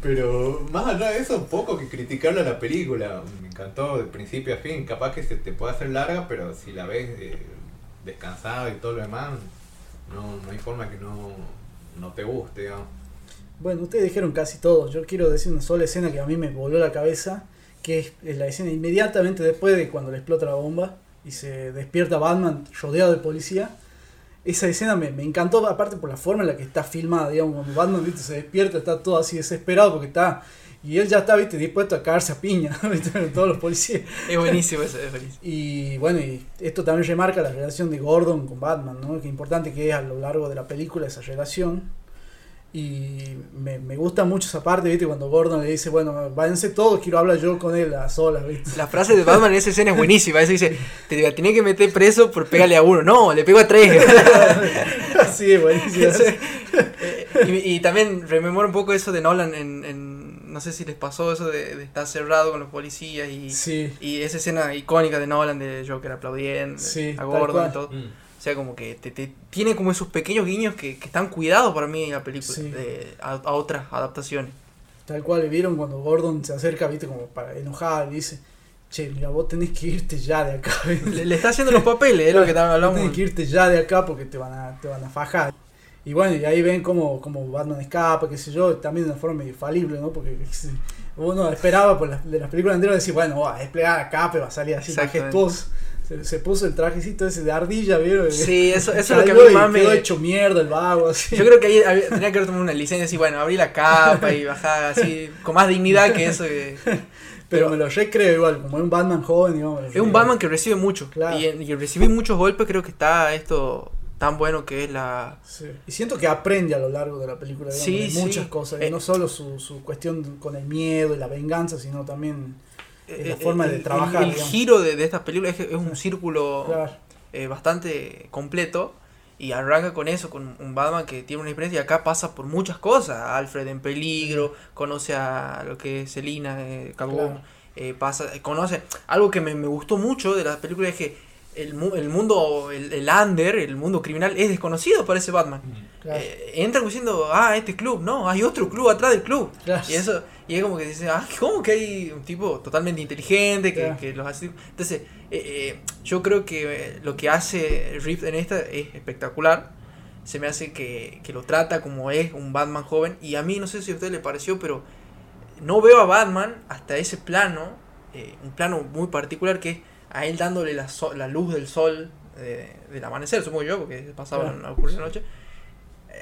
[SPEAKER 6] Pero más allá de eso, poco que criticarle a la película. Me encantó de principio a fin. Capaz que se te puede hacer larga, pero si la ves eh, descansada y todo lo demás, no, no hay forma que no, no te guste, digamos.
[SPEAKER 4] Bueno, ustedes dijeron casi todo. Yo quiero decir una sola escena que a mí me voló la cabeza, que es, es la escena inmediatamente después de cuando le explota la bomba y se despierta Batman rodeado de policía. Esa escena me, me encantó, aparte por la forma en la que está filmada, digamos, cuando Batman se despierta, está todo así desesperado porque está... Y él ya está, viste, dispuesto a caerse a piña, ¿viste? todos los policías.
[SPEAKER 5] Es buenísimo eso, es buenísimo.
[SPEAKER 4] Y bueno, y esto también remarca la relación de Gordon con Batman, ¿no? Qué importante que es a lo largo de la película esa relación. Y me, me gusta mucho esa parte, ¿viste? Cuando Gordon le dice, bueno, váyanse todos, quiero hablar yo con él a solas, ¿viste?
[SPEAKER 5] La frase de Batman en esa escena es buenísima. Eso dice, te tenía que meter preso por pegarle a uno. No, le pego a tres.
[SPEAKER 4] Así es, buenísimo.
[SPEAKER 5] Eh, y, y también rememoro un poco eso de Nolan en, en- no sé si les pasó eso de, de estar cerrado con los policías y,
[SPEAKER 4] Sí,
[SPEAKER 5] y esa escena icónica de Nolan de Joker aplaudiendo
[SPEAKER 4] Sí,
[SPEAKER 5] a Gordon y todo.
[SPEAKER 6] Mm.
[SPEAKER 5] O sea, como que te, te- tiene como esos pequeños guiños que, que están cuidados para mí en la película
[SPEAKER 4] Sí.
[SPEAKER 5] de- a, a otras adaptaciones.
[SPEAKER 4] tal cual, vieron cuando Gordon se acerca, ¿viste? Como para enojar y dice, che, mira, vos tenés que irte ya de acá.
[SPEAKER 5] Le, le está haciendo los papeles, es lo que hablamos.
[SPEAKER 4] Tenés que irte ya de acá porque te van a, te van a fajar. Y bueno, y ahí ven cómo, cómo Batman escapa, qué sé yo, también de una forma medio falible, ¿no? Porque uno esperaba por las, de las películas anteriores decir, bueno, va a desplegar a capa, va a salir así majestuoso. Se, se puso el trajecito ese de ardilla, ¿vieron?
[SPEAKER 5] Sí, eso, eso es lo que a mí más
[SPEAKER 4] quedó
[SPEAKER 5] me...
[SPEAKER 4] hecho mierda el vago, así.
[SPEAKER 5] Yo creo que ahí había- tenía que haber tomado una licencia y bueno, abrí la capa y bajar así, con más dignidad que eso. que-
[SPEAKER 4] Pero me lo recreo igual, como es un Batman joven, digamos.
[SPEAKER 5] Es un. Batman que recibe mucho.
[SPEAKER 4] Claro.
[SPEAKER 5] Y, y recibir muchos golpes creo que está esto tan bueno que es la...
[SPEAKER 4] Sí. Y siento que aprende a lo largo de la película digamos,
[SPEAKER 5] Sí,
[SPEAKER 4] de
[SPEAKER 5] sí.
[SPEAKER 4] muchas cosas, y
[SPEAKER 5] Eh,
[SPEAKER 4] no solo su, su cuestión con el miedo y la venganza, sino también Es la
[SPEAKER 5] eh,
[SPEAKER 4] forma
[SPEAKER 5] el-
[SPEAKER 4] de trabajar,
[SPEAKER 5] El, giro de, de estas películas es, es un círculo
[SPEAKER 4] claro,
[SPEAKER 5] eh, bastante completo. Y arranca con eso, con un Batman que tiene una experiencia y acá pasa por muchas cosas. Alfred en peligro, conoce a lo que es Selina, eh, Catwoman,
[SPEAKER 4] Claro.
[SPEAKER 5] eh, pasa, eh, conoce. Algo que me, me gustó mucho de la película es que el, mu- el mundo, el, el under, el mundo criminal es desconocido para ese Batman.
[SPEAKER 4] claro.
[SPEAKER 5] Eh, entra como diciendo, ah, este club, no, hay otro club atrás del club.
[SPEAKER 4] Claro.
[SPEAKER 5] Y eso, y es como que dice, ah, ¿cómo que hay un tipo totalmente inteligente que,
[SPEAKER 4] Claro.
[SPEAKER 5] que los hace? Entonces, eh, eh, yo creo que lo que hace Rift en esta es espectacular. Se me hace que, que lo trata como es un Batman joven. Y a mí, no sé si a usted le pareció, pero no veo a Batman hasta ese plano, un plano muy particular que es a él dándole la, so- la luz del sol eh, del amanecer, supongo yo, porque pasaba
[SPEAKER 4] Claro.
[SPEAKER 5] la de la noche,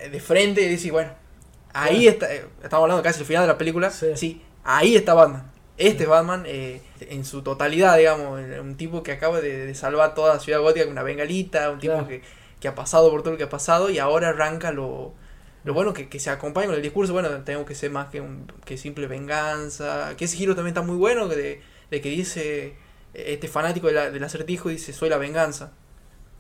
[SPEAKER 5] eh, de frente y dice, bueno, ahí está, eh, estamos hablando casi del final de la película,
[SPEAKER 4] Sí.
[SPEAKER 5] sí. ahí está Batman. Este es Batman eh, en su totalidad, digamos, un tipo que acaba de, de salvar toda la ciudad gótica con una bengalita, un tipo
[SPEAKER 4] Claro.
[SPEAKER 5] que, que ha pasado por todo lo que ha pasado y ahora arranca lo, lo bueno que, que se acompaña con el discurso, bueno, tengo que ser más que, un, que simple venganza, que ese giro también está muy bueno, de, de que dice, este fanático de la- del acertijo dice, soy la venganza.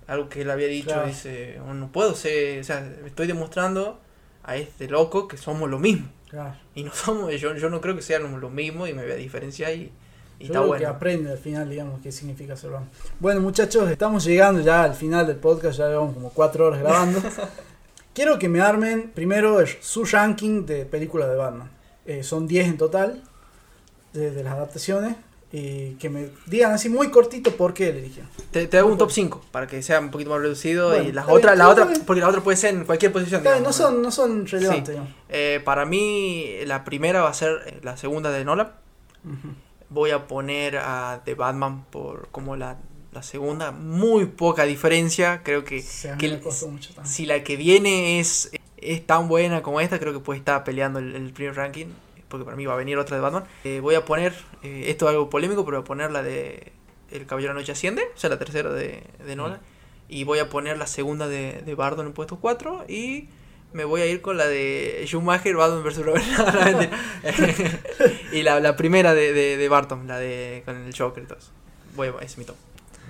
[SPEAKER 5] Algo que él había dicho,
[SPEAKER 4] Claro.
[SPEAKER 5] dice, "Oh, no puedo ser, o sea, estoy demostrando a este loco que somos lo mismo.
[SPEAKER 4] Claro.
[SPEAKER 5] Y no somos, yo, yo no creo que sean lo mismo y me voy a diferenciar y, y
[SPEAKER 4] Yo
[SPEAKER 5] está
[SPEAKER 4] creo que
[SPEAKER 5] bueno.
[SPEAKER 4] aprende al final, digamos, qué significa ser Batman. Bueno, muchachos, estamos llegando ya al final del podcast, ya llevamos como cuatro horas grabando. Quiero que me armen primero su ranking de películas de Batman. Eh, son 10 en total de, de las adaptaciones. Y que me digan así muy cortito por qué le eligieron.
[SPEAKER 5] Te, te hago un top 5 para que sea un poquito más reducido
[SPEAKER 4] Bueno,
[SPEAKER 5] y las otras,
[SPEAKER 4] bien,
[SPEAKER 5] la otra,
[SPEAKER 4] bien.
[SPEAKER 5] porque la otra puede ser en cualquier posición.
[SPEAKER 4] Bien, no,
[SPEAKER 5] digamos,
[SPEAKER 4] son, no son relevantes,
[SPEAKER 5] Sí.
[SPEAKER 4] digamos.
[SPEAKER 5] Eh, para mí, la primera va a ser eh, la segunda de Nolan.
[SPEAKER 4] Ujú.
[SPEAKER 5] Voy a poner a The Batman por como la, la segunda. Muy poca diferencia. Creo que,
[SPEAKER 4] mí
[SPEAKER 5] que
[SPEAKER 4] mucho
[SPEAKER 5] si la que viene es, es tan buena como esta, creo que puede estar peleando el, el primer ranking. Porque para mí va a venir otra de Batman. Eh, voy a poner, eh, esto es algo polémico, pero voy a poner la de El Caballero de la Noche Asciende, o sea, la tercera de, de Nolan. Y voy a poner la segunda de, de Bardo en el puesto 4. Y me voy a ir con la de Schumacher, Batman vs. Robert. Y la, la primera de, de, de Barton, la de con el Joker y todo eso. Voy a, es mi top.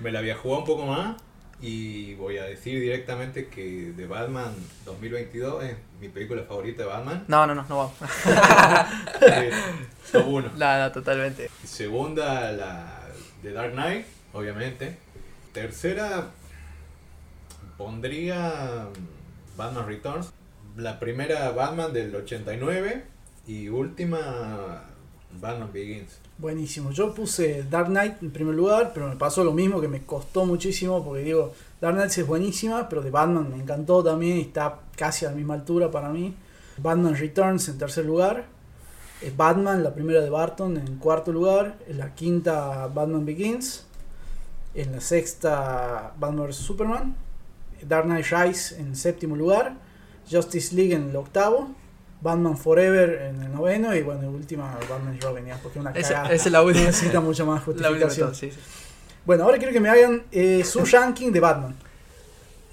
[SPEAKER 6] Me la había jugado un poco más y voy a decir directamente que The Batman 2022 es mi película favorita de Batman.
[SPEAKER 5] No, no, no, no vamos.
[SPEAKER 6] Top 1.
[SPEAKER 5] no, no, totalmente.
[SPEAKER 6] Segunda, la de Dark Knight, obviamente. Tercera, pondría Batman Returns. La primera Batman del 89 y última Batman Begins.
[SPEAKER 4] Buenísimo. Yo puse Dark Knight en primer lugar, pero me pasó lo mismo que me costó muchísimo porque digo, Dark Knight es buenísima, pero de Batman me encantó también está casi a la misma altura para mí. Batman Returns en tercer lugar. Eh, Batman, la primera de Barton, en cuarto lugar. En la quinta, Batman Begins. En la sexta, Batman vs. Superman. Dark Knight Rise en séptimo lugar. Justice League en el octavo. Batman Forever en el noveno. Y bueno, en última, Batman y Robin, ya, porque es una cagada.
[SPEAKER 5] esa es la última.
[SPEAKER 4] necesita mucha más justificación.
[SPEAKER 5] todas, sí, sí.
[SPEAKER 4] Bueno, ahora quiero que me hagan eh, su ranking de Batman.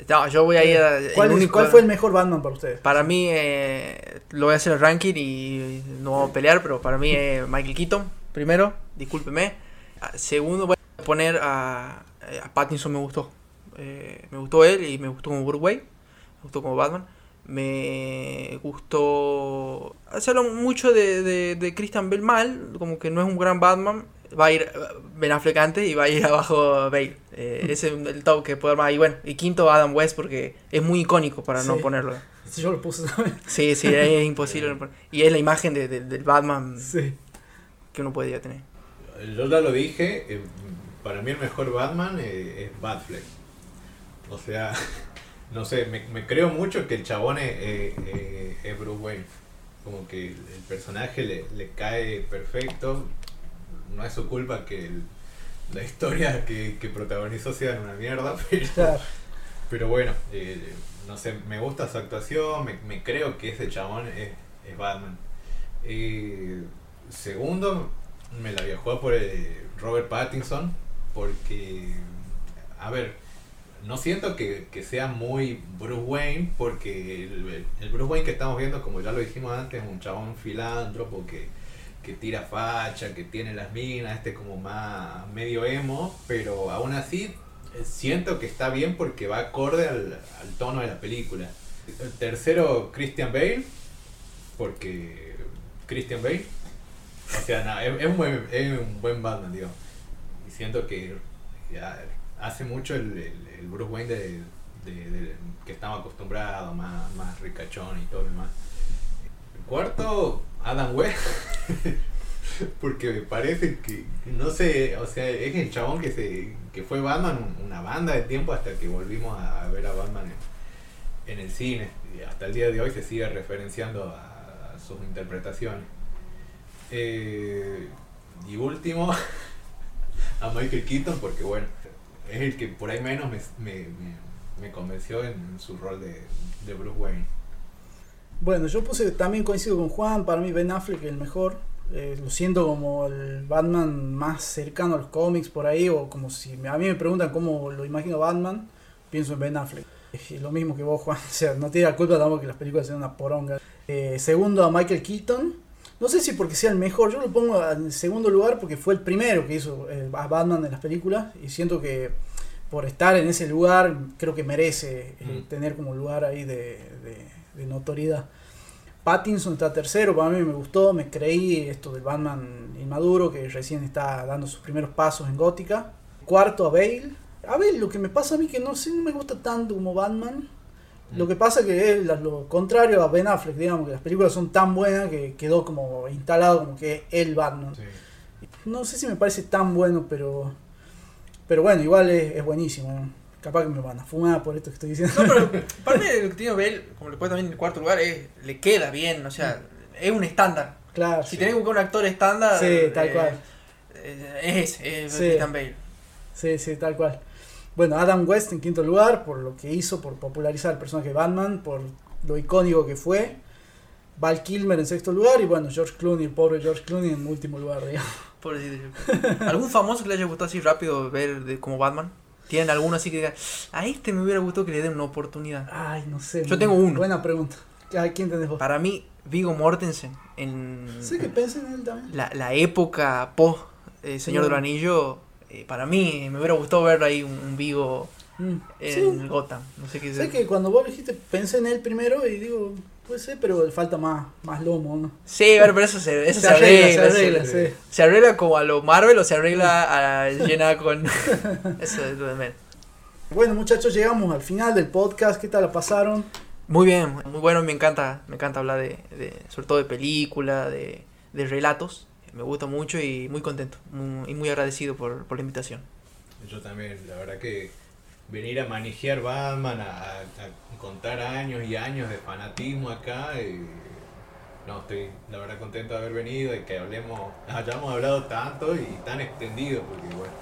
[SPEAKER 5] No, yo voy a ir a,
[SPEAKER 4] ¿Cuál,
[SPEAKER 5] el único-
[SPEAKER 4] cuál fue el mejor Batman para ustedes?
[SPEAKER 5] Para mí, eh, lo voy a hacer el ranking y no vamos a pelear, pero para mí es Michael Keaton, primero, discúlpeme. Ah, Segundo, voy a poner a, a Pattinson, me gustó. Eh, me gustó él y me gustó como Bruce Wayne, me gustó como Batman. Me gustó hacerlo mucho de, de, de Christian Bell mal, como que no es un gran Batman. Va a ir Ben Affleck antes y va a ir abajo Bale. Eh, ese es el top que puedo armar. Y bueno, y quinto Adam West porque es muy icónico para no
[SPEAKER 4] Sí.
[SPEAKER 5] ponerlo.
[SPEAKER 4] Yo lo puse también.
[SPEAKER 5] Sí, sí, es imposible. Y es la imagen de, de- del Batman
[SPEAKER 4] Sí.
[SPEAKER 5] que uno podría tener.
[SPEAKER 6] Yo ya lo dije, eh, para mí el mejor Batman eh, es Batfleck. O sea, no sé, me, me creo mucho que el chabón es, eh, eh, es Bruce Wayne. Como que el, el personaje le, le cae perfecto. No es su culpa que el- la historia que, que protagonizó sea una mierda, pero, pero bueno, eh, no sé, me gusta su actuación, me, me creo que ese chabón es, es Batman. Eh, segundo, me la jugado por eh, Robert Pattinson, porque, a ver, no siento que, que sea muy Bruce Wayne, porque el, Bruce Wayne que estamos viendo, como ya lo dijimos antes, es un chabón filántropo que, que tira facha, que tiene las minas, este como más medio emo, pero aún así eh, siento que está bien porque va acorde al, al tono de la película. El tercero, Christian Bale, porque Christian Bale, o sea, no, es, un buen, es un buen Batman, digo. Y siento que ya hace mucho el- el Bruce Wayne de, que estamos acostumbrados, más, más ricachón y todo lo demás. Cuarto, Adam West. Porque me parece que, no sé, o sea, es el chabón que se que fue Batman un- una banda de tiempo hasta que volvimos a ver a Batman en, el cine. Y hasta el día de hoy se sigue referenciando a, a sus interpretaciones. Eh, y último, a Michael Keaton, porque bueno, es el que por ahí menos me, me, convenció en, su rol de, de Bruce Wayne.
[SPEAKER 4] Bueno, yo puse, también coincido con Juan, para mí Ben Affleck es el mejor, Eh, lo siento como el Batman más cercano a los cómics por ahí, o como si a mí me preguntan cómo lo imagino Batman, pienso en Ben Affleck. Es lo mismo que vos, Juan. O sea, no tiene la culpa tampoco que las películas sean una poronga. Eh, segundo a Michael Keaton. No sé si porque sea el mejor, yo lo pongo en segundo lugar porque fue el primero que hizo eh, a Batman en las películas y siento que por estar en ese lugar creo que merece eh,
[SPEAKER 6] Mm.
[SPEAKER 4] tener como lugar ahí de, de- de notoriedad. Pattinson está tercero, para mí me gustó, me creí esto del Batman inmaduro que recién está dando sus primeros pasos en Gótica. Cuarto a Bale. A Bale lo que me pasa a mí que no sé, no me gusta tanto como Batman. Lo que pasa que es lo contrario a Ben Affleck, digamos, que las películas son tan buenas que quedó como instalado como que es el Batman.
[SPEAKER 6] Sí.
[SPEAKER 4] No sé si me parece tan bueno, pero pero bueno, igual es, es buenísimo. ¿no? Capaz que me van a fumar por esto que estoy diciendo.
[SPEAKER 5] No, pero parte de lo que tiene Bale, como le puede también en el cuarto lugar, es, le queda bien, o sea, es un estándar.
[SPEAKER 4] claro.
[SPEAKER 5] Si tenés que buscar un actor estándar,
[SPEAKER 4] Sí, tal
[SPEAKER 5] eh,
[SPEAKER 4] cual.
[SPEAKER 5] eh, es ese, es
[SPEAKER 4] Sí.
[SPEAKER 5] Bale.
[SPEAKER 4] Sí, sí, tal cual. Bueno, Adam West en quinto lugar por lo que hizo, por popularizar el personaje de Batman, por lo icónico que fue. Val Kilmer en sexto lugar y bueno, George Clooney, el pobre George Clooney en último lugar, digamos.
[SPEAKER 5] ¿Algún famoso que le haya gustado así rápido ver de, como Batman? ¿Tienen alguno así que diga, a este me hubiera gustado que le den una oportunidad?
[SPEAKER 4] Ay, no sé.
[SPEAKER 5] Yo tengo uno.
[SPEAKER 4] Buena pregunta. ¿A quién tenés vos?
[SPEAKER 5] Para mí, Vigo Mortensen, en
[SPEAKER 4] Sé que pensé en él también.
[SPEAKER 5] la, la época post eh, Señor
[SPEAKER 4] Mm.
[SPEAKER 5] del Anillo, eh, para mí me hubiera gustado ver ahí un, un Vigo
[SPEAKER 4] Mm.
[SPEAKER 5] en
[SPEAKER 4] Sí,
[SPEAKER 5] Gotham. No sé qué
[SPEAKER 4] sé que cuando vos dijiste pensé en él primero y digo, puede ser, pero le falta más, más lomo, ¿no?
[SPEAKER 5] Sí, pero, pero eso se, eso
[SPEAKER 4] Se
[SPEAKER 5] se
[SPEAKER 4] arregla,
[SPEAKER 5] arregla.
[SPEAKER 4] se arregla,
[SPEAKER 5] se,
[SPEAKER 4] sí.
[SPEAKER 5] se arregla como a lo Marvel o se arregla a llena con. eso es lo de menos.
[SPEAKER 4] Bueno, muchachos, llegamos al final del podcast. ¿Qué tal la pasaron?
[SPEAKER 5] Muy bien, muy bueno, me encanta, me encanta hablar de, de sobre todo de película, de, de relatos. Me gusta mucho y muy contento muy- y muy agradecido por, por la invitación.
[SPEAKER 6] Yo también, la verdad que venir a manejar Batman, a, contar años y años de fanatismo acá, y no, estoy la verdad contento de haber venido y que hablemos, hayamos hablado tanto y tan extendido, porque bueno,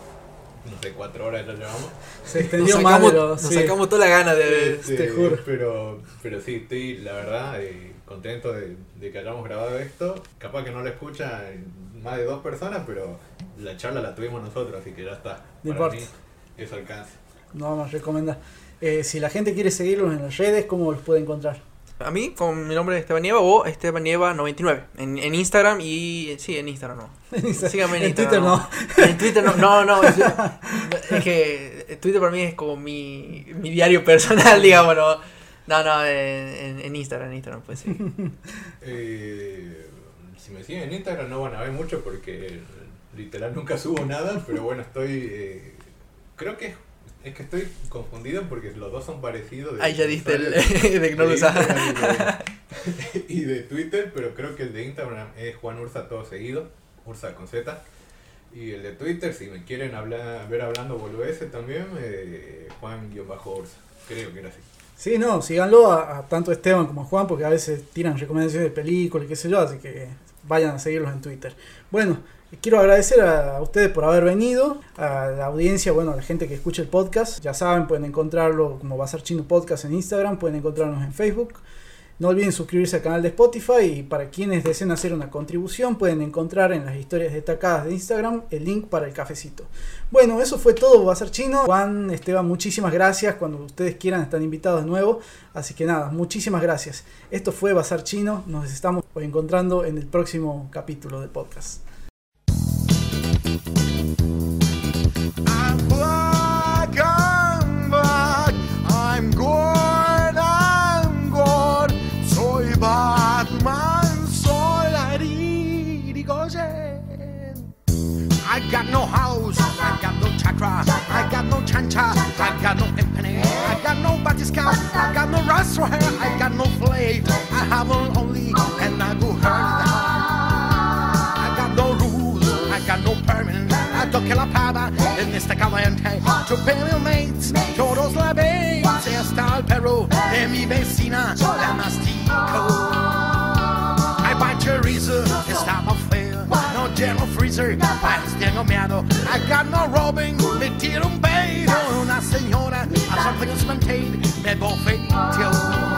[SPEAKER 6] no sé, cuatro horas ya llevamos.
[SPEAKER 4] Se
[SPEAKER 5] Nos
[SPEAKER 4] extendió
[SPEAKER 5] sacamos, nos
[SPEAKER 4] sí.
[SPEAKER 5] sacamos toda la gana de...
[SPEAKER 6] Este,
[SPEAKER 4] te juro.
[SPEAKER 6] Pero, pero sí, estoy la verdad eh, contento de, de que hayamos grabado esto. Capaz que no lo escuchan más de dos personas, pero la charla la tuvimos nosotros, así que ya está.
[SPEAKER 4] No
[SPEAKER 6] Para
[SPEAKER 4] importa.
[SPEAKER 6] mí, eso alcanza.
[SPEAKER 4] No vamos a recomendar. Eh, si la gente quiere seguirlos en las redes, ¿cómo los puede encontrar?
[SPEAKER 5] A mí, con mi nombre es Esteban Nieva o Esteban Nieva99. En, en Instagram y. Sí, en Instagram no. Síganme en,
[SPEAKER 4] En
[SPEAKER 5] Instagram.
[SPEAKER 4] Twitter no.
[SPEAKER 5] En Twitter no. No, no. yo- es que Twitter para mí es como mi, mi diario personal, digamos. No, no, no en, en- Instagram, en Instagram, pues sí.
[SPEAKER 6] Eh, si me siguen en Instagram no van a ver mucho porque literal nunca subo nada, pero bueno, estoy... eh, creo que es, que estoy confundido porque los dos son parecidos. de-
[SPEAKER 5] Ahí ya diste el.
[SPEAKER 6] de
[SPEAKER 5] que no lo usas.
[SPEAKER 6] Instagram y de- y de Twitter, pero creo que el de Instagram es Juan Ursa todo seguido, Ursa con Z. Y el de Twitter, si me quieren hablar, ver hablando boludeces también, eh, Juan-Ursa. Creo que era así.
[SPEAKER 4] Sí, no, síganlo a, a tanto Esteban como a Juan, porque a veces tiran recomendaciones de películas, qué sé yo, así que vayan a seguirlos en Twitter. Bueno, quiero agradecer a ustedes por haber venido, a la audiencia, bueno, a la gente que escucha el podcast. Ya saben, pueden encontrarlo como Bazar Chino Podcast en Instagram, pueden encontrarnos en Facebook. No olviden suscribirse al canal de Spotify y para quienes deseen hacer una contribución pueden encontrar en las historias destacadas de Instagram el link para el cafecito. Bueno, eso fue todo, Bazar Chino. Juan, Esteban, muchísimas gracias. Cuando ustedes quieran están invitados de nuevo. Así que nada, muchísimas gracias. Esto fue Bazar Chino. Nos estamos encontrando en el próximo capítulo del podcast.
[SPEAKER 7] Got no house, I got no chakra, I got no chancha, I got no impany, I got no batiscount, I got no hair, I got no flake, I have only and I go hurt. I got no rules, I got no permanent. I don't toque la pava en este caliente. Chupé mil mates, todos la veis. Hasta el perro de mi vecina, la mastico. Lleno freezer, tengo miedo. I got no robbing, me tiro un pedo. Una señora, a something is maintained, me bofeteó.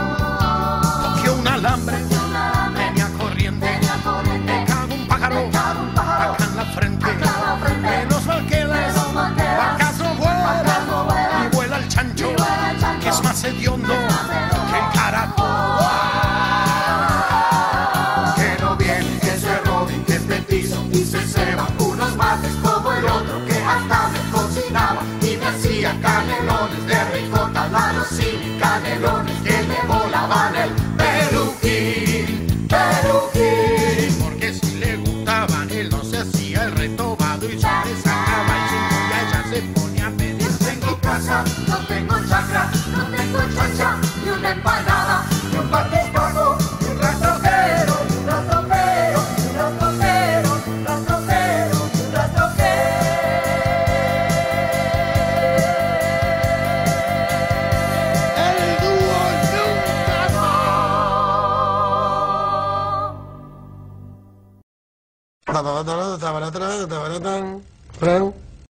[SPEAKER 7] No tengo chakra, no tengo chancha, ni una empanada, ni un batiscafo, ni un rastrojero, ni un rastrojero, ni un rastrojero, ni un rastrojero, ni un rastrojero. El dúo nunca no.